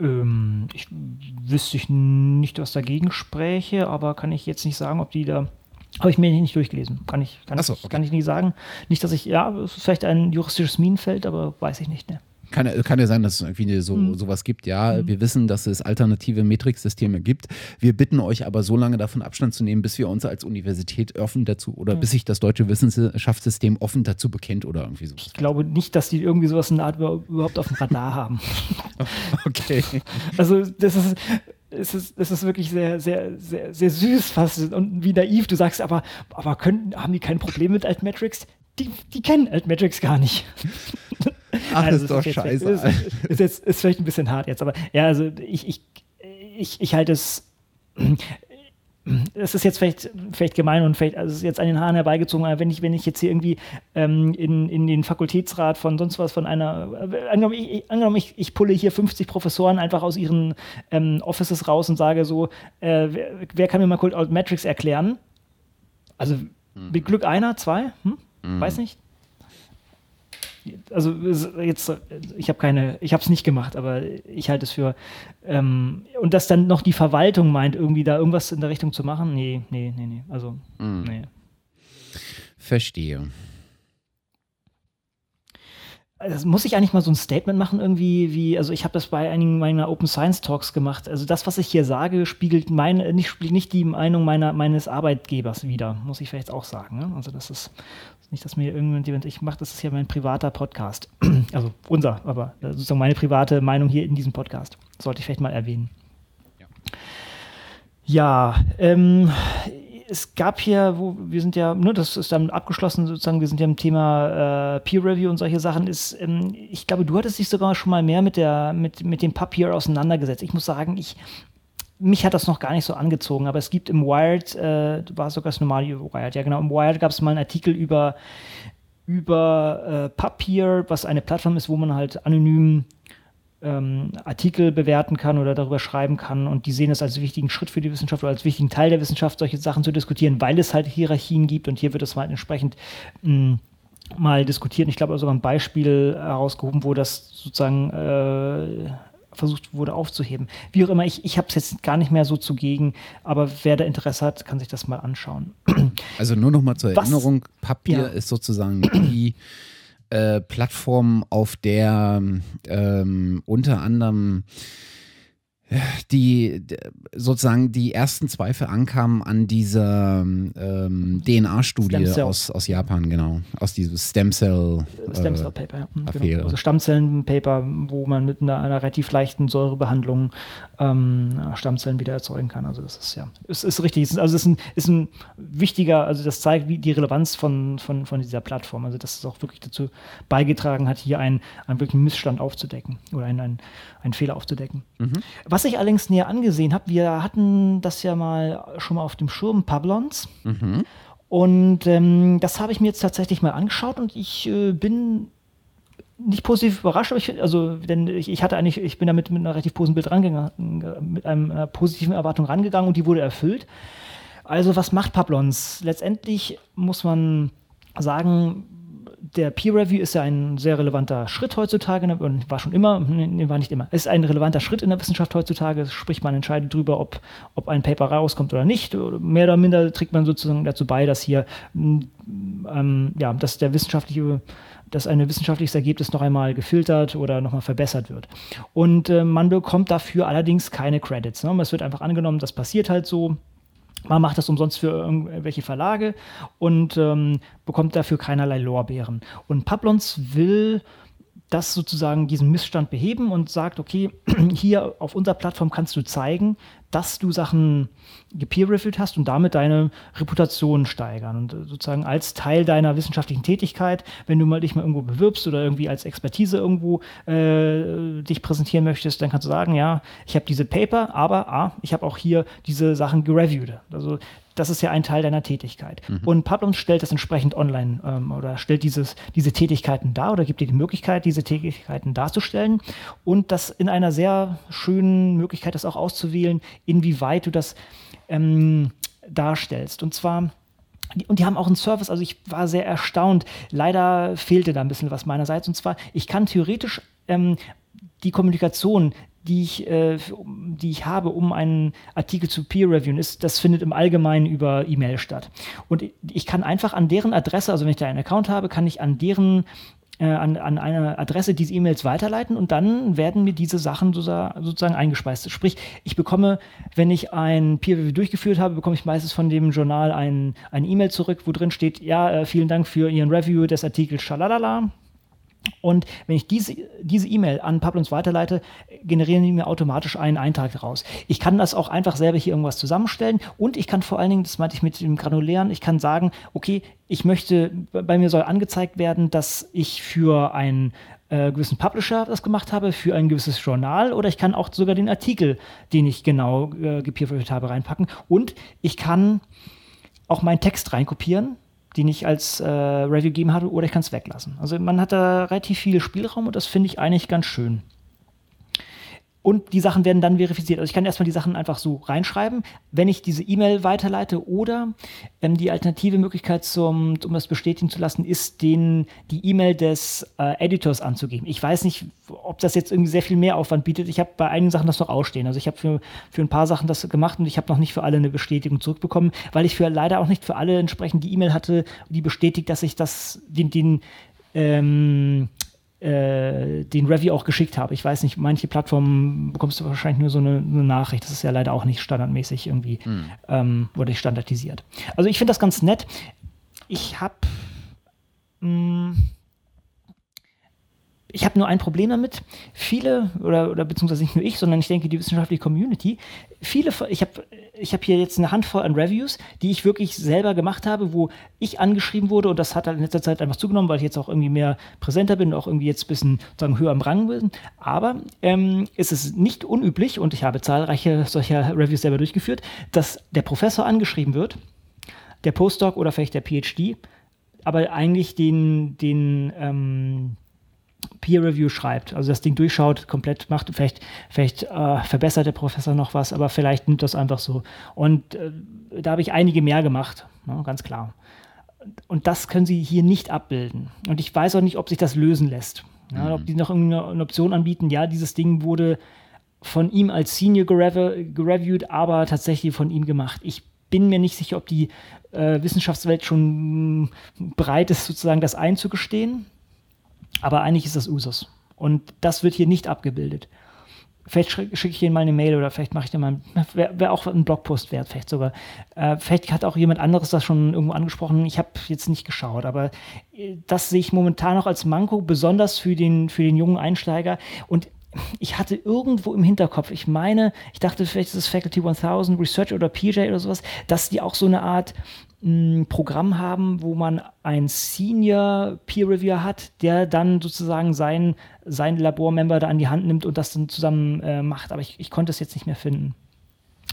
Ähm, ich wüsste ich nicht, was dagegen spräche, aber kann ich jetzt nicht sagen, ob die da habe ich mir nicht durchgelesen. Kann ich, kann, so, okay. kann ich nicht sagen. Nicht, dass ich, ja, es ist vielleicht ein juristisches Minenfeld, aber weiß ich nicht. Ne. Kann, kann ja sein, dass es irgendwie so, mhm. sowas gibt. Ja, mhm. wir wissen, dass es alternative Metriksysteme gibt. Wir bitten euch aber so lange davon Abstand zu nehmen, bis wir uns als Universität offen dazu oder mhm. bis sich das deutsche Wissenschaftssystem offen dazu bekennt oder irgendwie so. Ich glaube nicht, dass die irgendwie sowas in der Art überhaupt auf dem Radar haben. okay. Also, das ist, es ist, es ist wirklich sehr, sehr, sehr, sehr süß fast und wie naiv. Du sagst, aber, aber können, haben die kein Problem mit Altmetrics? Die, die kennen Altmetrics gar nicht. Ach, also, ist doch ist scheiße. Ist, ist, jetzt, ist vielleicht ein bisschen hart jetzt, aber ja, also ich, ich, ich, ich halte es das ist jetzt vielleicht, vielleicht gemein und vielleicht also ist jetzt an den Haaren herbeigezogen, aber wenn ich, wenn ich jetzt hier irgendwie ähm, in, in den Fakultätsrat von sonst was von einer, äh, angenommen, ich, angenommen ich, ich pulle hier 50 Professoren einfach aus ihren ähm, Offices raus und sage so, äh, wer, wer, kann mir mal Cult Out Matrix erklären? Also mhm. mit Glück einer, zwei, hm? mhm. weiß nicht also jetzt, ich habe keine, ich habe es nicht gemacht, aber ich halte es für, ähm, und dass dann noch die Verwaltung meint, irgendwie da irgendwas in der Richtung zu machen, nee, nee, nee, nee, also, mhm. nee. Verstehe. also muss ich eigentlich mal so ein Statement machen, irgendwie, wie, also ich habe das bei einigen meiner Open Science Talks gemacht. Also das, was ich hier sage, spiegelt meine, nicht, spiegelt nicht die Meinung meiner, meines Arbeitgebers wider, muss ich vielleicht auch sagen. Ne? Also das ist nicht, dass mir irgendjemand, ich mache, das ist ja mein privater Podcast. Also unser, aber sozusagen meine private Meinung hier in diesem Podcast. Sollte ich vielleicht mal erwähnen. Ja, ja ähm, es gab hier, wo wir sind ja, ne, das ist dann abgeschlossen sozusagen, wir sind ja im Thema äh, Peer Review und solche Sachen, ist, ähm, ich glaube, du hattest dich sogar schon mal mehr mit der, mit, mit dem Papier auseinandergesetzt. Ich muss sagen, ich, mich hat das noch gar nicht so angezogen, aber es gibt im Wired, äh, war sogar das normale Wired, ja genau, im Wired gab es mal einen Artikel über, über äh, Papier, was eine Plattform ist, wo man halt anonym ähm, Artikel bewerten kann oder darüber schreiben kann. Und die sehen es als wichtigen Schritt für die Wissenschaft oder als wichtigen Teil der Wissenschaft, solche Sachen zu diskutieren, weil es halt Hierarchien gibt. Und hier wird es mal entsprechend mh, hm, mal diskutiert. Ich glaube, sogar ein Beispiel herausgehoben, wo das sozusagen äh, versucht wurde aufzuheben. Wie auch immer, ich, ich habe es jetzt gar nicht mehr so zugegen, aber wer da Interesse hat, kann sich das mal anschauen. Also nur noch mal zur Erinnerung, Was? Papier ja. ist sozusagen die äh, Plattform, auf der ähm, unter anderem die sozusagen die ersten Zweifel ankamen an dieser ähm, DNA-Studie aus, aus Japan, genau. Aus diesem Stem Cell, Stem Cell Paper, ja. Genau. Also Stammzellen-Paper, wo man mit einer, einer relativ leichten Säurebehandlung ähm, Stammzellen wieder erzeugen kann. Also das ist ja, es ist richtig. Ist, also es ist ein, ist ein wichtiger, also das zeigt wie die Relevanz von, von, von dieser Plattform. Also dass es auch wirklich dazu beigetragen hat, hier einen, einen wirklichen Missstand aufzudecken oder einen, einen, einen Fehler aufzudecken. Mhm. Was ich allerdings näher angesehen habe, wir hatten das ja mal schon mal auf dem Schirm, Pablons. Mhm. Und ähm, das habe ich mir jetzt tatsächlich mal angeschaut und ich äh, bin nicht positiv überrascht, aber ich, also, denn ich, ich, hatte eigentlich, ich bin damit mit einer relativ positiven Bild rangegangen, mit einer positiven Erwartung rangegangen und die wurde erfüllt. Also, was macht Pablons? Letztendlich muss man sagen, der Peer Review ist ja ein sehr relevanter Schritt heutzutage ne, und war schon immer, nee, war nicht immer, ist ein relevanter Schritt in der Wissenschaft heutzutage, sprich man entscheidet darüber, ob, ob ein Paper rauskommt oder nicht. Mehr oder minder trägt man sozusagen dazu bei, dass hier ähm, ja, dass der wissenschaftliche dass ein wissenschaftliches Ergebnis noch einmal gefiltert oder nochmal verbessert wird. Und äh, man bekommt dafür allerdings keine Credits. Ne? Es wird einfach angenommen, das passiert halt so. Man macht das umsonst für irgendwelche Verlage und ähm, bekommt dafür keinerlei Lorbeeren. Und Pablons will das sozusagen diesen Missstand beheben und sagt, okay, hier auf unserer Plattform kannst du zeigen, dass du Sachen gepeer-reviewed hast und damit deine Reputation steigern. Und äh, sozusagen als Teil deiner wissenschaftlichen Tätigkeit, wenn du mal dich mal irgendwo bewirbst oder irgendwie als Expertise irgendwo äh, dich präsentieren möchtest, dann kannst du sagen, ja, ich habe diese Paper, aber ah, ich habe auch hier diese Sachen gereviewt. Also das ist ja ein Teil deiner Tätigkeit. Mhm. Und Pablons stellt das entsprechend online ähm, oder stellt dieses, diese Tätigkeiten dar oder gibt dir die Möglichkeit, diese Tätigkeiten darzustellen und das in einer sehr schönen Möglichkeit, das auch auszuwählen, inwieweit du das ähm, darstellst. Und zwar und die haben auch einen Service, also ich war sehr erstaunt. Leider fehlte da ein bisschen was meinerseits. Und zwar, ich kann theoretisch ähm, die Kommunikation die ich, äh, die ich habe, um einen Artikel zu peer-reviewen, ist, das findet im Allgemeinen über E-Mail statt. Und ich kann einfach an deren Adresse, also wenn ich da einen Account habe, kann ich an deren äh, an, an eine Adresse diese E-Mails weiterleiten und dann werden mir diese Sachen sozusagen eingespeist. Sprich, ich bekomme, wenn ich ein Peer-Review durchgeführt habe, bekomme ich meistens von dem Journal ein, eine E-Mail zurück, wo drin steht, ja, äh, vielen Dank für Ihren Review des Artikels, schalalala, und wenn ich diese diese E-Mail an Pablons weiterleite, generieren die mir automatisch einen Eintrag raus. Ich kann das auch einfach selber hier irgendwas zusammenstellen und ich kann vor allen Dingen, das meinte ich mit dem Granulären, ich kann sagen, okay, ich möchte, bei mir soll angezeigt werden, dass ich für einen äh, gewissen Publisher das gemacht habe, für ein gewisses Journal oder ich kann auch sogar den Artikel, den ich genau äh, gepeerreviewt habe, reinpacken und ich kann auch meinen Text reinkopieren den ich als äh, Review gegeben hatte, oder ich kann es weglassen. Also man hat da relativ viel Spielraum und das finde ich eigentlich ganz schön. Und die Sachen werden dann verifiziert. Also ich kann erstmal die Sachen einfach so reinschreiben, wenn ich diese E-Mail weiterleite. Oder ähm, die alternative Möglichkeit, zum, um das bestätigen zu lassen, ist, den, die E-Mail des äh, Editors anzugeben. Ich weiß nicht, ob das jetzt irgendwie sehr viel mehr Aufwand bietet. Ich habe bei einigen Sachen das noch ausstehen. Also ich habe für, für ein paar Sachen das gemacht und ich habe noch nicht für alle eine Bestätigung zurückbekommen, weil ich für leider auch nicht für alle entsprechend die E-Mail hatte, die bestätigt, dass ich das, den, den ähm, äh, den Review auch geschickt habe. Ich weiß nicht, manche Plattformen bekommst du wahrscheinlich nur so eine, eine Nachricht. Das ist ja leider auch nicht standardmäßig irgendwie, mhm. ähm, wurde standardisiert. Also ich finde das ganz nett. Ich habe hm, ich habe nur ein Problem damit. Viele, oder, oder beziehungsweise nicht nur ich, sondern ich denke die wissenschaftliche Community, viele, ich habe ich hab hier jetzt eine Handvoll an Reviews, die ich wirklich selber gemacht habe, wo ich angeschrieben wurde und das hat halt in letzter Zeit einfach zugenommen, weil ich jetzt auch irgendwie mehr präsenter bin und auch irgendwie jetzt ein bisschen sagen, höher im Rang bin. Aber ähm, es ist nicht unüblich und ich habe zahlreiche solcher Reviews selber durchgeführt, dass der Professor angeschrieben wird, der Postdoc oder vielleicht der PhD, aber eigentlich den, den ähm, Peer Review schreibt, also das Ding durchschaut, komplett macht, vielleicht, vielleicht äh, verbessert der Professor noch was, aber vielleicht nimmt das einfach so. Und äh, da habe ich einige mehr gemacht, ne, ganz klar. Und das können sie hier nicht abbilden. Und ich weiß auch nicht, ob sich das lösen lässt. Ja, mhm. Ob die noch irgendeine Option anbieten, ja, dieses Ding wurde von ihm als Senior gereviewt, aber tatsächlich von ihm gemacht. Ich bin mir nicht sicher, ob die äh, Wissenschaftswelt schon bereit ist, sozusagen das einzugestehen. Aber eigentlich ist das Usus. Und das wird hier nicht abgebildet. Vielleicht schicke ich Ihnen mal eine Mail oder vielleicht mache ich dir mal, wäre wär auch ein Blogpost wert, vielleicht sogar. Äh, vielleicht hat auch jemand anderes das schon irgendwo angesprochen. Ich habe jetzt nicht geschaut, aber äh, das sehe ich momentan noch als Manko, besonders für den, für den jungen Einsteiger. Und ich hatte irgendwo im Hinterkopf, ich meine, ich dachte, vielleicht ist es Faculty 1000 Research oder PJ oder sowas, dass die auch so eine Art ein Programm haben, wo man einen Senior Peer Reviewer hat, der dann sozusagen sein, sein Labormember da an die Hand nimmt und das dann zusammen äh, macht. Aber ich, ich konnte es jetzt nicht mehr finden.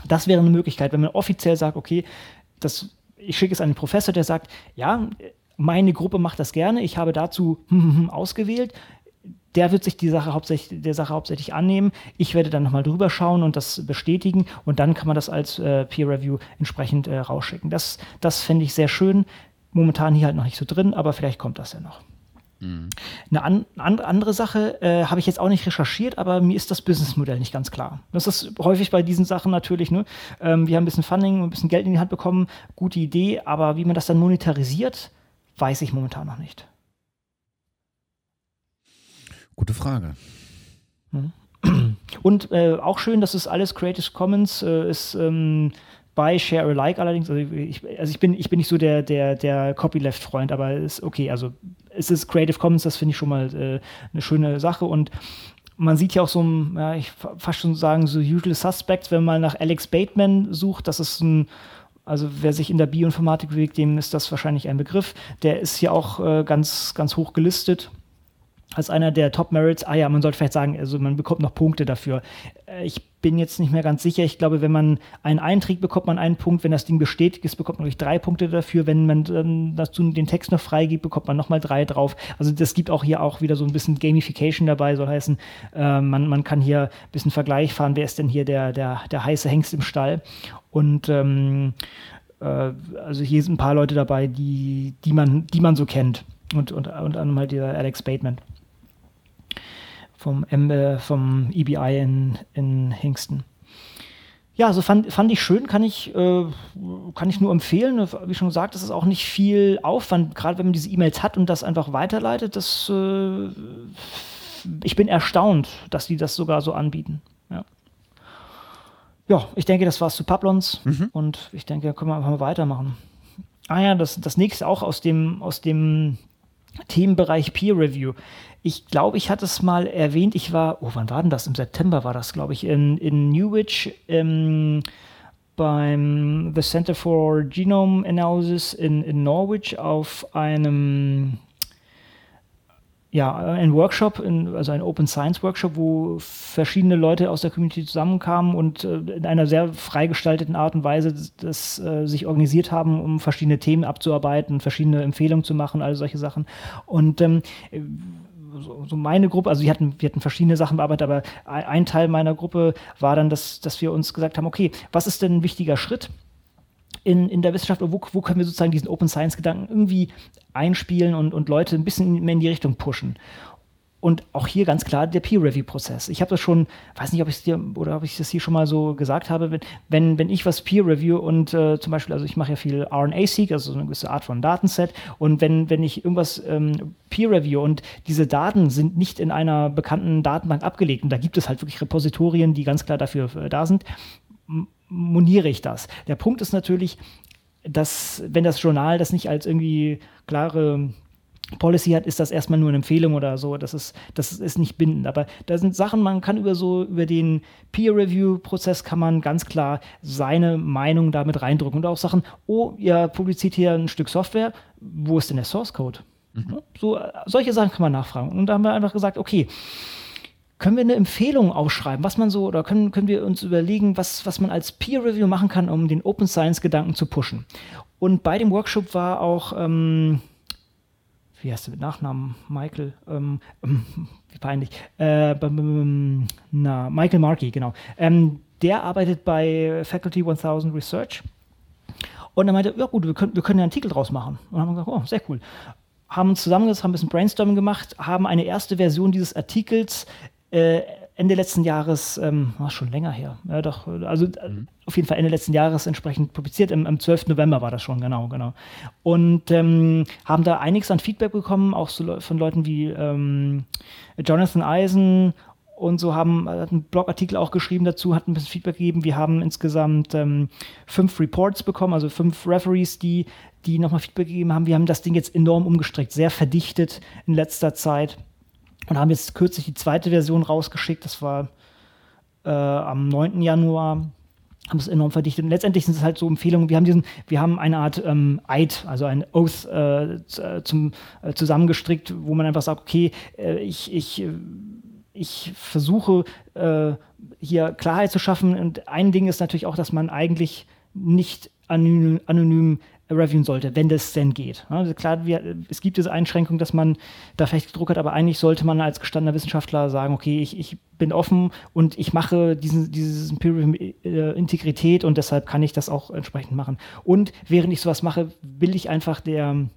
Das wäre eine Möglichkeit, wenn man offiziell sagt, okay, das, ich schicke es an den Professor, der sagt, ja, meine Gruppe macht das gerne, ich habe dazu ausgewählt, der wird sich die Sache hauptsächlich, der Sache hauptsächlich annehmen. Ich werde dann nochmal drüber schauen und das bestätigen und dann kann man das als äh, Peer Review entsprechend äh, rausschicken. Das, das fände ich sehr schön. Momentan hier halt noch nicht so drin, aber vielleicht kommt das ja noch. Mhm. Eine an, an, andere Sache äh, habe ich jetzt auch nicht recherchiert, aber mir ist das Businessmodell nicht ganz klar. Das ist häufig bei diesen Sachen natürlich. Ne? Ähm, wir haben ein bisschen Funding, ein bisschen Geld in die Hand bekommen, gute Idee, aber wie man das dann monetarisiert, weiß ich momentan noch nicht. Gute Frage. Hm. Und äh, auch schön, dass es alles Creative Commons äh, ist. Ähm, bei Share Alike allerdings, also ich, also ich, bin, ich bin nicht so der, der, der Copyleft-Freund, aber ist okay. Also es ist Creative Commons, das finde ich schon mal äh, eine schöne Sache und man sieht ja auch so, ja, ich fast schon sagen, so Usual Suspects, wenn man nach Alex Bateman sucht, das ist ein, also wer sich in der Bioinformatik bewegt, dem ist das wahrscheinlich ein Begriff. Der ist hier auch äh, ganz, ganz hoch gelistet als einer der Top Merits, ah ja, man sollte vielleicht sagen, also man bekommt noch Punkte dafür. Äh, ich bin jetzt nicht mehr ganz sicher. Ich glaube, wenn man einen einträgt, bekommt man einen Punkt. Wenn das Ding bestätigt ist, bekommt man natürlich drei Punkte dafür. Wenn man dann dazu den Text noch freigibt, bekommt man nochmal drei drauf. Also das gibt auch hier auch wieder so ein bisschen Gamification dabei, soll heißen, äh, man, man kann hier ein bisschen Vergleich fahren, wer ist denn hier der, der, der heiße Hengst im Stall. Und ähm, äh, also hier sind ein paar Leute dabei, die, die, man, die man so kennt. Und, und, und anderem halt dieser Alex Bateman vom, äh, vom EBI in, in Hingston. Ja, also fand, fand ich schön, kann ich, äh, kann ich nur empfehlen. Wie schon gesagt, das ist auch nicht viel Aufwand, gerade wenn man diese E-Mails hat und das einfach weiterleitet. Das, äh, ich bin erstaunt, dass die das sogar so anbieten. Ja, ja ich denke, das war es zu Pablons mhm. und ich denke, können wir einfach mal weitermachen. Ah ja, das, das nächste auch aus dem, aus dem Themenbereich Peer Review. Ich glaube, ich hatte es mal erwähnt. Ich war, oh, wann war denn das? Im September war das, glaube ich, in, in Newwich ähm, beim The Center for Genome Analysis in, in Norwich auf einem ja, ein Workshop, also ein Open Science Workshop, wo verschiedene Leute aus der Community zusammenkamen und äh, in einer sehr freigestalteten Art und Weise das, das äh, sich organisiert haben, um verschiedene Themen abzuarbeiten, verschiedene Empfehlungen zu machen, all solche Sachen. Und ähm, so, meine Gruppe, also wir hatten, wir hatten verschiedene Sachen bearbeitet, aber ein Teil meiner Gruppe war dann, dass, dass wir uns gesagt haben, okay, was ist denn ein wichtiger Schritt? in, in der Wissenschaft, wo, wo können wir sozusagen diesen Open Science-Gedanken irgendwie einspielen und, und Leute ein bisschen mehr in die Richtung pushen. Und auch hier ganz klar der Peer-Review-Prozess. Ich habe das schon, weiß nicht, ob ich es dir oder ob ich das hier schon mal so gesagt habe, wenn, wenn, ich was Peer-Review und äh, zum Beispiel, also ich mache ja viel RNA-Seek, also so eine gewisse Art von Datenset, und wenn, wenn ich irgendwas ähm, Peer-Review und diese Daten sind nicht in einer bekannten Datenbank abgelegt, und da gibt es halt wirklich Repositorien, die ganz klar dafür äh, da sind, moniere ich das. Der Punkt ist natürlich, dass, wenn das Journal das nicht als irgendwie klare Policy hat, ist das erstmal nur eine Empfehlung oder so. Das ist, das ist nicht bindend. Aber da sind Sachen, man kann über so, über den Peer-Review-Prozess kann man ganz klar seine Meinung damit reindrücken. Und auch Sachen, oh, ihr publiziert hier ein Stück Software, wo ist denn der Source Code? Mhm. So, solche Sachen kann man nachfragen. Und da haben wir einfach gesagt, okay, können wir eine Empfehlung aufschreiben, was man so, oder können, können wir uns überlegen, was, was man als Peer-Review machen kann, um den Open Science-Gedanken zu pushen. Und bei dem Workshop war auch, ähm, wie heißt der mit Nachnamen? Michael, ähm, ähm, wie peinlich, äh, na, Michael Markey, genau. Ähm, der arbeitet bei Faculty 1000 Research. Und er meinte, ja gut, wir können, wir können einen Artikel draus machen. Und haben gesagt, oh, sehr cool. Haben uns zusammengesetzt, haben ein bisschen Brainstorming gemacht, haben eine erste Version dieses Artikels äh, Ende letzten Jahres, ähm, war schon länger her, ja doch, also mhm. auf jeden Fall Ende letzten Jahres entsprechend publiziert, im, am 12. November war das schon, genau, genau. Und ähm, haben da einiges an Feedback bekommen, auch so von Leuten wie ähm, Jonathan Eisen und so haben hat einen Blogartikel auch geschrieben dazu, hat ein bisschen Feedback gegeben. Wir haben insgesamt ähm, fünf Reports bekommen, also fünf Referees, die, die nochmal Feedback gegeben haben. Wir haben das Ding jetzt enorm umgestrickt, sehr verdichtet in letzter Zeit und haben jetzt kürzlich die zweite Version rausgeschickt. Das war äh, am 9. Januar. Haben es enorm verdichtet. Und letztendlich sind es halt so Empfehlungen. Wir haben diesen, wir haben eine Art ähm, Eid, also ein Oath äh, äh zum, äh, zusammengestrickt, wo man einfach sagt, okay, äh, ich, ich, äh, ich versuche hier Klarheit zu schaffen. Und ein Ding ist natürlich auch, dass man eigentlich nicht anonym, anonym reviewen sollte, wenn das denn geht. Also klar, wir, es gibt diese Einschränkung, dass man da vielleicht gedruckt hat, aber eigentlich sollte man als gestandener Wissenschaftler sagen, okay, ich, ich bin offen und ich mache diesen, diesen Peer äh, Integrität und deshalb kann ich das auch entsprechend machen. Und während ich sowas mache, will ich einfach der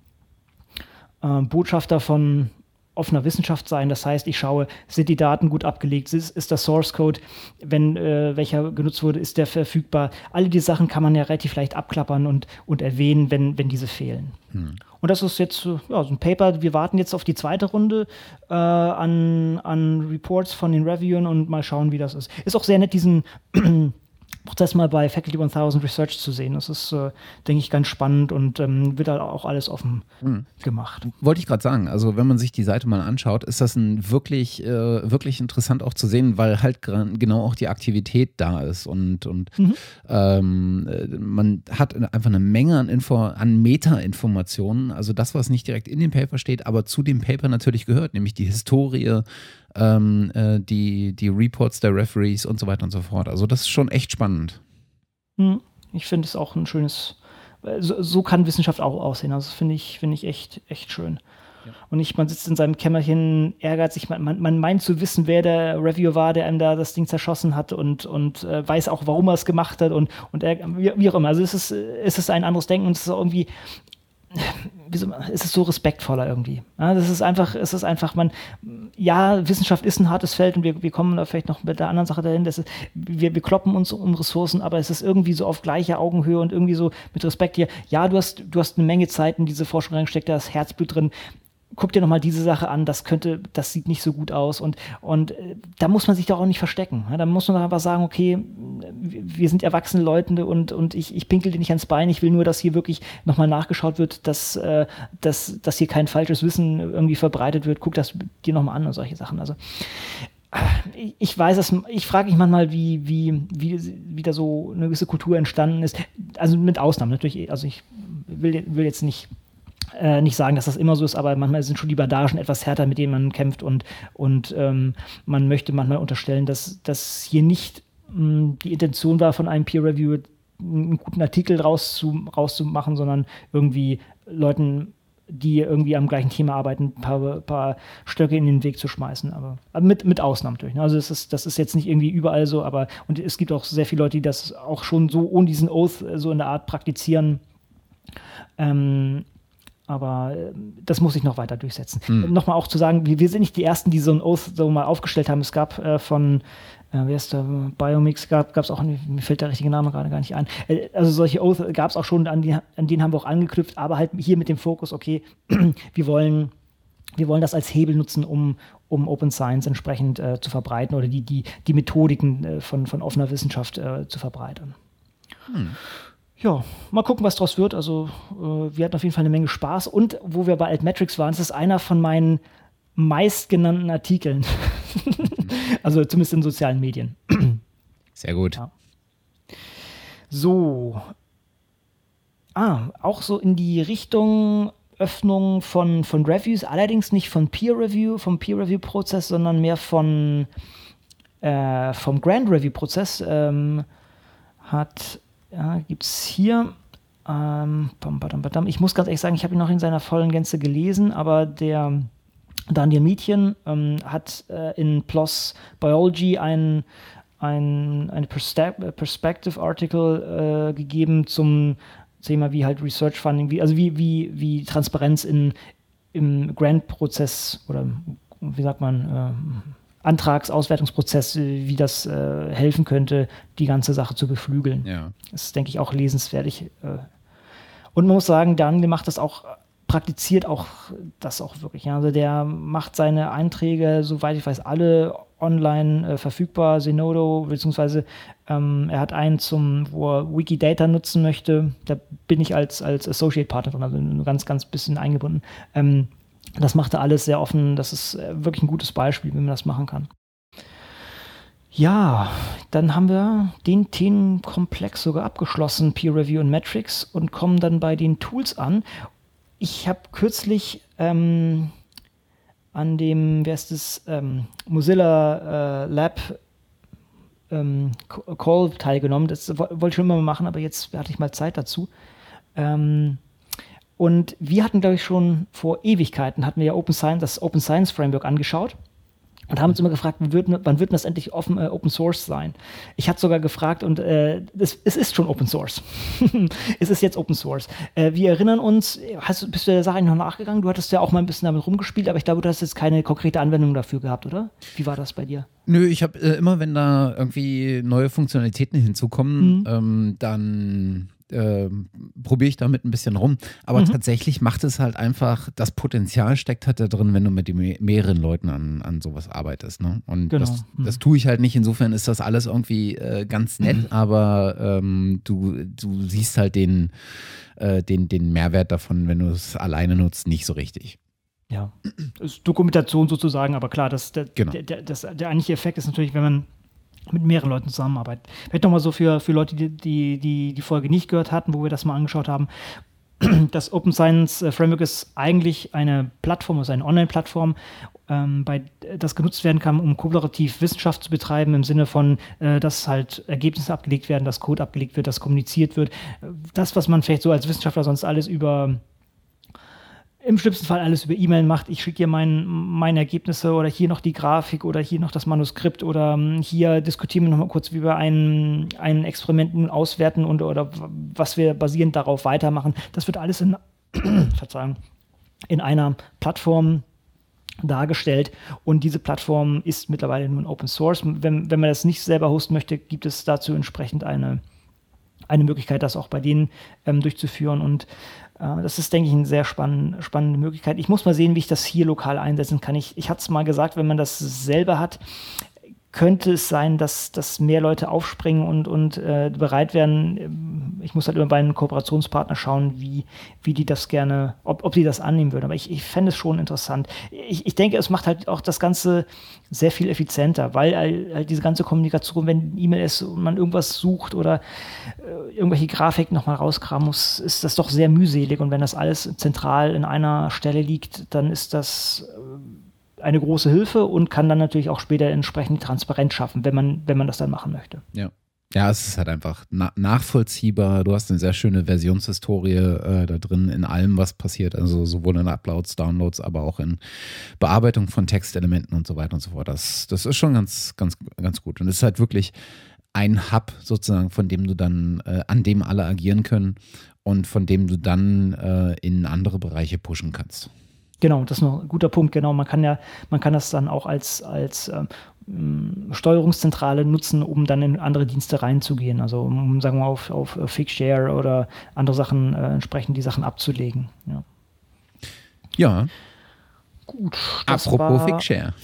äh, Botschafter von offener Wissenschaft sein. Das heißt, ich schaue, sind die Daten gut abgelegt, ist, ist der Source Code, wenn äh, welcher genutzt wurde, ist der verfügbar. Alle die Sachen kann man ja relativ leicht abklappern und, und erwähnen, wenn, wenn diese fehlen. Hm. Und das ist jetzt ja, so ein Paper. Wir warten jetzt auf die zweite Runde äh, an, an Reports von den Reviewern und mal schauen, wie das ist. Ist auch sehr nett, diesen Prozess mal bei Faculty 1000 Research zu sehen. Das ist, äh, denke ich, ganz spannend und ähm, wird da auch alles offen mhm. gemacht. Wollte ich gerade sagen, also wenn man sich die Seite mal anschaut, ist das ein wirklich, äh, wirklich interessant auch zu sehen, weil halt genau auch die Aktivität da ist und, und mhm. ähm, äh, man hat einfach eine Menge an, Info an Meta-Informationen, also das, was nicht direkt in dem Paper steht, aber zu dem Paper natürlich gehört, nämlich die Historie, ähm, äh, die, die Reports der Referees und so weiter und so fort. Also das ist schon echt spannend. Hm, ich finde es auch ein schönes, so, so, kann Wissenschaft auch aussehen. Also das finde ich, find ich echt, echt schön. Ja. Und nicht, man sitzt in seinem Kämmerchen, ärgert sich, man, man, man, meint zu wissen, wer der Reviewer war, der einem da das Ding zerschossen hat und, und äh, weiß auch, warum er es gemacht hat und, und er, wie, wie, auch immer. Also es ist, es ist ein anderes Denken und es ist irgendwie, wie so, ist es so respektvoller irgendwie. Ja, das ist einfach, es ist einfach, man, ja, Wissenschaft ist ein hartes Feld und wir, wir kommen da vielleicht noch mit der anderen Sache dahin, dass es, wir, wir kloppen uns um Ressourcen, aber es ist irgendwie so auf gleicher Augenhöhe und irgendwie so mit Respekt hier. Ja, du hast, du hast eine Menge Zeit in diese Forschung reingesteckt, da ist Herzblut drin guck dir nochmal diese Sache an, das könnte, das sieht nicht so gut aus. Und, und äh, da muss man sich doch auch nicht verstecken. Ja, da muss man einfach sagen, okay, wir sind erwachsene Leute und, und ich, ich pinkel dir nicht ans Bein, ich will nur, dass hier wirklich nochmal nachgeschaut wird, dass, äh, dass, dass hier kein falsches Wissen irgendwie verbreitet wird. Guck das dir nochmal an und solche Sachen. Also äh, ich weiß es, ich frage mich manchmal, wie, wie, wie, wie da so eine gewisse Kultur entstanden ist. Also mit Ausnahmen natürlich, also ich will, will jetzt nicht äh, nicht sagen, dass das immer so ist, aber manchmal sind schon die Bandagen etwas härter, mit denen man kämpft und, und ähm, man möchte manchmal unterstellen, dass das hier nicht mh, hm, die Intention war, von einem Peer Review einen guten Artikel rauszu, rauszumachen, sondern irgendwie Leuten, die irgendwie am gleichen Thema arbeiten, ein paar, paar Stöcke in den Weg zu schmeißen. Aber, mit, mit Ausnahmen natürlich. Ne? Also das ist, das ist jetzt nicht irgendwie überall so, aber und es gibt auch sehr viele Leute, die das auch schon so ohne diesen Oath so in der Art praktizieren. Ähm, aber äh, das muss sich noch weiter durchsetzen. Hm. Nochmal auch zu sagen, wir, wir, sind nicht die Ersten, die so ein Oath so mal aufgestellt haben. Es gab äh, von, äh, wie heißt der, Biomix, gab es auch, mir fällt der richtige Name gerade gar nicht ein. Äh, also solche Oath gab es auch schon, an, die, an denen haben wir auch angeknüpft, aber halt hier mit dem Fokus, okay, wir wollen wir wollen das als Hebel nutzen, um, um Open Science entsprechend äh, zu verbreiten oder die, die, die Methodiken äh, von, von offener Wissenschaft äh, zu verbreitern. Hm. Ja, mal gucken, was daraus wird. Also, äh, wir hatten auf jeden Fall eine Menge Spaß. Und wo wir bei Altmetrics waren, das ist einer von meinen meistgenannten Artikeln. also zumindest in sozialen Medien. Sehr gut. Ja. So. Ah, auch so in die Richtung Öffnung von, von Reviews, allerdings nicht von Peer Review, vom Peer Review Prozess, sondern mehr von äh, vom Grand Review Prozess ähm, hat, ja, gibt es hier, ähm, ich muss ganz ehrlich sagen, ich habe ihn noch in seiner vollen Gänze gelesen, aber der Daniel Mietchen ähm, hat äh, in PLOS Biology ein, ein, eine Perspective Article äh, gegeben zum Thema wie halt Research Funding, wie, also wie, wie, wie Transparenz in, im Grant-Prozess oder wie sagt man, äh, Antragsauswertungsprozess, wie das äh, helfen könnte, die ganze Sache zu beflügeln. Ja. Das ist, denke ich, auch lesenswert. Ich, äh, und man muss sagen, Daniel macht das auch, praktiziert auch das auch wirklich. Also der macht seine Einträge, soweit ich weiß, alle online äh, verfügbar, Zenodo, beziehungsweise ähm, er hat einen zum, wo er Wikidata nutzen möchte. Da bin ich als, als Associate Partner drin, also nur ganz, ganz bisschen eingebunden. Ähm, das macht er alles sehr offen. Das ist äh, wirklich ein gutes Beispiel, wie man das machen kann. Ja, dann haben wir den Themenkomplex sogar abgeschlossen, Peer Review und Metrics, und kommen dann bei den Tools an. Ich habe kürzlich ähm, an dem, wer ist das, ähm, Mozilla äh, Lab ähm, Call teilgenommen. Das wollte ich schon immer machen, aber jetzt hatte ich mal Zeit dazu. Ähm, und wir hatten, glaube ich, schon vor Ewigkeiten, hatten wir ja Open Science, das Open Science Framework angeschaut und haben uns immer gefragt, wann wird, wann wird das endlich offen, äh, Open Source sein? Ich hatte sogar gefragt und äh, es, es, ist schon Open Source. es ist jetzt Open Source. Äh, wir erinnern uns, hast, bist du der Sache noch nachgegangen? Du hattest ja auch mal ein bisschen damit rumgespielt, aber ich glaube, du hast jetzt keine konkrete Anwendung dafür gehabt, oder? Wie war das bei dir? Nö, ich habe äh, immer, wenn da irgendwie neue Funktionalitäten hinzukommen, mhm. ähm, dann äh, probiere ich damit ein bisschen rum. Aber mhm. tatsächlich macht es halt einfach, das Potenzial steckt halt da drin, wenn du mit mehreren Leuten an, an sowas arbeitest. Ne? Und genau. das, mhm. das tue ich halt nicht. Insofern ist das alles irgendwie äh, ganz nett, mhm. aber ähm, du, du siehst halt den, äh, den, den Mehrwert davon, wenn du es alleine nutzt, nicht so richtig. Ja, ist Dokumentation sozusagen, aber klar, das, der, genau. der, der, das, der eigentliche Effekt ist natürlich, wenn man mit mehreren Leuten zusammenarbeiten. Vielleicht nochmal so für, für Leute, die, die, die Folge nicht gehört hatten, wo wir das mal angeschaut haben. Das Open Science äh, Framework ist eigentlich eine Plattform, also eine Online-Plattform, ähm, bei das genutzt werden kann, um kooperativ Wissenschaft zu betreiben, im Sinne von, äh, dass halt Ergebnisse abgelegt werden, dass Code abgelegt wird, dass kommuniziert wird. Das, was man vielleicht so als Wissenschaftler sonst alles über im schlimmsten Fall alles über E-Mail macht. Ich schicke dir mein, meine Ergebnisse oder hier noch die Grafik oder hier noch das Manuskript oder um, hier diskutieren wir nochmal kurz, wie wir ein, ein Experiment nun auswerten und oder was wir basierend darauf weitermachen. Das wird alles in, Verzeihung, in einer Plattform dargestellt und diese Plattform ist mittlerweile nun Open Source. Wenn, wenn man das nicht selber hosten möchte, gibt es dazu entsprechend eine, eine Möglichkeit, das auch bei denen ähm, durchzuführen und das ist, denke ich, eine sehr spann spannende Möglichkeit. Ich muss mal sehen, wie ich das hier lokal einsetzen kann. Ich, ich hatte es mal gesagt, wenn man das selber hat, könnte es sein, dass, dass mehr Leute aufspringen und, und äh, bereit werden. Ich muss halt immer bei einem Kooperationspartner schauen, wie, wie die das gerne, ob, ob die das annehmen würden. Aber ich, ich fände es schon interessant. Ich, ich denke, es macht halt auch das Ganze sehr viel effizienter, weil halt diese ganze Kommunikation, wenn E-Mail ist und man irgendwas sucht oder äh, irgendwelche Grafiken nochmal rauskramen muss, ist das doch sehr mühselig. Und wenn das alles zentral in einer Stelle liegt, dann ist das äh, eine große Hilfe und kann dann natürlich auch später entsprechend Transparenz schaffen, wenn man, wenn man das dann machen möchte. Ja. Ja, es ist halt einfach na nachvollziehbar. Du hast eine sehr schöne Versionshistorie äh, da drin in allem, was passiert. Also sowohl in Uploads, Downloads, aber auch in Bearbeitung von Textelementen und so weiter und so fort. Das, das ist schon ganz, ganz, ganz gut. Und es ist halt wirklich ein Hub sozusagen, von dem du dann, äh, an dem alle agieren können und von dem du dann äh, in andere Bereiche pushen kannst. Genau, das ist noch ein guter Punkt. Genau, man kann ja, man kann das dann auch als, als ähm, Steuerungszentrale nutzen, um dann in andere Dienste reinzugehen. Also um, sagen wir mal, auf, auf Fixshare oder andere Sachen äh, entsprechend die Sachen abzulegen. Ja. ja. Gut. Apropos war, Fixshare.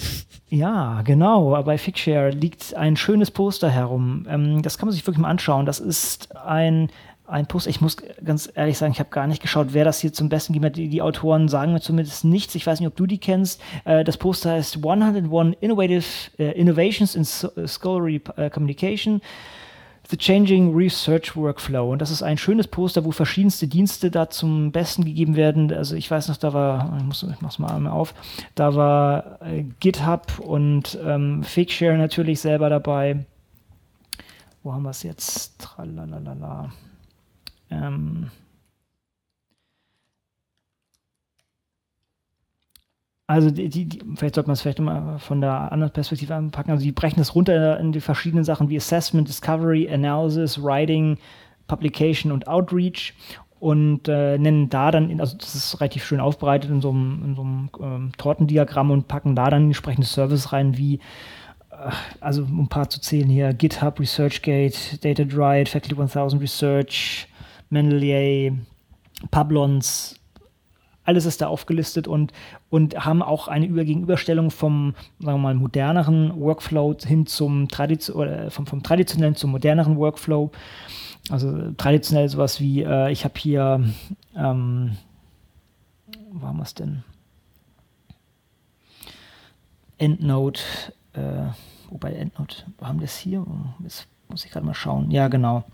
Ja, genau. Bei Fixshare liegt ein schönes Poster herum. Ähm, das kann man sich wirklich mal anschauen. Das ist ein, ein Poster. Ich muss ganz ehrlich sagen, ich habe gar nicht geschaut, wer das hier zum Besten gibt. Die, die, Autoren sagen mir zumindest nichts. Ich weiß nicht, ob du die kennst. Äh, das Poster heißt 101 Innovative uh, Innovations in Scholarly uh, Communication. The Changing Research Workflow. Und das ist ein schönes Poster, wo verschiedenste Dienste da zum Besten gegeben werden. Also ich weiß noch, da war, ich, muss, ich mach's mal einmal auf, da war äh, GitHub und ähm, Fakeshare natürlich selber dabei. Wo haben wir es jetzt? Tralalala. Ähm, Also die, die, vielleicht sollte man es vielleicht mal von der anderen Perspektive anpacken. Also die brechen das runter in die verschiedenen Sachen wie Assessment, Discovery, Analysis, Writing, Publication und Outreach und äh, nennen da dann, also das ist relativ schön aufbereitet in so einem, in so einem ähm, Tortendiagramm und packen da dann entsprechende Services rein, wie, äh, also um ein paar zu zählen hier, GitHub, ResearchGate, DataDrive, Faculty 1000 Research, Mendeley, Pablons, alles ist da aufgelistet und, und haben auch eine Gegenüberstellung vom, sagen wir mal, moderneren Workflow hin zum oder vom, vom traditionellen zum moderneren Workflow. Also traditionell sowas wie, äh, ich habe hier, ähm, wo haben wir es denn? Endnote, äh, wobei Endnote, wo haben wir das hier? Jetzt muss ich gerade mal schauen. Ja, genau.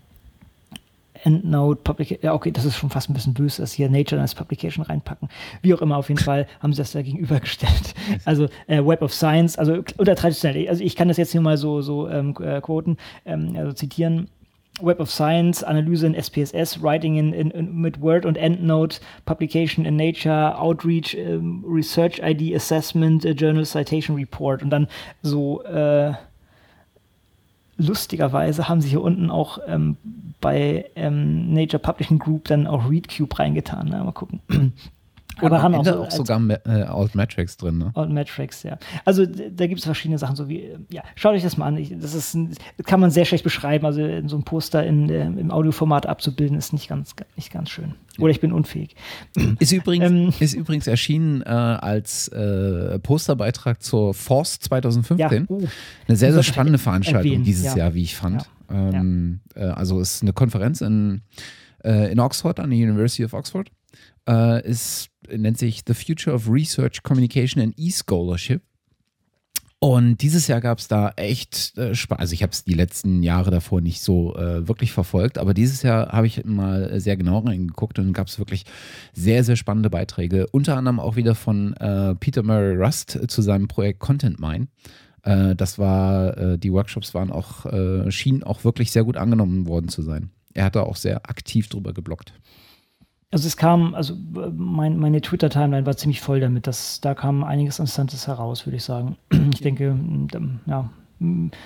EndNote, Publication, ja, okay, das ist schon fast ein bisschen böse, dass hier Nature als Publication reinpacken. Wie auch immer, auf jeden Fall haben sie das da gegenübergestellt. Also äh, Web of Science, also oder traditionell, also ich kann das jetzt hier mal so, so ähm, äh, quoten, ähm, also zitieren. Web of Science, Analyse in SPSS, Writing in, in, in mit Word und EndNote, Publication in Nature, Outreach, ähm, Research ID Assessment, uh, Journal Citation Report und dann so äh, lustigerweise haben sie hier unten auch ähm, bei ähm, Nature Publishing Group dann auch ReadCube reingetan. Na, mal gucken. Aber haben auch, so, auch sogar äh, Altmetrics drin. Ne? Altmetrics, ja. Also da gibt es verschiedene Sachen, so wie, ja, schaut euch das mal an. Ich, das ist ein, kann man sehr schlecht beschreiben. Also so ein Poster in, äh, im Audioformat abzubilden, ist nicht ganz, nicht ganz schön. Oder ich bin unfähig. Ist übrigens, ähm, ist übrigens erschienen äh, als äh, Posterbeitrag zur Force 2015. Ja, oh, Eine sehr, sehr spannende Veranstaltung erwähnen. dieses ja. Jahr, wie ich fand. Ja. Ähm, äh, also ist eine Konferenz in, äh, in Oxford an der University of Oxford äh, ist, nennt sich The Future of Research, Communication and E-Scholarship. Und dieses Jahr gab es da echt äh, Spaß. Also ich habe es die letzten Jahre davor nicht so äh, wirklich verfolgt, aber dieses Jahr habe ich mal sehr genau reingeguckt und gab es wirklich sehr, sehr spannende Beiträge. Unter anderem auch wieder von äh, Peter Murray Rust zu seinem Projekt Content Mine. Äh, das war, äh, die Workshops waren auch, äh, schienen auch wirklich sehr gut angenommen worden zu sein. Er hat da auch sehr aktiv drüber geblockt. Also es kam, also mein, meine Twitter-Timeline war ziemlich voll damit. dass da kam einiges Interessantes heraus, würde ich sagen. Ich denke, ja,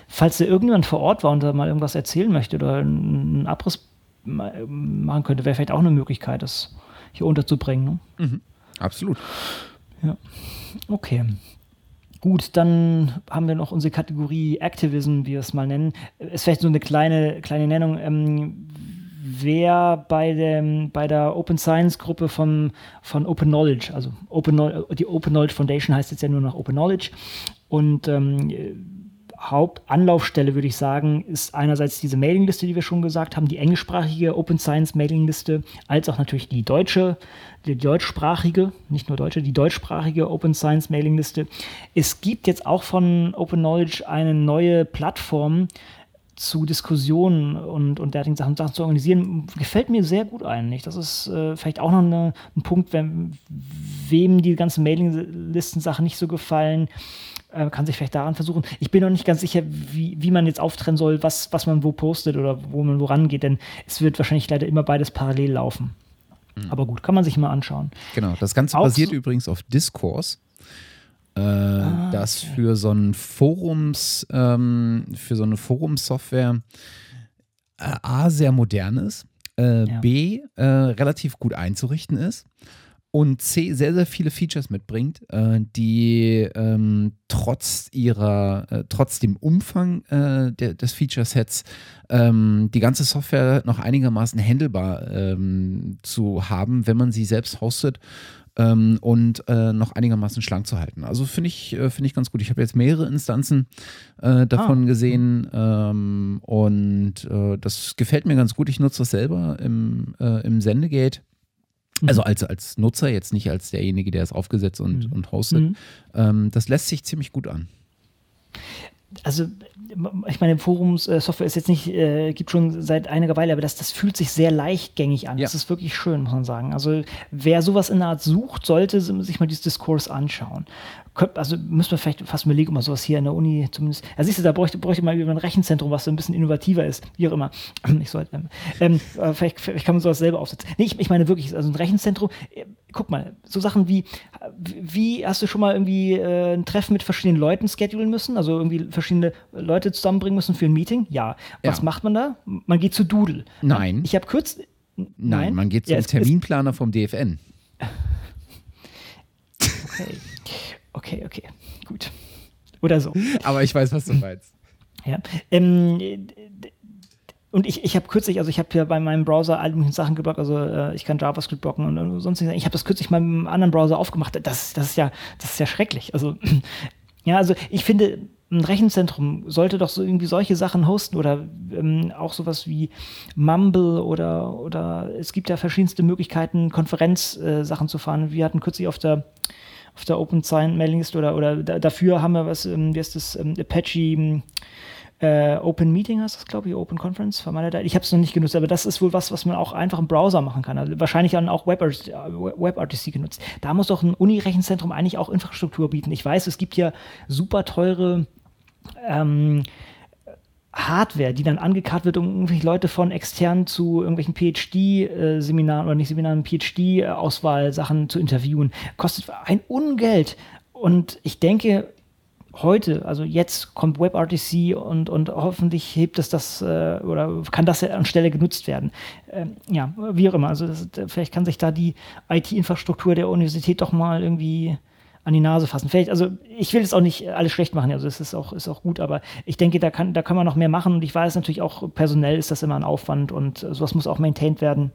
falls da irgendjemand vor Ort war und da mal irgendwas erzählen möchte oder einen Abriss machen könnte, wäre vielleicht auch eine Möglichkeit, das hier unterzubringen. Ne? Mhm. Absolut. Ja. Okay. Gut, dann haben wir noch unsere Kategorie Activism, wie wir es mal nennen. Ist vielleicht so eine kleine, kleine Nennung. Ähm, wer bei, dem, bei der Open Science Gruppe von, von Open Knowledge, also Open, die Open Knowledge Foundation heißt jetzt ja nur noch Open Knowledge und ähm, Hauptanlaufstelle, würde ich sagen, ist einerseits diese Mailingliste, die wir schon gesagt haben, die englischsprachige Open Science Mailingliste, als auch natürlich die deutsche, die deutschsprachige, nicht nur deutsche, die deutschsprachige Open Science Mailingliste. Es gibt jetzt auch von Open Knowledge eine neue Plattform, zu Diskussionen und, und derartigen Sachen, Sachen zu organisieren, gefällt mir sehr gut eigentlich. Das ist äh, vielleicht auch noch eine, ein Punkt, wenn, wem die ganzen Mailinglisten-Sachen nicht so gefallen, äh, kann sich vielleicht daran versuchen. Ich bin noch nicht ganz sicher, wie, wie man jetzt auftrennen soll, was, was man wo postet oder wo man woran geht, denn es wird wahrscheinlich leider immer beides parallel laufen. Mhm. Aber gut, kann man sich mal anschauen. Genau, das Ganze Auch basiert so übrigens auf Discourse. Äh, ah, das okay. für so ein Forums, ähm, für so eine Forumsoftware äh, A sehr modern ist, äh, ja. B äh, relativ gut einzurichten ist und C sehr, sehr viele Features mitbringt, äh, die ähm, trotz ihrer, äh, trotz dem Umfang äh, der, des Feature-Sets ähm, die ganze Software noch einigermaßen handelbar ähm, zu haben, wenn man sie selbst hostet ähm, und äh, noch einigermaßen schlank zu halten. Also finde ich, äh, find ich ganz gut. Ich habe jetzt mehrere Instanzen äh, davon ah. gesehen ähm, und äh, das gefällt mir ganz gut. Ich nutze das selber im, äh, im Sendegate. Mhm. Also als, als Nutzer, jetzt nicht als derjenige, der es aufgesetzt und, mhm. und hostet. Mhm. Ähm, das lässt sich ziemlich gut an also ich meine, Forums-Software ist jetzt nicht, äh, gibt schon seit einiger Weile, aber das, das fühlt sich sehr leichtgängig an. Ja. Das ist wirklich schön, muss man sagen. Also wer sowas in der Art sucht, sollte sich mal dieses Diskurs anschauen also müssen wir vielleicht fast überlegen, ob man sowas hier in der Uni zumindest. Ja, siehst du, da bräuchte, bräuchte man ein Rechenzentrum, was so ein bisschen innovativer ist, wie auch immer. Ich soll, ähm, ähm, vielleicht, vielleicht, kann man sowas selber aufsetzen. Nee, ich, ich meine wirklich, also ein Rechenzentrum, äh, guck mal, so Sachen wie, wie hast du schon mal irgendwie äh, ein Treffen mit verschiedenen Leuten schedulen müssen, also irgendwie verschiedene Leute zusammenbringen müssen für ein Meeting? Ja. Was ja. macht man da? Man geht zu Doodle. Nein. Ich habe kurz. Nein, Nein, man geht zum ja, Terminplaner vom DFN. Okay okay, okay, gut. Oder so. Aber ich weiß, was du meinst. Ja. Ähm, und ich, ich habe kürzlich, also ich habe ja bei meinem Browser all möglichen Sachen geblockt, also äh, ich kann JavaScript blocken und, und sonst nichts. Ich habe das kürzlich mal mit einem anderen Browser aufgemacht. Das, das, ist ja, das ist ja schrecklich. Also, ja, also ich finde, ein Rechenzentrum sollte doch so irgendwie solche Sachen hosten oder ähm, auch sowas wie Mumble oder, oder es gibt ja verschiedenste Möglichkeiten, Konferenzsachen äh, zu fahren. Wir hatten kürzlich auf der auf der Open Sign Mailingliste oder, oder da, dafür haben wir was, ähm, wie heißt das, ähm, Apache ähm, äh, Open Meeting heißt das, glaube ich, Open Conference. Ich habe es noch nicht genutzt, aber das ist wohl was, was man auch einfach im Browser machen kann. Also wahrscheinlich dann auch WebRTC Web genutzt. Da muss doch ein Uni-Rechenzentrum eigentlich auch Infrastruktur bieten. Ich weiß, es gibt ja super teure ähm, Hardware, die dann angekarrt wird, um irgendwelche Leute von extern zu irgendwelchen PhD-Seminaren oder nicht Seminaren, PhD-Auswahlsachen zu interviewen, kostet ein Ungeld. Und ich denke, heute, also jetzt kommt WebRTC und, und hoffentlich hebt es das äh, oder kann das anstelle genutzt werden. Ähm, ja, wie auch immer. Also das, vielleicht kann sich da die IT-Infrastruktur der Universität doch mal irgendwie an die Nase fassen. Vielleicht, also ich will jetzt auch nicht alles schlecht machen, also es ist auch, ist auch gut, aber ich denke, da kann, da kann man noch mehr machen und ich weiß natürlich auch, personell ist das immer ein Aufwand und sowas muss auch maintained werden.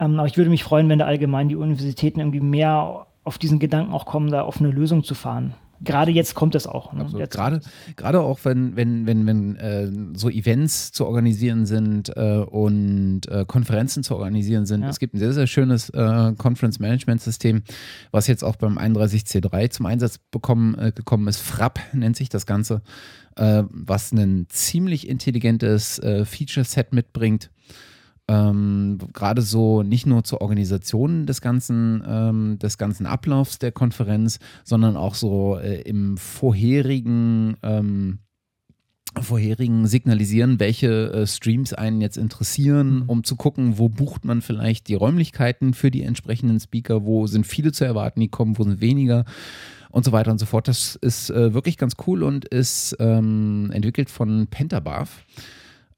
Ähm, aber ich würde mich freuen, wenn da allgemein die Universitäten irgendwie mehr auf diesen Gedanken auch kommen, da auf eine Lösung zu fahren gerade jetzt kommt es auch. Ne? Gerade, gerade auch, wenn, wenn, wenn, wenn äh, so Events zu organisieren sind äh, und äh, Konferenzen zu organisieren sind. Ja. Es gibt ein sehr, sehr schönes äh, Conference Management System, was jetzt auch beim 31C3 zum Einsatz bekommen, äh, gekommen ist. FRAP nennt sich das Ganze, äh, was ein ziemlich intelligentes Feature-Set mitbringt ähm, gerade so nicht nur zur Organisation des ganzen, ähm, des ganzen Ablaufs der Konferenz, sondern auch so äh, im vorherigen ähm, vorherigen signalisieren, welche äh, Streams einen jetzt interessieren, mhm. um zu gucken, wo bucht man vielleicht die Räumlichkeiten für die entsprechenden Speaker, wo sind viele zu erwarten, die kommen, wo sind weniger und so weiter und so fort. Das ist äh, wirklich ganz cool und ist ähm, entwickelt von Pentabath.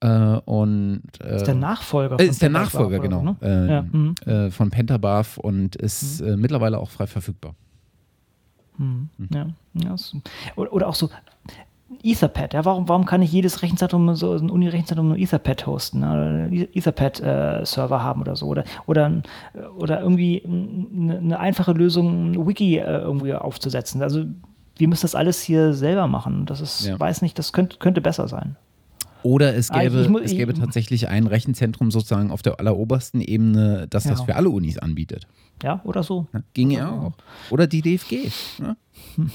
Äh, und, äh, ist der Nachfolger von Ist der Nachfolger, genau. Ne? Äh, ja. mhm. Äh, von Pentabarf und ist mhm. Äh, mittlerweile auch frei verfügbar. Mhm. mhm. Ja. ja oder, oder, auch so Etherpad. Ja, warum, warum kann nicht jedes Rechenzentrum, so ein Uni-Rechenzentrum nur Etherpad hosten? Ne? Oder Etherpad-Server äh, haben oder so? Oder, oder, oder irgendwie eine, eine einfache Lösung, ein Wiki irgendwie aufzusetzen. Also wir müssen das alles hier selber machen. Das ist, ja. weiß nicht, das könnte, könnte besser sein. Oder es ah, gäbe, ah, ich, es gäbe tatsächlich ein Rechenzentrum sozusagen auf der allerobersten Ebene, das ja. das für alle Unis anbietet. Ja, oder so. Ja, ginge ja auch. Oder die DFG. Ja?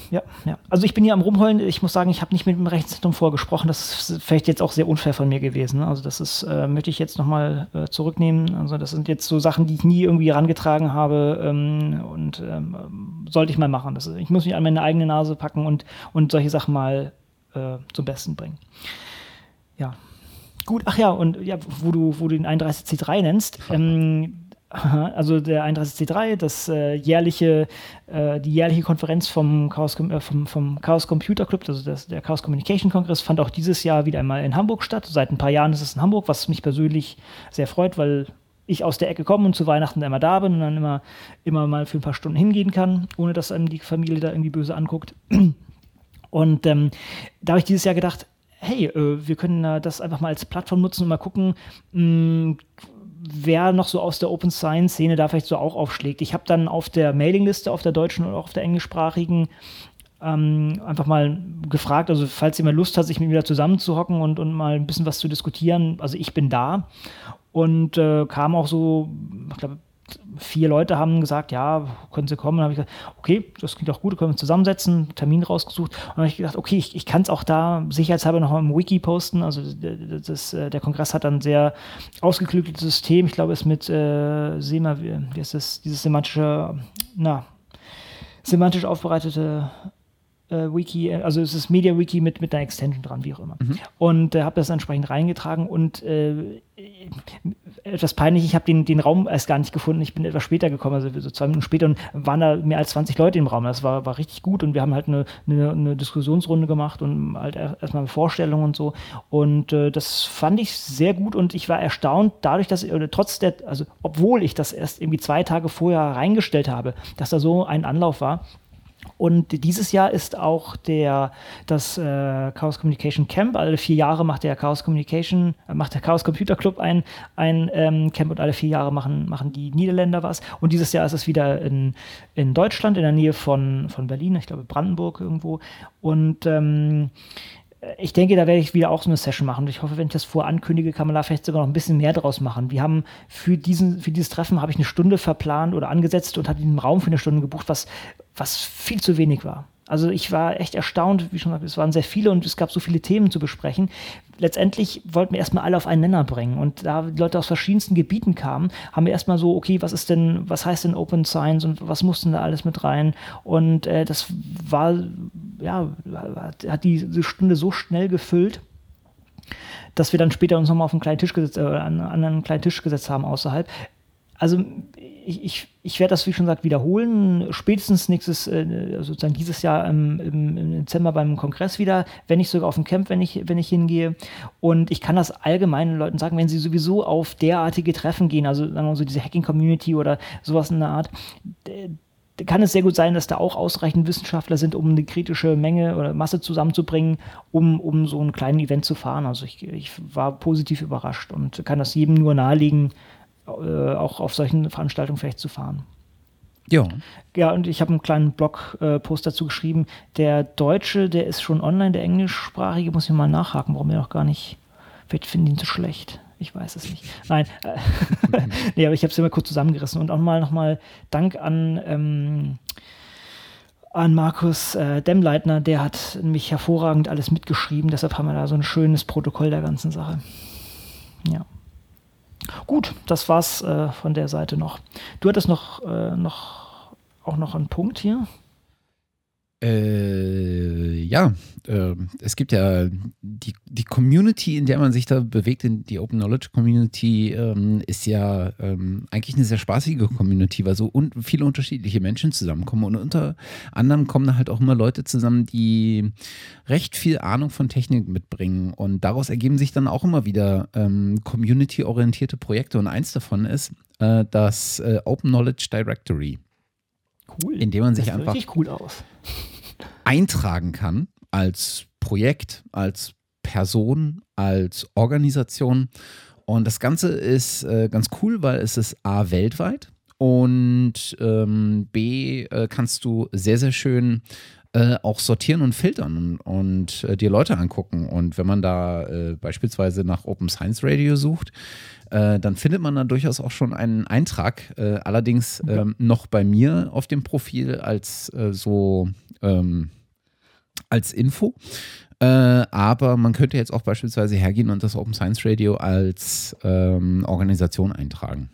ja, ja. Also ich bin hier am Rumheulen. Ich muss sagen, ich habe nicht mit dem Rechenzentrum vorgesprochen. Das ist vielleicht jetzt auch sehr unfair von mir gewesen. Ne? Also das ist, äh, möchte ich jetzt nochmal äh, zurücknehmen. Also das sind jetzt so Sachen, die ich nie irgendwie herangetragen habe ähm, und ähm, sollte ich mal machen. Das ich muss mich an meine eigene Nase packen und, und solche Sachen mal äh, zum Besten bringen. Ja. Gut, ach ja, und ja, wo du, wo du den 31C3 nennst, ähm, also der 31C3, das äh, jährliche, äh, die jährliche Konferenz vom Chaos, äh, vom, vom Chaos Computer Club, also das, der Chaos Communication Kongress, fand auch dieses Jahr wieder einmal in Hamburg statt. Seit ein paar Jahren ist es in Hamburg, was mich persönlich sehr freut, weil ich aus der Ecke komme und zu Weihnachten immer da bin und dann immer, immer mal für ein paar Stunden hingehen kann, ohne dass einem die Familie da irgendwie böse anguckt. Und ähm, da habe ich dieses Jahr gedacht, hey, äh, wir können das einfach mal als Plattform nutzen und mal gucken, mh, hm, wer noch so aus der Open Science Szene da vielleicht so auch aufschlägt. Ich habe dann auf der Mailingliste, auf der deutschen und auch auf der englischsprachigen ähm, einfach mal gefragt, also falls jemand Lust hat, sich mit mir da zusammenzuhocken und, und mal ein bisschen was zu diskutieren, also ich bin da und äh, kam auch so, ich glaube, vier Leute haben gesagt, ja, können Sie kommen. Dann habe ich gesagt, okay, das klingt auch gut, können wir uns zusammensetzen, Termin rausgesucht. Und dann habe ich gedacht, okay, ich, ich kann es auch da sicherheitshalber noch im Wiki posten. Also das, das, äh, der Kongress hat ein sehr ausgeklügeltes System. Ich glaube, es ist mit äh, SEMA, wie ist das, dieses semantische, na, semantisch aufbereitete Wiki, also es ist Media Wiki mit, mit einer Extension dran, wie auch immer. Mhm. Und äh, habe das entsprechend reingetragen und äh, etwas peinlich, ich habe den, den Raum erst gar nicht gefunden. Ich bin etwas später gekommen, also so zwei Minuten später und waren da mehr als 20 Leute im Raum. Das war, war richtig gut und wir haben halt eine, eine, eine Diskussionsrunde gemacht und halt erstmal eine Vorstellung und so. Und äh, das fand ich sehr gut und ich war erstaunt dadurch, dass, oder trotz der, also obwohl ich das erst irgendwie zwei Tage vorher reingestellt habe, dass da so ein Anlauf war. Und dieses Jahr ist auch der, das äh, Chaos Communication Camp. Alle vier Jahre macht der Chaos Communication, äh, macht der Chaos Computer Club ein, ein ähm, Camp und alle vier Jahre machen, machen die Niederländer was. Und dieses Jahr ist es wieder in, in Deutschland, in der Nähe von, von Berlin, ich glaube Brandenburg irgendwo. Und ähm, ich denke, da werde ich wieder auch so eine Session machen. Ich hoffe, wenn ich das vorankündige, kann man da vielleicht sogar noch ein bisschen mehr draus machen. Wir haben für, diesen, für dieses Treffen habe ich eine Stunde verplant oder angesetzt und hatte den Raum für eine Stunde gebucht, was, was viel zu wenig war. Also ich war echt erstaunt, wie schon gesagt, es waren sehr viele und es gab so viele Themen zu besprechen. Letztendlich wollten wir erstmal alle auf einen Nenner bringen und da die Leute aus verschiedensten Gebieten kamen, haben wir erstmal so, okay, was ist denn, was heißt denn Open Science und was mussten da alles mit rein? Und äh, das war, ja, hat diese Stunde so schnell gefüllt dass wir dann später uns nochmal auf einen kleinen Tisch gesetzt, äh, an, an einen kleinen Tisch gesetzt haben außerhalb. Also ich, ich, ich werde das, wie schon gesagt, wiederholen. Spätestens nächstes, äh, sozusagen dieses Jahr im, im, Dezember beim Kongress wieder, wenn nicht sogar auf dem Camp, wenn ich, wenn ich hingehe. Und ich kann das allgemeinen Leuten sagen, wenn sie sowieso auf derartige Treffen gehen, also sagen wir mal so diese Hacking-Community oder sowas in der Art, kann es sehr gut sein, dass da auch ausreichend Wissenschaftler sind, um eine kritische Menge oder Masse zusammenzubringen, um, um so einen kleinen Event zu fahren. Also ich, ich war positiv überrascht und kann das jedem nur nahelegen, auch auf solchen Veranstaltungen vielleicht zu fahren. Ja. Ja, und ich habe einen kleinen Blogpost dazu geschrieben. Der Deutsche, der ist schon online, der Englischsprachige, muss ich mal nachhaken, warum er noch gar nicht. Vielleicht finden ihn zu schlecht. Ich weiß es nicht. Nein. nee, aber ich habe es immer kurz zusammengerissen. Und auch mal nochmal Dank an. Ähm, an Markus äh, Demmleitner, der hat nämlich hervorragend alles mitgeschrieben, deshalb haben wir da so ein schönes Protokoll der ganzen Sache. Ja. Gut, das war's äh, von der Seite noch. Du hattest noch, äh, noch auch noch einen Punkt hier. Äh, ja, äh, es gibt ja die, die Community, in der man sich da bewegt, in die Open Knowledge Community, ähm, ist ja ähm, eigentlich eine sehr spaßige Community, weil so un viele unterschiedliche Menschen zusammenkommen. Und unter anderem kommen da halt auch immer Leute zusammen, die recht viel Ahnung von Technik mitbringen. Und daraus ergeben sich dann auch immer wieder ähm, community-orientierte Projekte. Und eins davon ist äh, das äh, Open Knowledge Directory. Cool. Indem man sich das sieht einfach. Richtig cool aus eintragen kann als Projekt, als Person, als Organisation. Und das Ganze ist äh, ganz cool, weil es ist A weltweit und ähm, B äh, kannst du sehr, sehr schön äh, auch sortieren und filtern und, und äh, dir Leute angucken. Und wenn man da äh, beispielsweise nach Open Science Radio sucht, äh, dann findet man da durchaus auch schon einen Eintrag, äh, allerdings ähm, noch bei mir auf dem Profil als so ähm, als Info. Aber man könnte jetzt auch beispielsweise hergehen und das Open Science Radio als ähm, Organisation eintragen.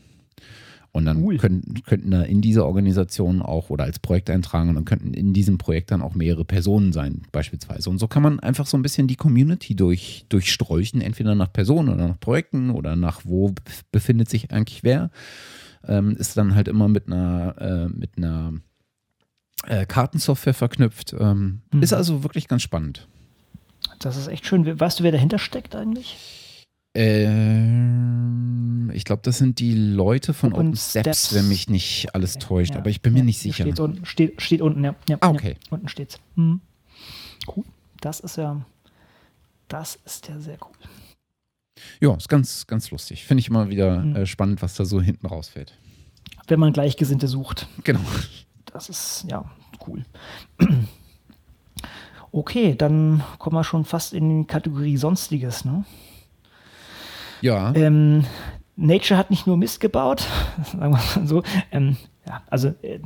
Und dann cool. können, könnten da in dieser Organisation auch oder als Projekt eintragen und dann könnten in diesem Projekt dann auch mehrere Personen sein, beispielsweise. Und so kann man einfach so ein bisschen die Community durch, durchstreuchen, entweder nach Personen oder nach Projekten oder nach wo befindet sich eigentlich wer. ähm, ist dann halt immer mit einer, äh, mit einer äh, Kartensoftware verknüpft. Ähm, mhm. Ist also wirklich ganz spannend. Das ist echt schön. Weißt du, wer dahinter steckt eigentlich? Ähm, ich glaube, das sind die Leute von Open, Open Steps, Steps, wenn mich nicht alles okay. täuscht, ja. aber ich bin ja. mir nicht sicher. Steht, unten, steht, steht unten, ja. ja ah, okay. unten steht's. Mhm. Cool. Das ist ja, das ist ja sehr cool. Ja, ist ganz, ganz lustig. Finde ich immer wieder mhm. äh, spannend, was da so hinten rausfällt. Wenn man Gleichgesinnte sucht. Genau. Das ist, ja, cool. Okay, dann kommen wir schon fast in die Kategorie Sonstiges, ne? Ja. Ähm, Nature hat nicht nur Mist gebaut, sagen wir mal so. Ähm, ja, also äh,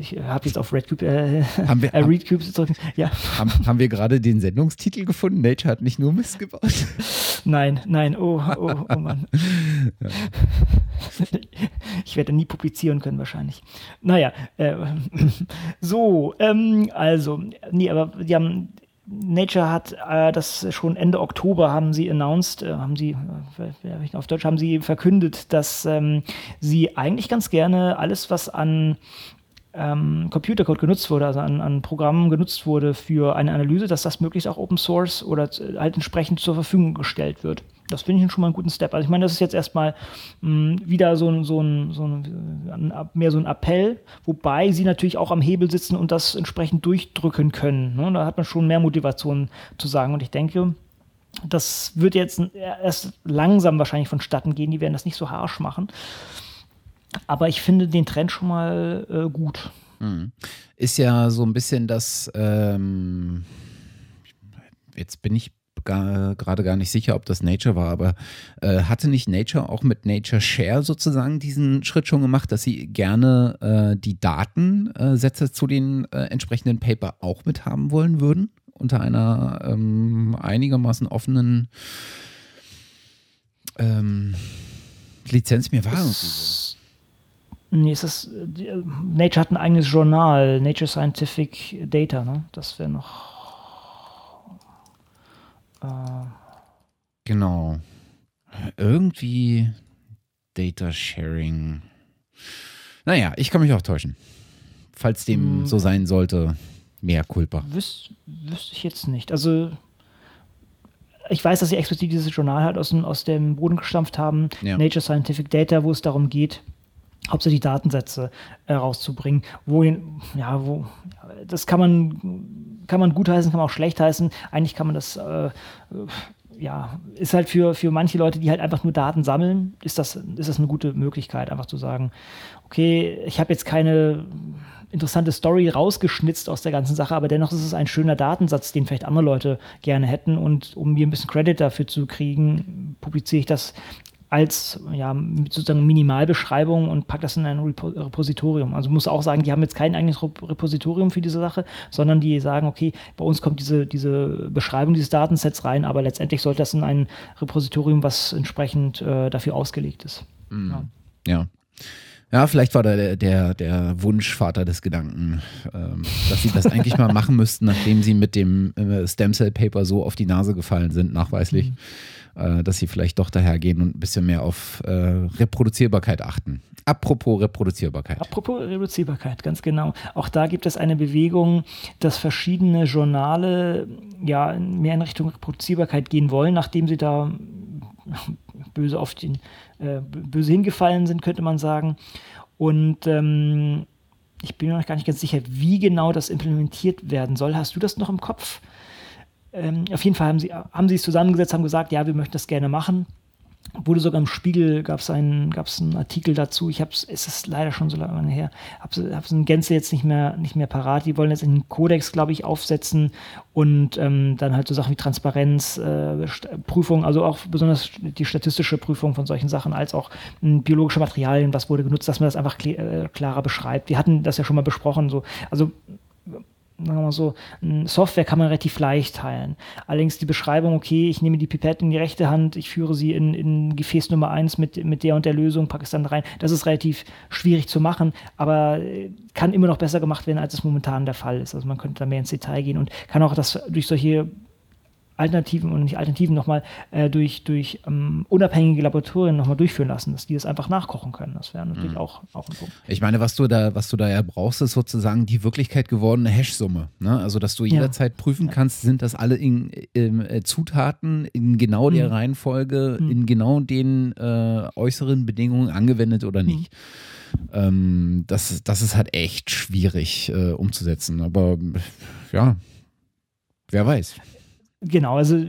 ich habe jetzt auf RedCube, äh, haben wir, äh, ReadCube zurück. Ja. Haben, haben wir gerade den Sendungstitel gefunden? Nature hat nicht nur Mist gebaut? Nein, nein, oh, oh, oh Mann. Ja. Ich werde nie publizieren können wahrscheinlich. Naja, äh, so, ähm, also, nee, aber die haben Nature hat äh, das schon Ende Oktober haben sie announced, äh, haben sie, äh, auf Deutsch haben sie verkündet, dass ähm, sie eigentlich ganz gerne alles, was an ähm, Computercode genutzt wurde, also an, an, Programmen genutzt wurde für eine Analyse, dass das möglichst auch Open Source oder halt entsprechend zur Verfügung gestellt wird. Das finde ich schon mal einen guten Step. Also ich meine, das ist jetzt erstmal mh, hm, wieder so ein, so, ein, so ein, mehr so ein Appell, wobei sie natürlich auch am Hebel sitzen und das entsprechend durchdrücken können. Ne? Da hat man schon mehr Motivation zu sagen. Und ich denke, das wird jetzt erst langsam wahrscheinlich vonstatten gehen. Die werden das nicht so harsch machen. Aber ich finde den Trend schon mal äh, gut. Hm. Ist ja so ein bisschen das, ähm, jetzt bin ich gerade gar nicht sicher, ob das Nature war, aber äh, hatte nicht Nature auch mit Nature Share sozusagen diesen Schritt schon gemacht, dass sie gerne äh, die Datensätze zu den äh, entsprechenden Paper auch mit haben wollen würden? Unter einer ähm, einigermaßen offenen ähm, Lizenz. Mir war. Nee, es ist, äh, Nature hat ein eigenes Journal, Nature Scientific Data, ne? Das wäre noch. Genau. Irgendwie Data Sharing. Naja, ich kann mich auch täuschen. Falls dem hm. so sein sollte, mehr Culpa. Wüs wüsste ich jetzt nicht. Also ich weiß, dass sie explizit dieses Journal halt aus dem, aus dem Boden gestampft haben, ja. Nature Scientific Data, wo es darum geht, hauptsächlich Datensätze äh, rauszubringen, wo, ja, wo, das kann man, kann man gut heißen, kann man auch schlecht heißen. Eigentlich kann man das, äh, ja, ist halt für, für manche Leute, die halt einfach nur Daten sammeln, ist das, ist das eine gute Möglichkeit, einfach zu sagen, okay, ich habe jetzt keine interessante Story rausgeschnitzt aus der ganzen Sache, aber dennoch ist es ein schöner Datensatz, den vielleicht andere Leute gerne hätten. Und um mir ein bisschen Credit dafür zu kriegen, publiziere ich das als ja, sozusagen Minimalbeschreibung und packt das in ein Repo Repositorium. Also muss auch sagen, die haben jetzt kein eigenes Repositorium für diese Sache, sondern die sagen, okay, bei uns kommt diese, diese Beschreibung dieses Datensets rein, aber letztendlich sollte das in ein Repositorium, was entsprechend äh, dafür ausgelegt ist. Mhm. Ja. ja. Ja, vielleicht war da der, der, der Wunschvater des Gedanken, ähm, dass sie das eigentlich mal machen müssten, nachdem sie mit dem äh, Stem Cell Paper so auf die Nase gefallen sind, nachweislich. Mhm äh, dass sie vielleicht doch dahergehen und ein bisschen mehr auf äh, Reproduzierbarkeit achten. Apropos Reproduzierbarkeit. Apropos Reproduzierbarkeit, ganz genau. Auch da gibt es eine Bewegung, dass verschiedene Journale ja mehr in Richtung Reproduzierbarkeit gehen wollen, nachdem sie da böse auf den äh, böse hingefallen sind, könnte man sagen. Und ähm, ich bin mir noch gar nicht ganz sicher, wie genau das implementiert werden soll. Hast du das noch im Kopf? Ähm, auf jeden Fall haben sie, haben sie es zusammengesetzt, haben gesagt, ja, wir möchten das gerne machen. Wurde sogar im Spiegel, gab es einen, einen Artikel dazu. Ich habe es, ist leider schon so lange her, habe es in Gänze jetzt nicht mehr, nicht mehr parat. Die wollen jetzt einen Kodex, glaube ich, aufsetzen und ähm, dann halt so Sachen wie Transparenz, äh, Prüfung, also auch besonders die statistische Prüfung von solchen Sachen, als auch m, biologische Materialien, was wurde genutzt, dass man das einfach äh, klarer beschreibt. Wir hatten das ja schon mal besprochen, so. Also sagen wir mal so, Software kann man relativ leicht teilen. Allerdings die Beschreibung, okay, ich nehme die Pipette in die rechte Hand, ich führe sie in, in Gefäß Nummer 1 mit, mit der und der Lösung, packe es dann rein. Das ist relativ schwierig zu machen, aber äh, kann immer noch besser gemacht werden, als es momentan der Fall ist. Also man könnte da mehr ins Detail gehen und kann auch das durch solche Alternativen und nicht Alternativen nochmal äh, durch, durch ähm, unabhängige Laboratorien nochmal durchführen lassen, dass die das einfach nachkochen können. Das wäre natürlich mhm. auch, auch ein Punkt. Ich meine, was du da, was du da ja brauchst, ist sozusagen die Wirklichkeit gewordene Hash-Summe. Ne? Also, dass du jederzeit ja. prüfen kannst, sind das alle in, in, äh, Zutaten in genau der mhm. Reihenfolge, mhm. in genau den äh, äußeren Bedingungen angewendet oder nicht. Mhm. Ähm, das, das ist halt echt schwierig äh, umzusetzen. Aber ja, wer weiß. Genau, also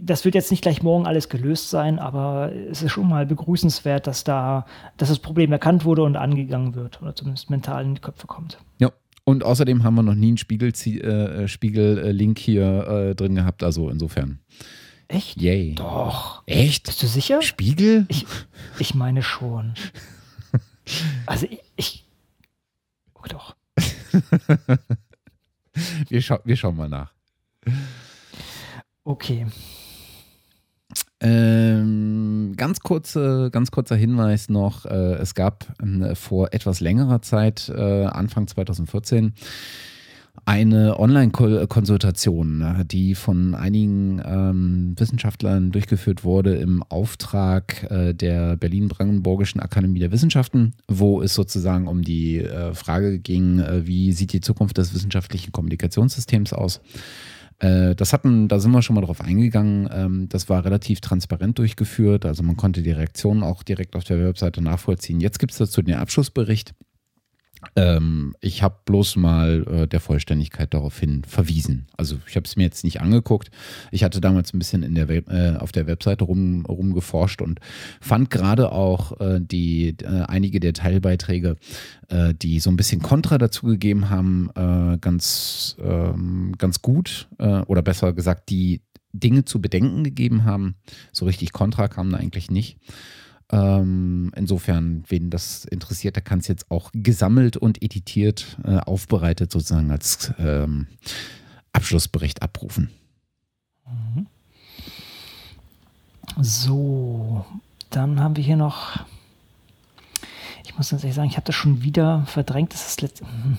das wird jetzt nicht gleich morgen alles gelöst sein, aber es ist schon mal begrüßenswert, dass da, dass das Problem erkannt wurde und angegangen wird oder zumindest mental in die Köpfe kommt. Ja. Und außerdem haben wir noch nie einen Spiegel, äh, Spiegel-Link hier äh, drin gehabt, also insofern. Echt? Yay. Doch. Echt? Bist du sicher? Spiegel? Ich, ich meine schon. also ich. ich oh doch. wir, scha wir schauen mal nach. Okay. Ähm, ganz, kurze, ganz kurzer Hinweis noch. Äh, es gab äh, vor etwas längerer Zeit, äh, Anfang 2014, eine Online-Konsultation, ne, die von einigen ähm, Wissenschaftlern durchgeführt wurde im Auftrag äh, der Berlin-Brandenburgischen Akademie der Wissenschaften, wo es sozusagen um die äh, Frage ging, äh, wie sieht die Zukunft des wissenschaftlichen Kommunikationssystems aus. Äh, das hatten, da sind wir schon mal drauf eingegangen. Ähm, das war relativ transparent durchgeführt. Also man konnte die Reaktionen auch direkt auf der Webseite nachvollziehen. Jetzt gibt es dazu den Abschlussbericht. Ähm, ich habe bloß mal äh, der Vollständigkeit daraufhin verwiesen. Also ich habe es mir jetzt nicht angeguckt. Ich hatte damals ein bisschen in der Web, äh, auf der Webseite rum, rumgeforscht und fand gerade auch äh, die äh, einige der Teilbeiträge, äh, die so ein bisschen Kontra dazu gegeben haben, äh, ganz, ähm, ganz gut oder besser gesagt, die Dinge zu bedenken gegeben haben. So richtig Kontra kam da eigentlich nicht. Ähm, insofern, wen das interessiert, der kann es jetzt auch gesammelt und editiert, äh, aufbereitet sozusagen als ähm, Abschlussbericht abrufen. Mhm. So, dann haben wir hier noch. Ich muss ganz ehrlich sagen, ich habe das schon wieder verdrängt. Das ist letzt mhm.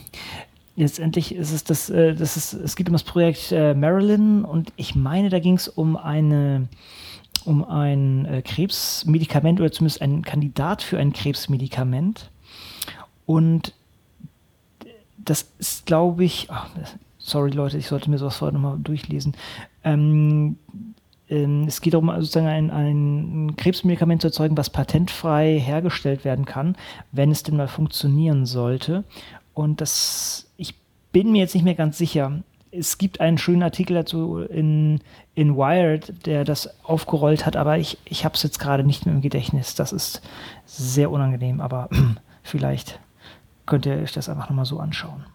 letztendlich ist es das, äh, das ist, es geht um das Projekt äh, Marilyn und ich meine, da ging es um eine um ein äh, Krebsmedikament oder zumindest einen Kandidat für ein Krebsmedikament. Und das ist, glaube ich, oh, sorry Leute, ich sollte mir sowas vorher nochmal durchlesen. Ähm, ähm, es geht darum, sozusagen ein, ein, Krebsmedikament zu erzeugen, was patentfrei hergestellt werden kann, wenn es denn mal funktionieren sollte. Und das, ich bin mir jetzt nicht mehr ganz sicher es gibt einen schönen Artikel dazu in, in Wired, der das aufgerollt hat, aber ich, ich habe es jetzt gerade nicht mehr im Gedächtnis. Das ist sehr unangenehm, aber vielleicht könnt ihr euch das einfach nochmal so anschauen.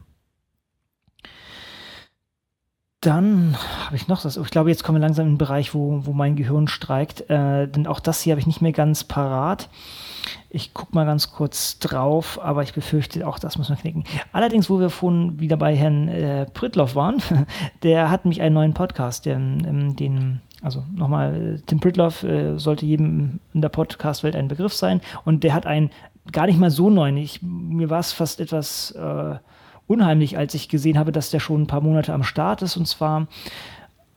Dann habe ich noch das. Ich glaube, jetzt kommen wir langsam in den Bereich, wo, wo mein Gehirn streikt. Äh, denn auch das hier habe ich nicht mehr ganz parat. Ich gucke mal ganz kurz drauf, aber ich befürchte, auch das muss man knicken. Allerdings, wo wir vorhin wieder bei Herrn äh, Pritloff waren, der hat mich einen neuen Podcast, den, ähm, den also nochmal, Tim Pritloff äh, sollte jedem in der Podcast-Welt ein Begriff sein und der hat einen gar nicht mal so neuen. Ich, mir war es fast etwas äh, unheimlich, als ich gesehen habe, dass der schon ein paar Monate am Start ist und zwar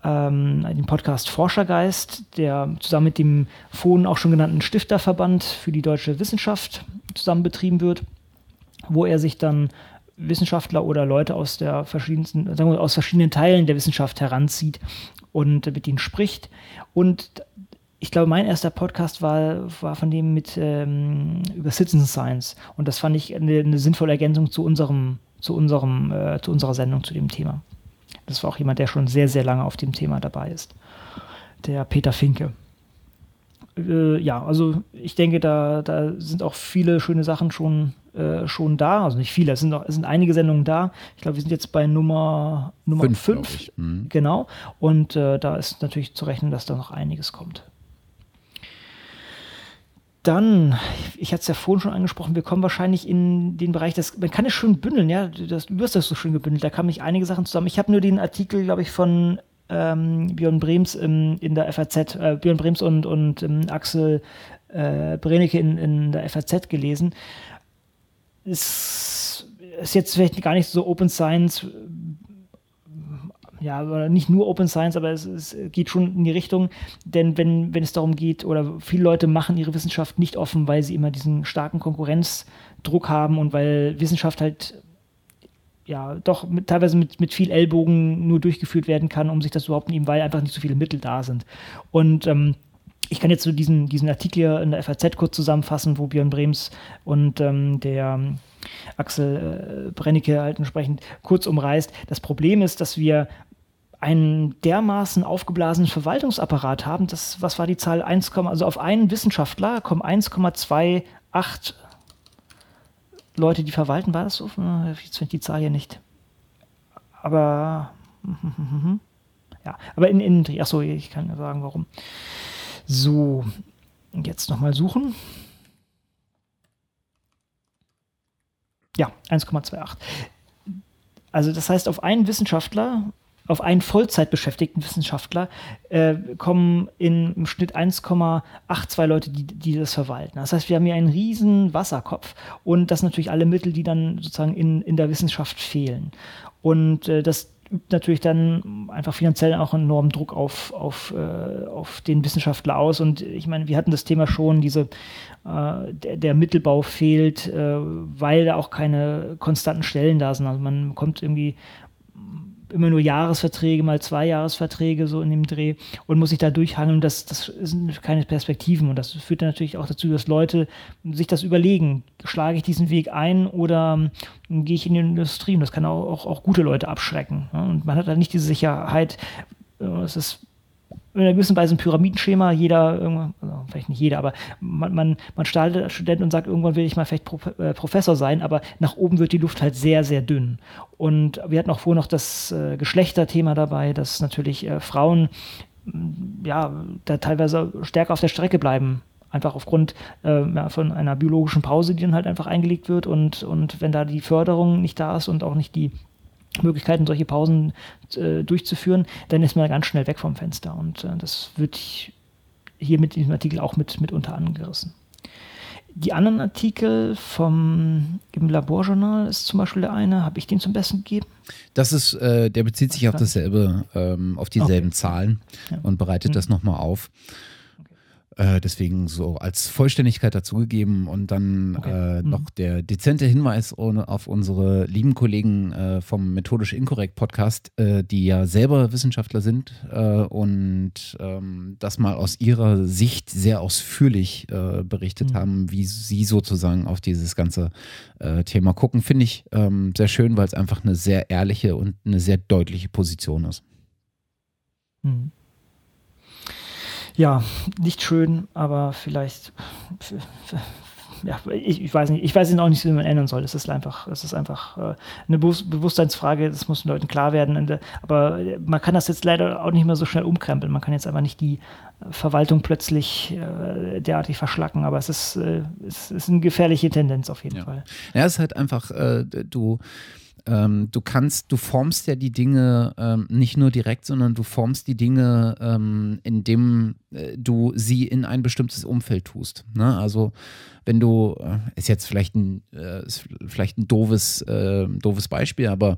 ähm, den Podcast Forschergeist, der zusammen mit dem vorhin auch schon genannten Stifterverband für die deutsche Wissenschaft zusammen betrieben wird, wo er sich dann Wissenschaftler oder Leute aus der verschiedensten, sagen wir, aus verschiedenen Teilen der Wissenschaft heranzieht und mit ihnen spricht. Und ich glaube, mein erster Podcast war, war von dem mit ähm, über Citizen Science. Und das fand ich eine, eine sinnvolle Ergänzung zu unserem, zu unserem, äh, zu unserer Sendung zu dem Thema. Das war auch jemand, der schon sehr, sehr lange auf dem Thema dabei ist. Der Peter Finke. Äh, ja, also ich denke, da, da sind auch viele schöne Sachen schon, äh, schon da. Also nicht viele, es sind, noch, es sind einige Sendungen da. Ich glaube, wir sind jetzt bei Nummer 5. Mhm. Genau. Und äh, da ist natürlich zu rechnen, dass da noch einiges kommt. Dann, ich hatte es ja vorhin schon angesprochen, wir kommen wahrscheinlich in den Bereich, das, man kann es schön bündeln, ja, das, du wirst das so schön gebündelt, da kamen nicht einige Sachen zusammen. Ich habe nur den Artikel, glaube ich, von ähm, Björn Brems in, in der FAZ, äh, Björn Brems und, und ähm, Axel äh, Brenecke in, in der FAZ gelesen. Es ist jetzt vielleicht gar nicht so Open Science ja, nicht nur Open Science, aber es, es, geht schon in die Richtung. Denn wenn, wenn es darum geht, oder viele Leute machen ihre Wissenschaft nicht offen, weil sie immer diesen starken Konkurrenzdruck haben und weil Wissenschaft halt ja doch mit, teilweise mit, mit viel Ellbogen nur durchgeführt werden kann, um sich das überhaupt nicht, weil einfach nicht so viele Mittel da sind. Und ähm, ich kann jetzt so diesen, diesen Artikel hier in der FAZ kurz zusammenfassen, wo Björn Brems und ähm, der ähm, Axel äh, Brennecke halt entsprechend kurz umreißt. Das Problem ist, dass wir einen dermaßen aufgeblasenen Verwaltungsapparat haben, das, was war die Zahl? 1, also auf einen Wissenschaftler kommen 1,28 Leute, die verwalten, war das so? Jetzt finde ich die Zahl hier nicht. Aber ja, aber in, in achso, ich kann ja sagen, warum. So, jetzt nochmal suchen. Ja, 1,28. Also das heißt, auf einen Wissenschaftler, auf einen Vollzeitbeschäftigten Wissenschaftler äh, kommen in, im Schnitt 1,82 Leute, die, die das verwalten. Das heißt, wir haben hier einen riesen Wasserkopf und das natürlich alle Mittel, die dann sozusagen in, in der Wissenschaft fehlen. Und äh, das übt natürlich dann einfach finanziell auch einen enormen Druck auf, auf, äh, auf den Wissenschaftler aus. Und ich meine, wir hatten das Thema schon, diese, äh, der, der, Mittelbau fehlt, äh, weil da auch keine konstanten Stellen da sind. Also man kommt irgendwie immer nur Jahresverträge, mal zwei Jahresverträge so in dem Dreh und muss sich da durchhangeln. Das, das sind keine Perspektiven und das führt dann natürlich auch dazu, dass Leute sich das überlegen. Schlage ich diesen Weg ein oder ähm, gehe ich in die Industrie? Und das kann auch, auch, auch gute Leute abschrecken. Und man hat dann nicht diese Sicherheit. Äh, es ist in einer gewissen Weise ein Pyramidenschema. Jeder, also vielleicht nicht jeder, aber man, man, man startet als Student und sagt, irgendwann will ich mal vielleicht Pro, äh, Professor sein, aber nach oben wird die Luft halt sehr, sehr dünn. Und wir hatten auch vorher noch das äh, Geschlechterthema dabei, dass natürlich äh, Frauen mm, ja, da teilweise stärker auf der Strecke bleiben einfach aufgrund äh, von einer biologischen Pause, die dann halt einfach eingelegt wird und, und wenn da die Förderung nicht da ist und auch nicht die Möglichkeiten, solche Pausen äh, durchzuführen, dann ist man ganz schnell weg vom Fenster. Und äh, das wird hier mit diesem Artikel auch mit, mit unter angerissen. Die anderen Artikel vom im Laborjournal ist zum Beispiel der eine, habe ich den zum Besten gegeben? Das ist, äh, der bezieht sich auf dasselbe, ähm, auf dieselben okay. Zahlen ja. und bereitet mhm. das nochmal auf. Äh, deswegen so als Vollständigkeit dazugegeben und dann okay. äh, mhm. noch der dezente Hinweis auf unsere lieben Kollegen äh, vom Methodisch Inkorrekt Podcast, äh, die ja selber Wissenschaftler sind äh, und ähm, das mal aus ihrer Sicht sehr ausführlich berichtet mhm. haben, wie sie sozusagen auf dieses ganze Thema gucken. Finde ich ähm, sehr schön, weil es einfach eine sehr ehrliche und eine sehr deutliche Position ist. Mhm ja, nicht schön, aber vielleicht, ja, ich, ich, weiß nicht, ich weiß auch nicht, wie man ändern soll. Es ist einfach, es ist einfach äh, eine Bewusstseinsfrage, das muss den Leuten klar werden. Aber man kann das jetzt leider auch nicht mehr so schnell umkrempeln. Man kann jetzt einfach nicht die Verwaltung plötzlich äh, derartig verschlacken, aber es ist, äh, es ist eine gefährliche Tendenz auf jeden ja. Fall. Ja, es ist halt einfach, äh, du ähm, du kannst, du formst ja die Dinge ähm, nicht nur direkt, sondern du formst die Dinge, ähm, indem äh, du sie in ein bestimmtes Umfeld tust. Ne? Also wenn du, äh, ist jetzt vielleicht ein, äh, ist vielleicht ein doofes, äh, doofes Beispiel, aber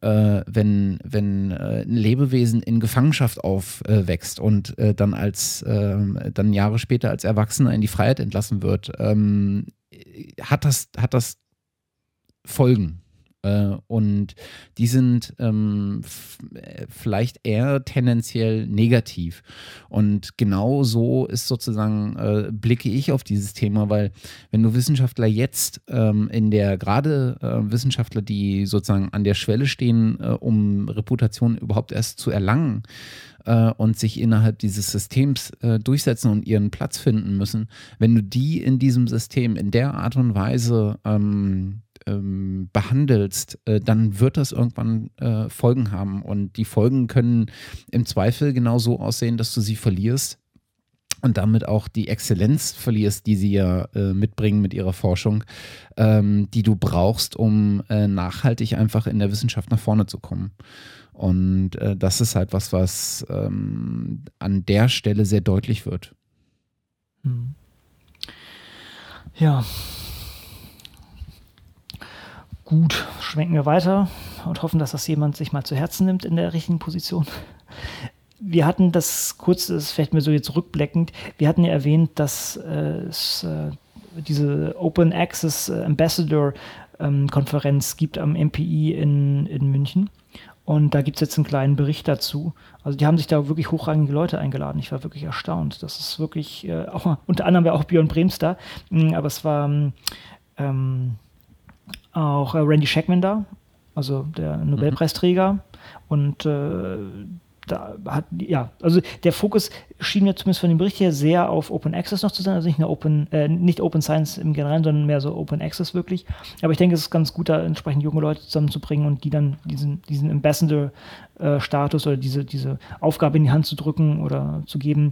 äh, wenn, wenn äh, ein Lebewesen in Gefangenschaft aufwächst und dann als ähm, dann Jahre später als Erwachsener in die Freiheit entlassen wird, ähm, hat das, hat das Folgen und die sind ähm, vielleicht eher tendenziell negativ. Und genau so ist sozusagen, äh, blicke ich auf dieses Thema, weil wenn du Wissenschaftler jetzt ähm, in der, gerade äh, Wissenschaftler, die sozusagen an der Schwelle stehen, äh, um Reputation überhaupt erst zu erlangen, äh, und sich innerhalb dieses Systems äh, durchsetzen und ihren Platz finden müssen, wenn du die in diesem System in der Art und Weise ähm, ähm, behandelst, äh, dann wird das irgendwann äh, Folgen haben. Und die Folgen können im Zweifel genau so aussehen, dass du sie verlierst und damit auch die Exzellenz verlierst, die sie ja äh, mitbringen mit ihrer Forschung, ähm, die du brauchst, um äh, nachhaltig einfach in der Wissenschaft nach vorne zu kommen. Und äh, das ist halt was, was ähm, an der Stelle sehr deutlich wird. Hm. Ja, Gut, schwenken wir weiter. und hoffen, dass das jemand sich mal zu Herzen nimmt in der richtigen Position. Wir hatten das kurz, das fällt mir so jetzt rückblickend, wir hatten ja erwähnt, dass äh, es äh, diese Open Access Ambassador ähm, Konferenz gibt am MPI in, in München. Und da gibt es jetzt einen kleinen Bericht dazu. Also die haben sich da wirklich hochrangige Leute eingeladen. Ich war wirklich erstaunt. Das ist wirklich, äh, auch unter anderem war auch Björn Brems da, mm, aber es war ähm, auch äh, Randy Shackman da, also der Nobelpreisträger. Mhm. Und äh, da hat, ja, also der Fokus schien mir zumindest von dem Bericht her sehr auf Open Access noch zu sein, also nicht nur Open, äh, nicht Open Science im Generellen, sondern mehr so Open Access wirklich. Aber ich denke, es ist ganz gut, da entsprechend junge Leute zusammenzubringen und die dann diesen, diesen Ambassador-Status oder diese, diese Aufgabe in die Hand zu drücken oder zu geben,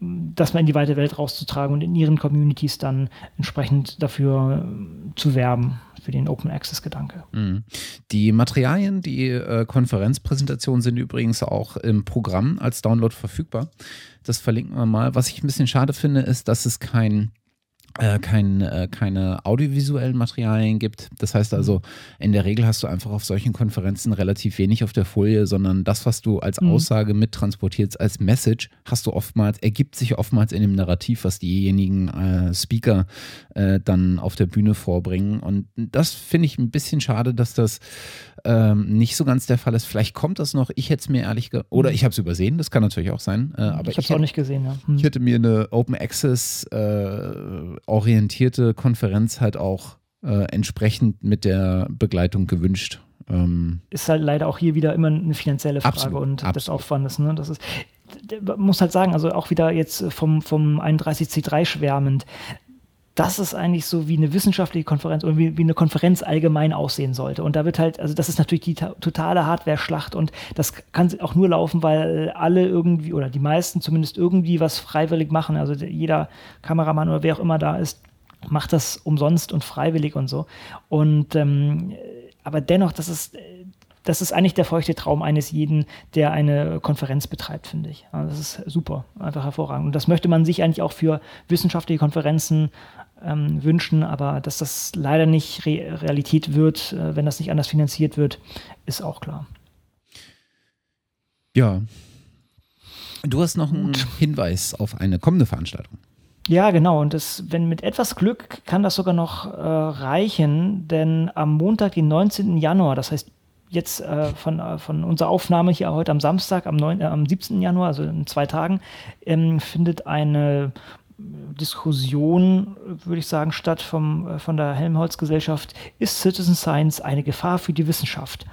das mal in die weite Welt rauszutragen und in ihren Communities dann entsprechend dafür zu werben für den Open Access Gedanke. Mhm. Die Materialien, die äh, Konferenzpräsentationen sind übrigens auch im Programm als Download verfügbar. Das verlinken wir mal. Was ich ein bisschen schade finde, ist, dass es kein äh, kein, äh, keine audiovisuellen Materialien gibt. Das heißt also, in der Regel hast du einfach auf solchen Konferenzen relativ wenig auf der Folie, sondern das, was du als mhm. Aussage mittransportierst, als Message, hast du oftmals, ergibt sich oftmals in dem Narrativ, was diejenigen äh, Speaker äh, dann auf der Bühne vorbringen. Und das finde ich ein bisschen schade, dass das ähm, nicht so ganz der Fall ist. Vielleicht kommt das noch. Ich hätte es mir ehrlich ge oder mhm. ich habe es übersehen. Das kann natürlich auch sein. Äh, aber ich habe es auch nicht gesehen. Ja. Hm. Ich hätte mir eine Open Access äh, orientierte Konferenz halt auch äh, entsprechend mit der Begleitung gewünscht. Ähm ist halt leider auch hier wieder immer eine finanzielle Frage absolut, und absolut. des Aufwandes. Ne? Das ist, man muss halt sagen, also auch wieder jetzt vom, vom 31C3 schwärmend, das ist eigentlich so wie eine wissenschaftliche Konferenz oder wie, wie, eine Konferenz allgemein aussehen sollte. Und da wird halt, also das ist natürlich die totale Hardware-Schlacht und das kann auch nur laufen, weil alle irgendwie oder die meisten zumindest irgendwie was freiwillig machen. Also jeder Kameramann oder wer auch immer da ist, macht das umsonst und freiwillig und so. Und ähm, aber dennoch, das ist das ist eigentlich der feuchte Traum eines jeden, der eine Konferenz betreibt, finde ich. Also das ist super, einfach hervorragend. Und das möchte man sich eigentlich auch für wissenschaftliche Konferenzen ähm, wünschen, aber dass das leider nicht Re Realität wird, äh, wenn das nicht anders finanziert wird, ist auch klar. Ja. Du hast noch einen Hinweis auf eine kommende Veranstaltung. Ja, genau. Und das, wenn mit etwas Glück kann das sogar noch äh, reichen, denn am Montag, den 19. Januar, das heißt jetzt äh, von, äh, von unserer Aufnahme hier heute am Samstag, am, 9, äh, am 17. Januar, also in zwei Tagen, ähm, findet eine Diskussion, würde ich sagen, statt vom, äh, von der Helmholtz-Gesellschaft, ist Citizen Science eine Gefahr für die Wissenschaft?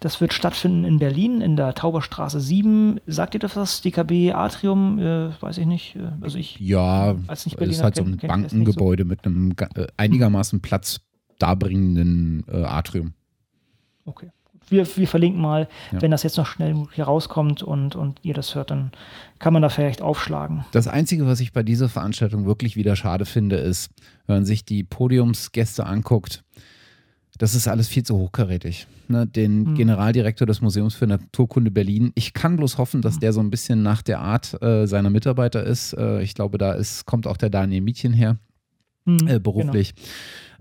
Das wird stattfinden in Berlin, in der Tauberstraße 7. Sagt ihr das was? DKB Atrium? Äh, weiß ich nicht. Äh, also ich ja, als nicht Berliner, ist halt so ein Bankengebäude so. mit einem äh, einigermaßen Platz darbringenden äh, Atrium. Okay wir, wir verlinken mal, ja. wenn das jetzt noch schnell hier rauskommt und, und ihr das hört, dann kann man da vielleicht aufschlagen. Das Einzige, was ich bei dieser Veranstaltung wirklich wieder schade finde, ist, wenn man sich die Podiumsgäste anguckt, das ist alles viel zu hochkarätig. Ne, den mhm. Generaldirektor des Museums für Naturkunde Berlin. Ich kann bloß hoffen, dass hm. der so ein bisschen nach der Art äh, seiner Mitarbeiter ist. Äh, ich glaube, da ist, kommt auch der Daniel Mietchen her, mhm, äh, beruflich. Genau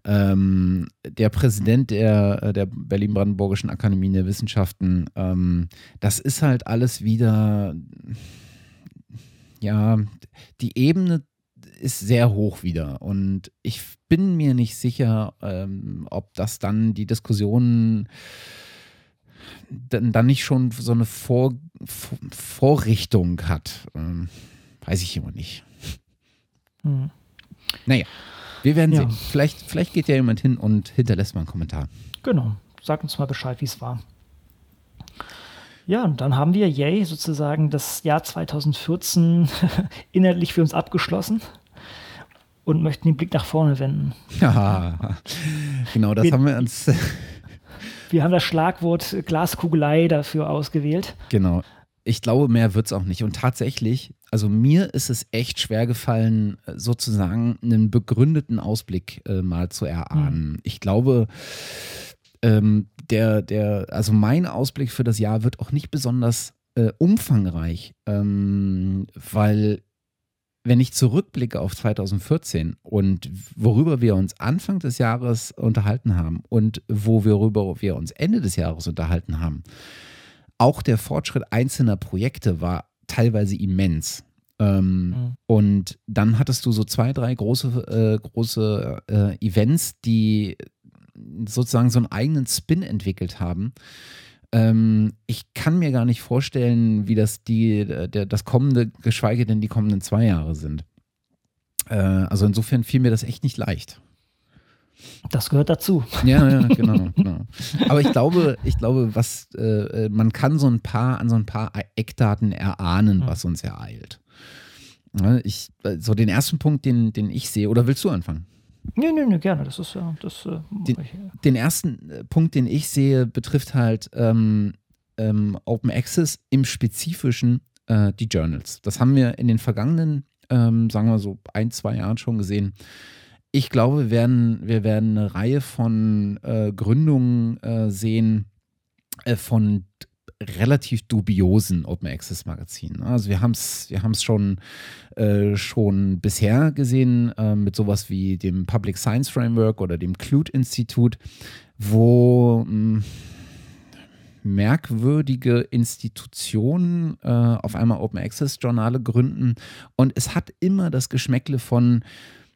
ähm, der Präsident der, äh, der Berlin-Brandenburgischen Akademie der Wissenschaften, ähm, das ist halt alles wieder, ja, die Ebene ist sehr hoch wieder. Und ich bin mir nicht sicher, ähm, ob das dann die Diskussion dann, dann nicht schon so eine Vor, Vor Vorrichtung hat. Ähm, weiß ich immer nicht. Hm. Naja. Wir werden ja. sehen. Vielleicht, vielleicht geht ja jemand hin und hinterlässt mal einen Kommentar. Genau. Sagt uns mal Bescheid, wie es war. Ja, und dann haben wir, yay, sozusagen das Jahr 2014 inhaltlich für uns abgeschlossen und möchten den Blick nach vorne wenden. Ja, genau, das wir, haben wir uns. wir haben das Schlagwort Glaskugelei dafür ausgewählt. Genau. Ich glaube, mehr wird es auch nicht. Und tatsächlich also mir ist es echt schwer gefallen, sozusagen einen begründeten Ausblick äh, mal zu erahnen. Mhm. Ich glaube, ähm, der, der, also mein Ausblick für das Jahr wird auch nicht besonders äh, umfangreich, ähm, weil wenn ich zurückblicke auf 2014 und worüber wir uns Anfang des Jahres unterhalten haben und worüber wir uns Ende des Jahres unterhalten haben, auch der Fortschritt einzelner Projekte war teilweise immens. Ähm, mhm. Und dann hattest du so zwei, drei große, äh, große äh, Events, die sozusagen so einen eigenen Spin entwickelt haben. Ähm, ich kann mir gar nicht vorstellen, wie das die, der, das kommende, geschweige denn die kommenden zwei Jahre sind. Äh, also insofern fiel mir das echt nicht leicht. Das gehört dazu. Ja, ja, genau, genau. Aber ich glaube, ich glaube, was äh, man kann so ein paar an so ein paar Eckdaten erahnen, was uns ereilt. Ich, äh, so den ersten Punkt, den, den ich sehe, oder willst du anfangen? Nee, nee, nee, gerne. Das ist ja, das äh, den, ich, ja. den, ersten äh, Punkt, den ich sehe, betrifft halt ähm, ähm, Open Access im Spezifischen äh, die Journals. Das haben wir in den vergangenen, ähm, sagen wir so, ein, zwei Jahren schon gesehen. Ich glaube, wir werden, wir werden eine Reihe von äh, Gründungen äh, sehen äh, von relativ dubiosen Open Access Magazinen. Also wir haben es wir haben's schon, äh, schon bisher gesehen äh, mit sowas wie dem Public Science Framework oder dem Clute Institut, wo mh, hm, merkwürdige Institutionen äh, auf einmal Open Access Journale gründen und es hat immer das Geschmäckle von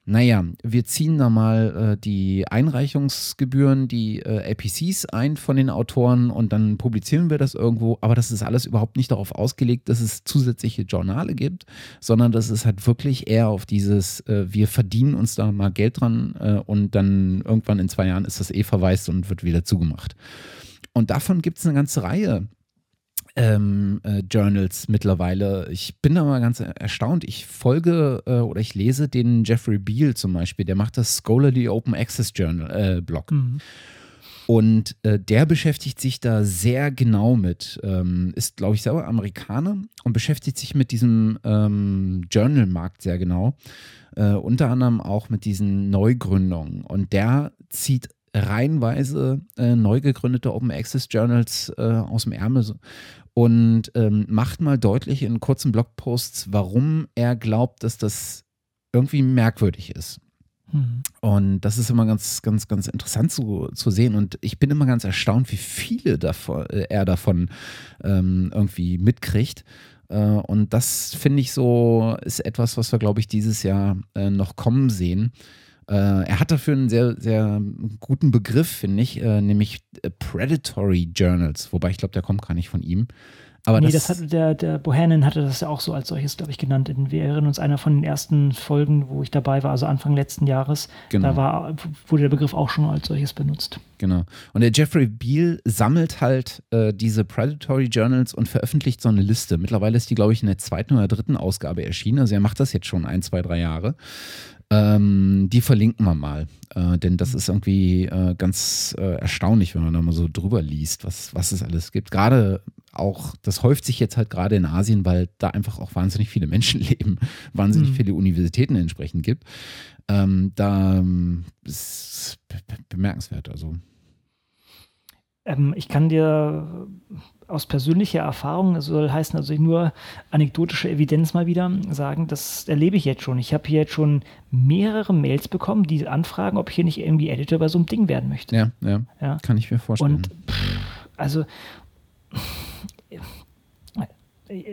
naja, wir ziehen da mal äh, die Einreichungsgebühren, die äh, APCs ein von den Autoren und dann publizieren wir das irgendwo. Aber das ist alles überhaupt nicht darauf ausgelegt, dass es zusätzliche Journale gibt, sondern das ist halt wirklich eher auf dieses, äh, wir verdienen uns da mal Geld dran äh, und dann irgendwann in zwei Jahren ist das eh verwaist und wird wieder zugemacht. Und davon gibt es eine ganze Reihe ähm, äh, Journals mittlerweile. Ich bin da mal ganz erstaunt. Ich folge äh, oder ich lese den Jeffrey Beal zum Beispiel, der macht das Scholarly Open Access Journal äh, Blog. Mhm. Und äh, der beschäftigt sich da sehr genau mit, ähm, ist, glaube ich, selber Amerikaner und beschäftigt sich mit diesem ähm, Journal-Markt sehr genau. Äh, unter anderem auch mit diesen Neugründungen. Und der zieht reihenweise äh, neu gegründete Open Access Journals äh, aus dem Ärmel und ähm, macht mal deutlich in kurzen Blogposts, warum er glaubt, dass das irgendwie merkwürdig ist. Mhm. Und das ist immer ganz, ganz, ganz interessant zu, zu sehen. Und ich bin immer ganz erstaunt, wie viele davon, äh, er davon ähm, irgendwie mitkriegt. Äh, und das finde ich so, ist etwas, was wir, glaube ich, dieses Jahr äh, noch kommen sehen. Äh, er hat dafür einen sehr, sehr guten Begriff, finde ich, äh, nämlich äh, Predatory Journals, wobei ich glaube, der kommt gar nicht von ihm. Aber nee, das, das hatte der, der Bohannon hatte das ja auch so als solches, glaube ich, genannt. Wir erinnern uns einer von den ersten Folgen, wo ich dabei war, also Anfang letzten Jahres. Genau. Da war, wurde der Begriff auch schon als solches benutzt. Genau. Und der Jeffrey Beal sammelt halt äh, diese Predatory Journals und veröffentlicht so eine Liste. Mittlerweile ist die, glaube ich, in der zweiten oder dritten Ausgabe erschienen. Also er macht das jetzt schon ein, zwei, drei Jahre. Ähm, die verlinken wir mal, äh, denn das ist irgendwie äh, ganz äh, erstaunlich, wenn man da mal so drüber liest, was, was es alles gibt. Gerade auch, das häuft sich jetzt halt gerade in Asien, weil da einfach auch wahnsinnig viele Menschen leben, wahnsinnig mhm. viele Universitäten entsprechend gibt. Ähm, da ist bemerkenswert, also. Ähm, ich kann dir aus persönlicher Erfahrung, das soll heißen, also nur anekdotische Evidenz mal wieder sagen, das erlebe ich jetzt schon. Ich habe hier jetzt schon mehrere Mails bekommen, die anfragen, ob ich hier nicht irgendwie Editor bei so einem Ding werden möchte. Ja, ja, ja. kann ich mir vorstellen. Und pff, also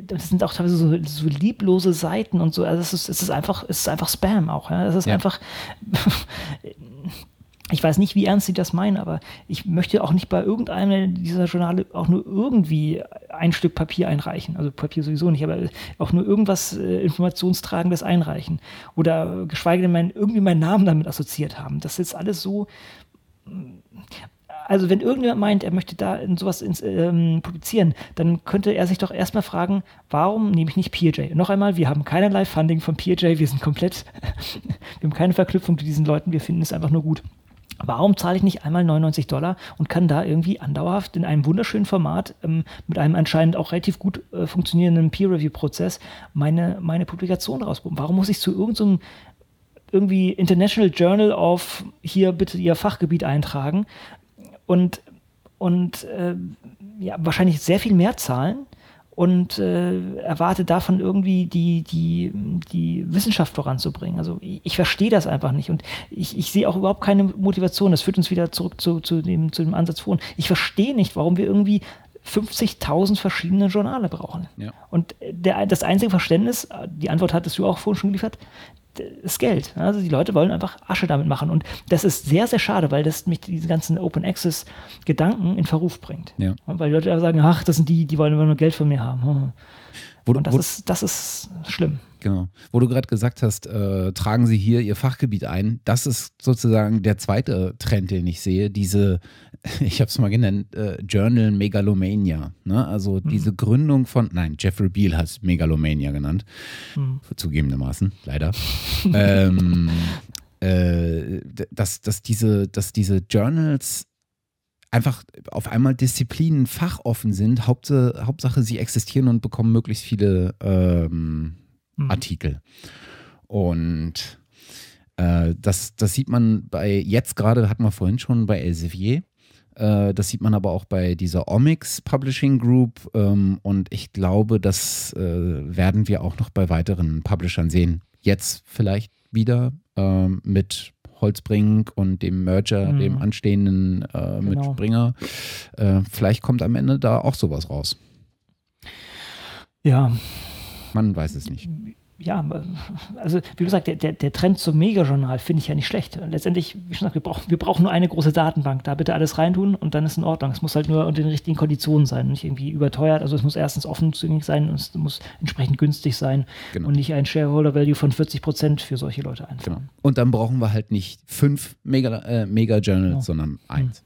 das sind auch teilweise so, so, lieblose Seiten und so. Also es ist, es ist einfach, es ist einfach Spam auch. Ja? Es ist ja. einfach ich weiß nicht, wie ernst sie das meinen, aber ich möchte auch nicht bei irgendeinem dieser Journale auch nur irgendwie ein Stück Papier einreichen. Also Papier sowieso nicht, aber auch nur irgendwas äh, Informationstragendes einreichen. Oder geschweige denn mein, irgendwie meinen Namen damit assoziiert haben. Das ist alles so. Also, wenn irgendjemand meint, er möchte da in sowas ins, ähm, publizieren, dann könnte er sich doch erstmal fragen, warum nehme ich nicht PJ? Noch einmal, wir haben keinerlei Funding von PJ, wir sind komplett, wir haben keine Verknüpfung zu diesen Leuten, wir finden es einfach nur gut. Warum zahle ich nicht einmal 99 Dollar und kann da irgendwie andauerhaft in einem wunderschönen Format ähm, mit einem anscheinend auch relativ gut äh, funktionierenden Peer-Review-Prozess meine, meine Publikation rausbekommen? Warum muss ich zu irgendeinem irgendwie International Journal of hier bitte Ihr Fachgebiet eintragen und, und äh, ja, wahrscheinlich sehr viel mehr zahlen und äh, erwarte davon irgendwie die, die, die Wissenschaft voranzubringen. Also ich, ich verstehe das einfach nicht und ich, ich sehe auch überhaupt keine Motivation. Das führt uns wieder zurück zu, zu, dem, zu dem Ansatz vorhin. Ich verstehe nicht, warum wir irgendwie 50.000 verschiedene Journale brauchen. Ja. Und der, das einzige Verständnis, die Antwort hattest du auch vorhin schon geliefert, ist Geld. Also die Leute wollen einfach Asche damit machen. Und das ist sehr, sehr schade, weil das mich diese ganzen Open Access Gedanken in Verruf bringt. Ja. Weil die Leute sagen, ach, das sind die, die wollen immer nur Geld von mir haben. Hm. Wo, und das, wo, ist, das ist schlimm. Genau. Wo du gerade gesagt hast, äh, tragen sie hier ihr Fachgebiet ein. Das ist sozusagen der zweite Trend, den ich sehe. Diese, ich habe es mal genannt, äh, Journal Megalomania. Ne? Also mhm. diese Gründung von, nein, Jeffrey Beal hat es Megalomania genannt. Mhm. Zugegebenermaßen, leider. ähm, äh, dass, dass, diese, dass diese Journals einfach auf einmal Disziplinen fachoffen sind. Hauptsache, Hauptsache sie existieren und bekommen möglichst viele ähm, mhm. Artikel. Und äh, das, das sieht man bei, jetzt gerade hatten wir vorhin schon bei Elsevier. Äh, das sieht man aber auch bei dieser Omics Publishing Group. Ähm, und ich glaube, das äh, werden wir auch noch bei weiteren Publishern sehen. Jetzt vielleicht wieder ähm, mit Holzbrink und dem Merger, mhm. dem anstehenden äh, genau. mit Springer. Äh, vielleicht kommt am Ende da auch sowas raus. Ja. Man weiß es nicht ja, also wie gesagt, der, der, der Trend zum Megajournal finde ich ja nicht schlecht. Letztendlich, wie schon gesagt, wir brauchen, wir brauchen nur eine große Datenbank. Da bitte alles reintun und dann ist in Ordnung. Es muss halt nur unter den richtigen Konditionen sein, nicht irgendwie überteuert. Also es muss erstens offen zugänglich sein und es muss entsprechend günstig sein genau. und nicht ein Shareholder-Value von 40 Prozent für solche Leute einfahren. Genau. Und dann brauchen wir halt nicht fünf Mega, äh, Mega Journals, genau. sondern eins.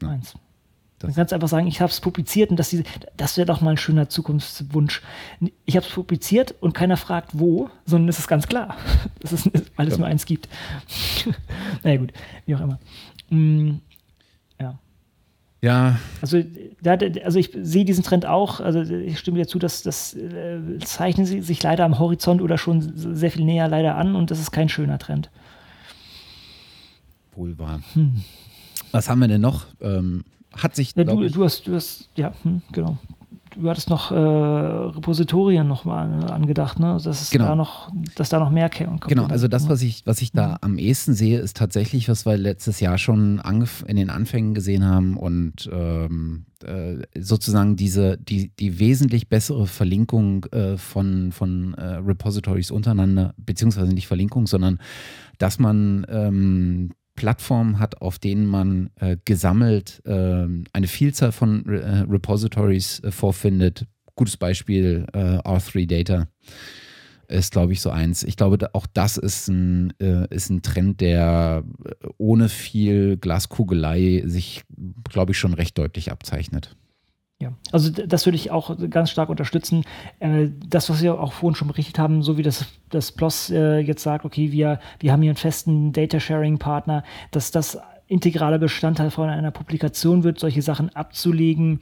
Hm. Ja. Eins. Man kann einfach sagen, ich habe es publiziert und das, das wäre doch mal ein schöner Zukunftswunsch. Ich habe es publiziert und keiner fragt, wo, sondern es ist ganz klar, dass es, weil es ja. nur eins gibt. naja, gut, wie auch immer. Mm, ja. Ja. Also, da, also ich sehe diesen Trend auch, also ich stimme dir zu, dass das äh, zeichnen sie sich leider am Horizont oder schon sehr viel näher leider an und das ist kein schöner Trend. Wohl wahr. Hm. Was haben wir denn noch? Ähm, hat sich. Ja, du, du, hast, du hast, ja, hm, genau. Du hattest noch äh, Repositorien nochmal angedacht, ne? Dass es genau. da noch, dass da noch mehr kommt. Genau, also das, was ich, was ich da mhm. am ehesten sehe, ist tatsächlich, was wir letztes Jahr schon in den Anfängen gesehen haben und ähm, äh, sozusagen diese, die, die wesentlich bessere Verlinkung äh, von, von äh, Repositories untereinander, beziehungsweise nicht Verlinkung, sondern dass man ähm, Plattformen hat, auf denen man äh, gesammelt äh, eine Vielzahl von Re äh, Repositories äh, vorfindet. Gutes Beispiel äh, R3 Data ist, glaube ich, so eins. Ich glaube, auch das ist ein, ist ein Trend, der ohne viel Glaskugelei sich, glaube ich, schon recht deutlich abzeichnet. Ja, also das würde ich auch ganz stark unterstützen. Äh, das, was wir auch vorhin schon berichtet haben, so wie das, das PLOS äh, jetzt sagt, okay, wir, wir haben hier einen festen Data-Sharing-Partner, dass das integraler Bestandteil von einer Publikation wird, solche Sachen abzulegen,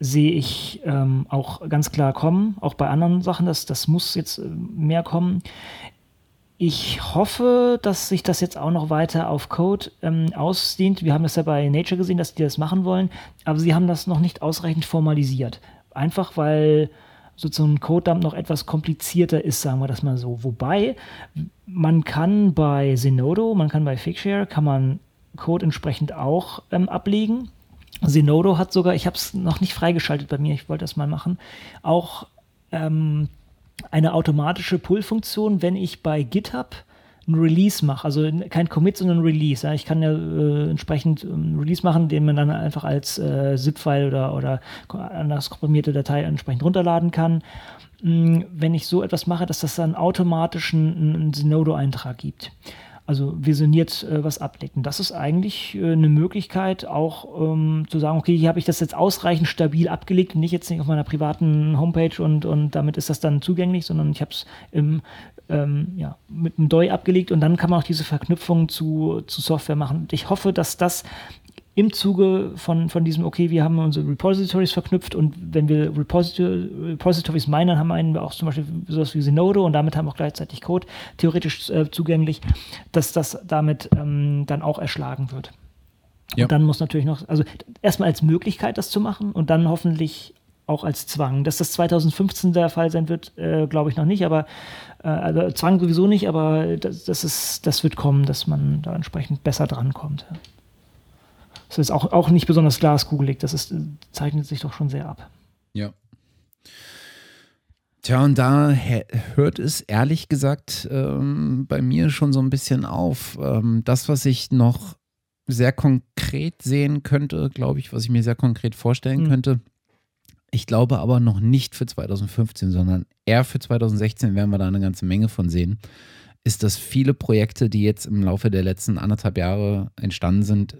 sehe ich ähm, auch ganz klar kommen. Auch bei anderen Sachen, das, das muss jetzt äh, mehr kommen. Ich hoffe, dass sich das jetzt auch noch weiter auf Code ähm, ausdehnt. Wir haben das ja bei Nature gesehen, dass die das machen wollen, aber sie haben das noch nicht ausreichend formalisiert. Einfach weil sozusagen ein Codedump noch etwas komplizierter ist, sagen wir das mal so. Wobei man kann bei Zenodo, man kann bei Figshare, kann man Code entsprechend auch ähm, ablegen. Zenodo hat sogar, ich habe es noch nicht freigeschaltet bei mir, ich wollte das mal machen, auch ähm, eine automatische Pull-Funktion, wenn ich bei GitHub ein Release mache, also kein Commit, sondern ein Release. Ja, ich kann ja äh, entsprechend ein ähm, Release machen, den man dann einfach als äh, ZIP-File oder, oder anders komprimierte Datei entsprechend runterladen kann. Hm, wenn ich so etwas mache, dass das dann automatisch einen, einen Zenodo-Eintrag gibt also visioniert äh, was abdeckt. Und das ist eigentlich äh, eine Möglichkeit, auch ähm, zu sagen, okay, hier habe ich das jetzt ausreichend stabil abgelegt und nicht jetzt nicht auf meiner privaten Homepage und, und damit ist das dann zugänglich, sondern ich habe es ähm, ja, mit einem DOI abgelegt und dann kann man auch diese Verknüpfung zu, zu Software machen. Und ich hoffe, dass das im Zuge von, von diesem, okay, wir haben unsere Repositories verknüpft und wenn wir Repository, Repositories meinen, dann haben wir auch zum Beispiel sowas wie Zenodo und damit haben wir auch gleichzeitig Code theoretisch äh, zugänglich, dass das damit ähm, dann auch erschlagen wird. Ja. Und dann muss natürlich noch, also erstmal als Möglichkeit das zu machen und dann hoffentlich auch als Zwang. Dass das 2015 der Fall sein wird, äh, glaube ich noch nicht, aber äh, also Zwang sowieso nicht, aber das, das, ist, das wird kommen, dass man da entsprechend besser drankommt. Das ist auch, auch nicht besonders glaskugelig, das ist, zeichnet sich doch schon sehr ab. Ja. Tja, und da hört es ehrlich gesagt ähm, bei mir schon so ein bisschen auf. Ähm, das, was ich noch sehr konkret sehen könnte, glaube ich, was ich mir sehr konkret vorstellen mhm. könnte, ich glaube aber noch nicht für 2015, sondern eher für 2016 werden wir da eine ganze Menge von sehen, ist, dass viele Projekte, die jetzt im Laufe der letzten anderthalb Jahre entstanden sind,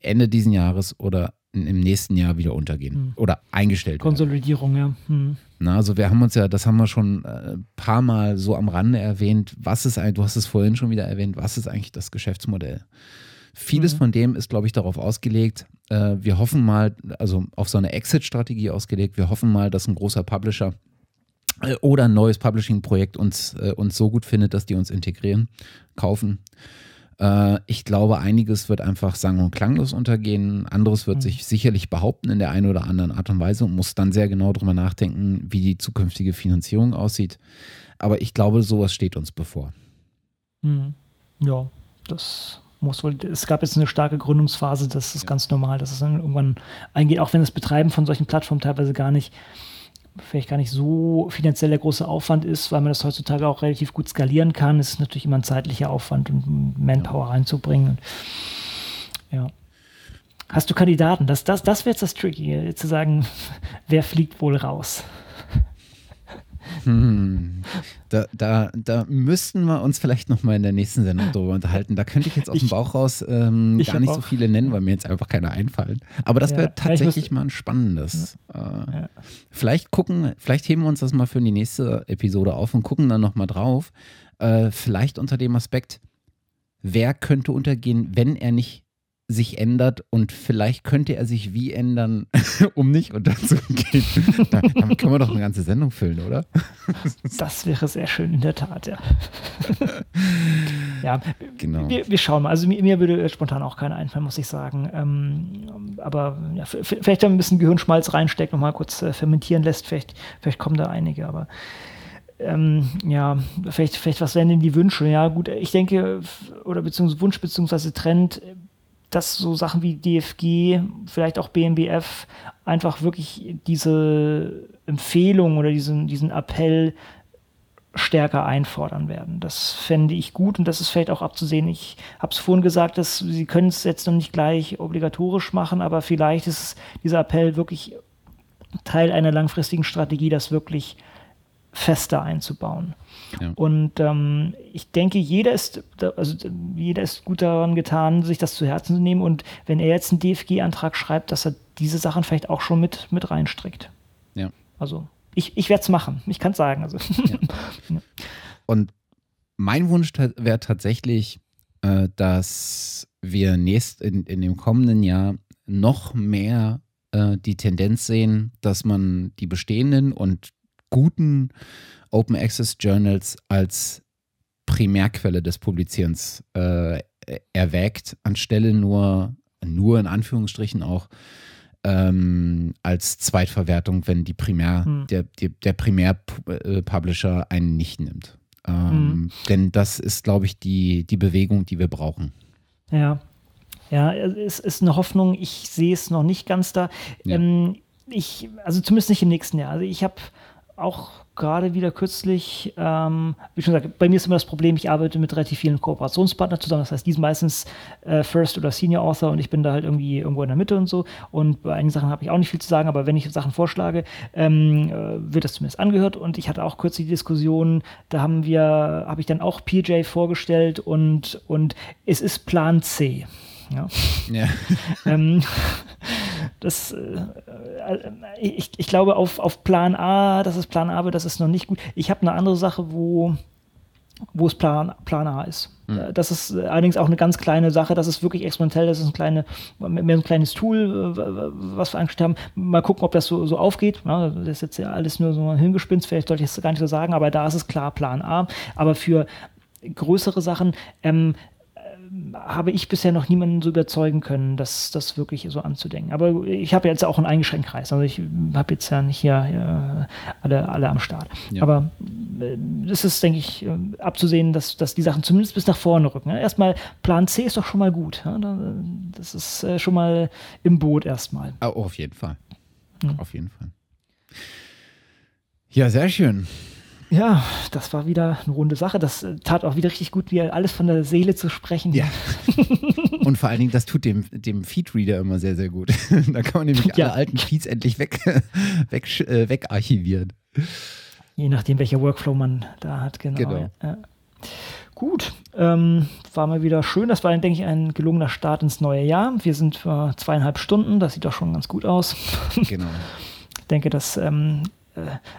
Ende diesen Jahres oder im nächsten Jahr wieder untergehen hm. oder eingestellt Konsolidierung, werden. ja. Hm. Na, also wir haben uns ja, das haben wir schon ein äh, paar Mal so am Rande erwähnt, was ist eigentlich, du hast es vorhin schon wieder erwähnt, was ist eigentlich das Geschäftsmodell? Vieles mhm. von dem ist, glaube ich, darauf ausgelegt, äh, wir hoffen mal, also auf so eine Exit-Strategie ausgelegt, wir hoffen mal, dass ein großer Publisher äh, oder ein neues Publishing-Projekt uns, äh, uns so gut findet, dass die uns integrieren, kaufen. Äh, ich glaube, einiges wird einfach sang- und klanglos untergehen, anderes wird mhm. sich sicherlich behaupten in der einen oder anderen Art und Weise und muss dann sehr genau darüber nachdenken, wie die zukünftige Finanzierung aussieht. Aber ich glaube, sowas steht uns bevor. Mhm. Ja, das muss wohl, es gab jetzt eine starke Gründungsphase, das ist ja. ganz normal, dass es dann irgendwann eingeht, auch wenn das Betreiben von solchen Plattformen teilweise gar nicht, vielleicht gar nicht so finanziell der große Aufwand ist, weil man das heutzutage auch relativ gut skalieren kann. Es ist natürlich immer ein zeitlicher Aufwand und Manpower ja. reinzubringen. Ja. Hast du Kandidaten? Das, das, das wäre jetzt das Tricky, zu sagen, wer fliegt wohl raus? Hm. Da, da, da müssten wir uns vielleicht nochmal in der nächsten Sendung drüber unterhalten. Da könnte ich jetzt aus dem Bauch raus ähm, gar nicht so viele nennen, weil mir jetzt einfach keine einfallen. Aber das wäre ja, tatsächlich mal ein spannendes. Ja. Äh, ja. Vielleicht gucken, vielleicht heben wir uns das mal für die nächste Episode auf und gucken dann nochmal drauf. Äh, vielleicht unter dem Aspekt, wer könnte untergehen, wenn er nicht sich ändert und vielleicht könnte er sich wie ändern, um nicht unterzugehen. da, damit können wir doch eine ganze Sendung füllen, oder? das wäre sehr schön, in der Tat, ja. ja, genau. Wir, wir, schauen mal. Also mir, mir, würde spontan auch keiner einfallen, muss ich sagen. Ähm, aber ja, vielleicht ein bisschen Gehirnschmalz reinsteckt, nochmal kurz äh, fermentieren lässt, vielleicht, vielleicht kommen da einige, aber ähm, ja, vielleicht, vielleicht was wären denn die Wünsche? Ja, gut, ich denke, oder beziehungsweise Wunsch beziehungsweise Trend, dass so Sachen wie DFG, vielleicht auch BMBF, einfach wirklich diese Empfehlung oder diesen, diesen Appell stärker einfordern werden. Das fände ich gut und das ist vielleicht auch abzusehen. Ich habe es vorhin gesagt, dass sie können es jetzt noch nicht gleich obligatorisch machen, aber vielleicht ist dieser Appell wirklich Teil einer langfristigen Strategie, das wirklich fester einzubauen. Ja. Und ähm, ich denke, jeder ist, also jeder ist gut daran getan, sich das zu Herzen zu nehmen. Und wenn er jetzt einen DFG-Antrag schreibt, dass er diese Sachen vielleicht auch schon mit, mit reinstrickt. Ja. Also ich, ich werde es machen. Ich kann es sagen. Also. Ja. Und mein Wunsch wäre tatsächlich, äh, dass wir nächst in, in dem kommenden Jahr noch mehr äh, die Tendenz sehen, dass man die bestehenden und guten Open Access Journals als Primärquelle des Publizierens äh, erwägt, anstelle nur, nur in Anführungsstrichen auch, ähm, als Zweitverwertung, wenn die Primär, hm. der, der, der Primär-Publisher einen nicht nimmt. Ähm, hm. Denn das ist, glaube ich, die, die Bewegung, die wir brauchen. Ja. Ja, es ist eine Hoffnung, ich sehe es noch nicht ganz da. Ja. Ähm, ich, also zumindest nicht im nächsten Jahr. Also ich habe auch gerade wieder kürzlich, ähm, wie schon gesagt, bei mir ist immer das Problem, ich arbeite mit relativ vielen Kooperationspartnern zusammen. Das heißt, die sind meistens äh, First oder Senior Author und ich bin da halt irgendwie irgendwo in der Mitte und so. Und bei einigen Sachen habe ich auch nicht viel zu sagen, aber wenn ich Sachen vorschlage, ähm, äh, wird das zumindest angehört. Und ich hatte auch kürzlich die Diskussion, da haben wir, habe ich dann auch PJ vorgestellt und, und es ist Plan C. Ja. ja. ähm, das, äh, äh, ich, ich glaube, auf, auf Plan A, das ist Plan A, aber das ist noch nicht gut. Ich habe eine andere Sache, wo, wo es Plan, Plan A ist. Mhm. Das ist allerdings auch eine ganz kleine Sache, das ist wirklich exponentiell, das ist ein, kleine, mehr ein kleines Tool, was wir angestellt haben. Mal gucken, ob das so, so aufgeht. Ja, das ist jetzt ja alles nur so ein Hingespinst, vielleicht sollte ich es gar nicht so sagen, aber da ist es klar Plan A. Aber für größere Sachen, ähm, habe ich bisher noch niemanden so überzeugen können, dass das wirklich so anzudenken. Aber ich habe jetzt auch einen eingeschränkten Kreis. Also ich habe jetzt ja nicht hier äh, alle, alle am Start. Ja. Aber äh, es ist, denke ich, äh, abzusehen, dass, dass die Sachen zumindest bis nach vorne rücken. Erstmal Plan C ist doch schon mal gut. Das ist äh, schon mal im Boot erstmal. Oh, auf jeden Fall. Hm. Auf jeden Fall. Ja, sehr schön. Ja, das war wieder eine runde Sache. Das äh, tat auch wieder richtig gut, wie alles von der Seele zu sprechen. Ja. Und vor allen Dingen, das tut dem, dem Feedreader immer sehr, sehr gut. da kann man nämlich ja. alle alten Feeds endlich weg, weg, äh, wegarchivieren. Je nachdem, welcher Workflow man da hat, genau. genau. Ja. Gut, ähm, war mal wieder schön. Das war, denke ich, ein gelungener Start ins neue Jahr. Wir sind für zweieinhalb Stunden, das sieht doch schon ganz gut aus. Genau. Ich denke, das ähm, äh,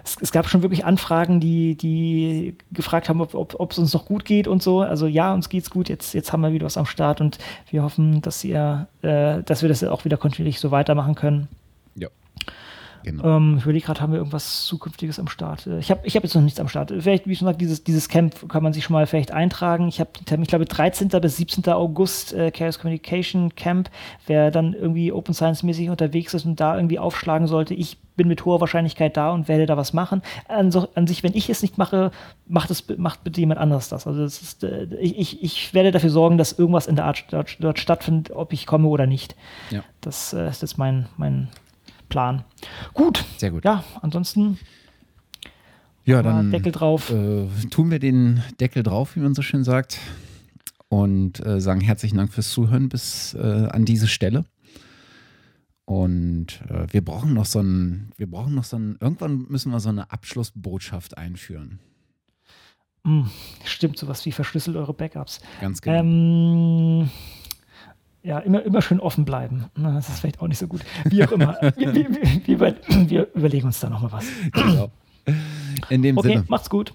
es, es, gab schon wirklich Anfragen, die, die gefragt haben, ob, ob, ob, es uns noch gut geht und so. Also ja, uns geht's gut. Jetzt, jetzt haben wir wieder was am Start und wir hoffen, dass ihr, äh, dass wir das auch wieder kontinuierlich so weitermachen können. Genau. Ähm, ich überlege gerade, haben wir irgendwas Zukünftiges am Start? Äh, ich habe ich hab jetzt noch nichts am Start. Vielleicht, wie schon gesagt, dieses, dieses Camp kann man sich schon mal vielleicht eintragen. Ich habe ich glaube, 13. bis 17. August äh, Chaos Communication Camp. Wer dann irgendwie Open Science mäßig unterwegs ist und da irgendwie aufschlagen sollte, ich bin mit hoher Wahrscheinlichkeit da und werde da was machen. An, so, an sich, wenn ich es nicht mache, macht, es, macht bitte jemand anderes das. Also das ist, äh, ich, ich werde dafür sorgen, dass irgendwas in der Art dort, dort stattfindet, ob ich komme oder nicht. Ja. Das äh, ist jetzt mein, mein Plan. Gut. Sehr gut. Ja, ansonsten. Ja, dann Deckel drauf. Äh, tun wir den Deckel drauf, wie man so schön sagt. Und äh, sagen herzlichen Dank fürs Zuhören bis äh, an diese Stelle. Und äh, wir brauchen noch so ein, wir brauchen noch so ein, irgendwann müssen wir so eine Abschlussbotschaft einführen. Mm, stimmt, sowas wie verschlüsselt eure Backups. Ganz genau. Ähm, ja, immer, immer schön offen bleiben. Das ist vielleicht auch nicht so gut. Wie auch immer. wir, wir, wir, wir, überlegen uns da nochmal was. Genau. In dem okay, Sinne. macht's gut.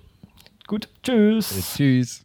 Gut. Tschüss. Tschüss.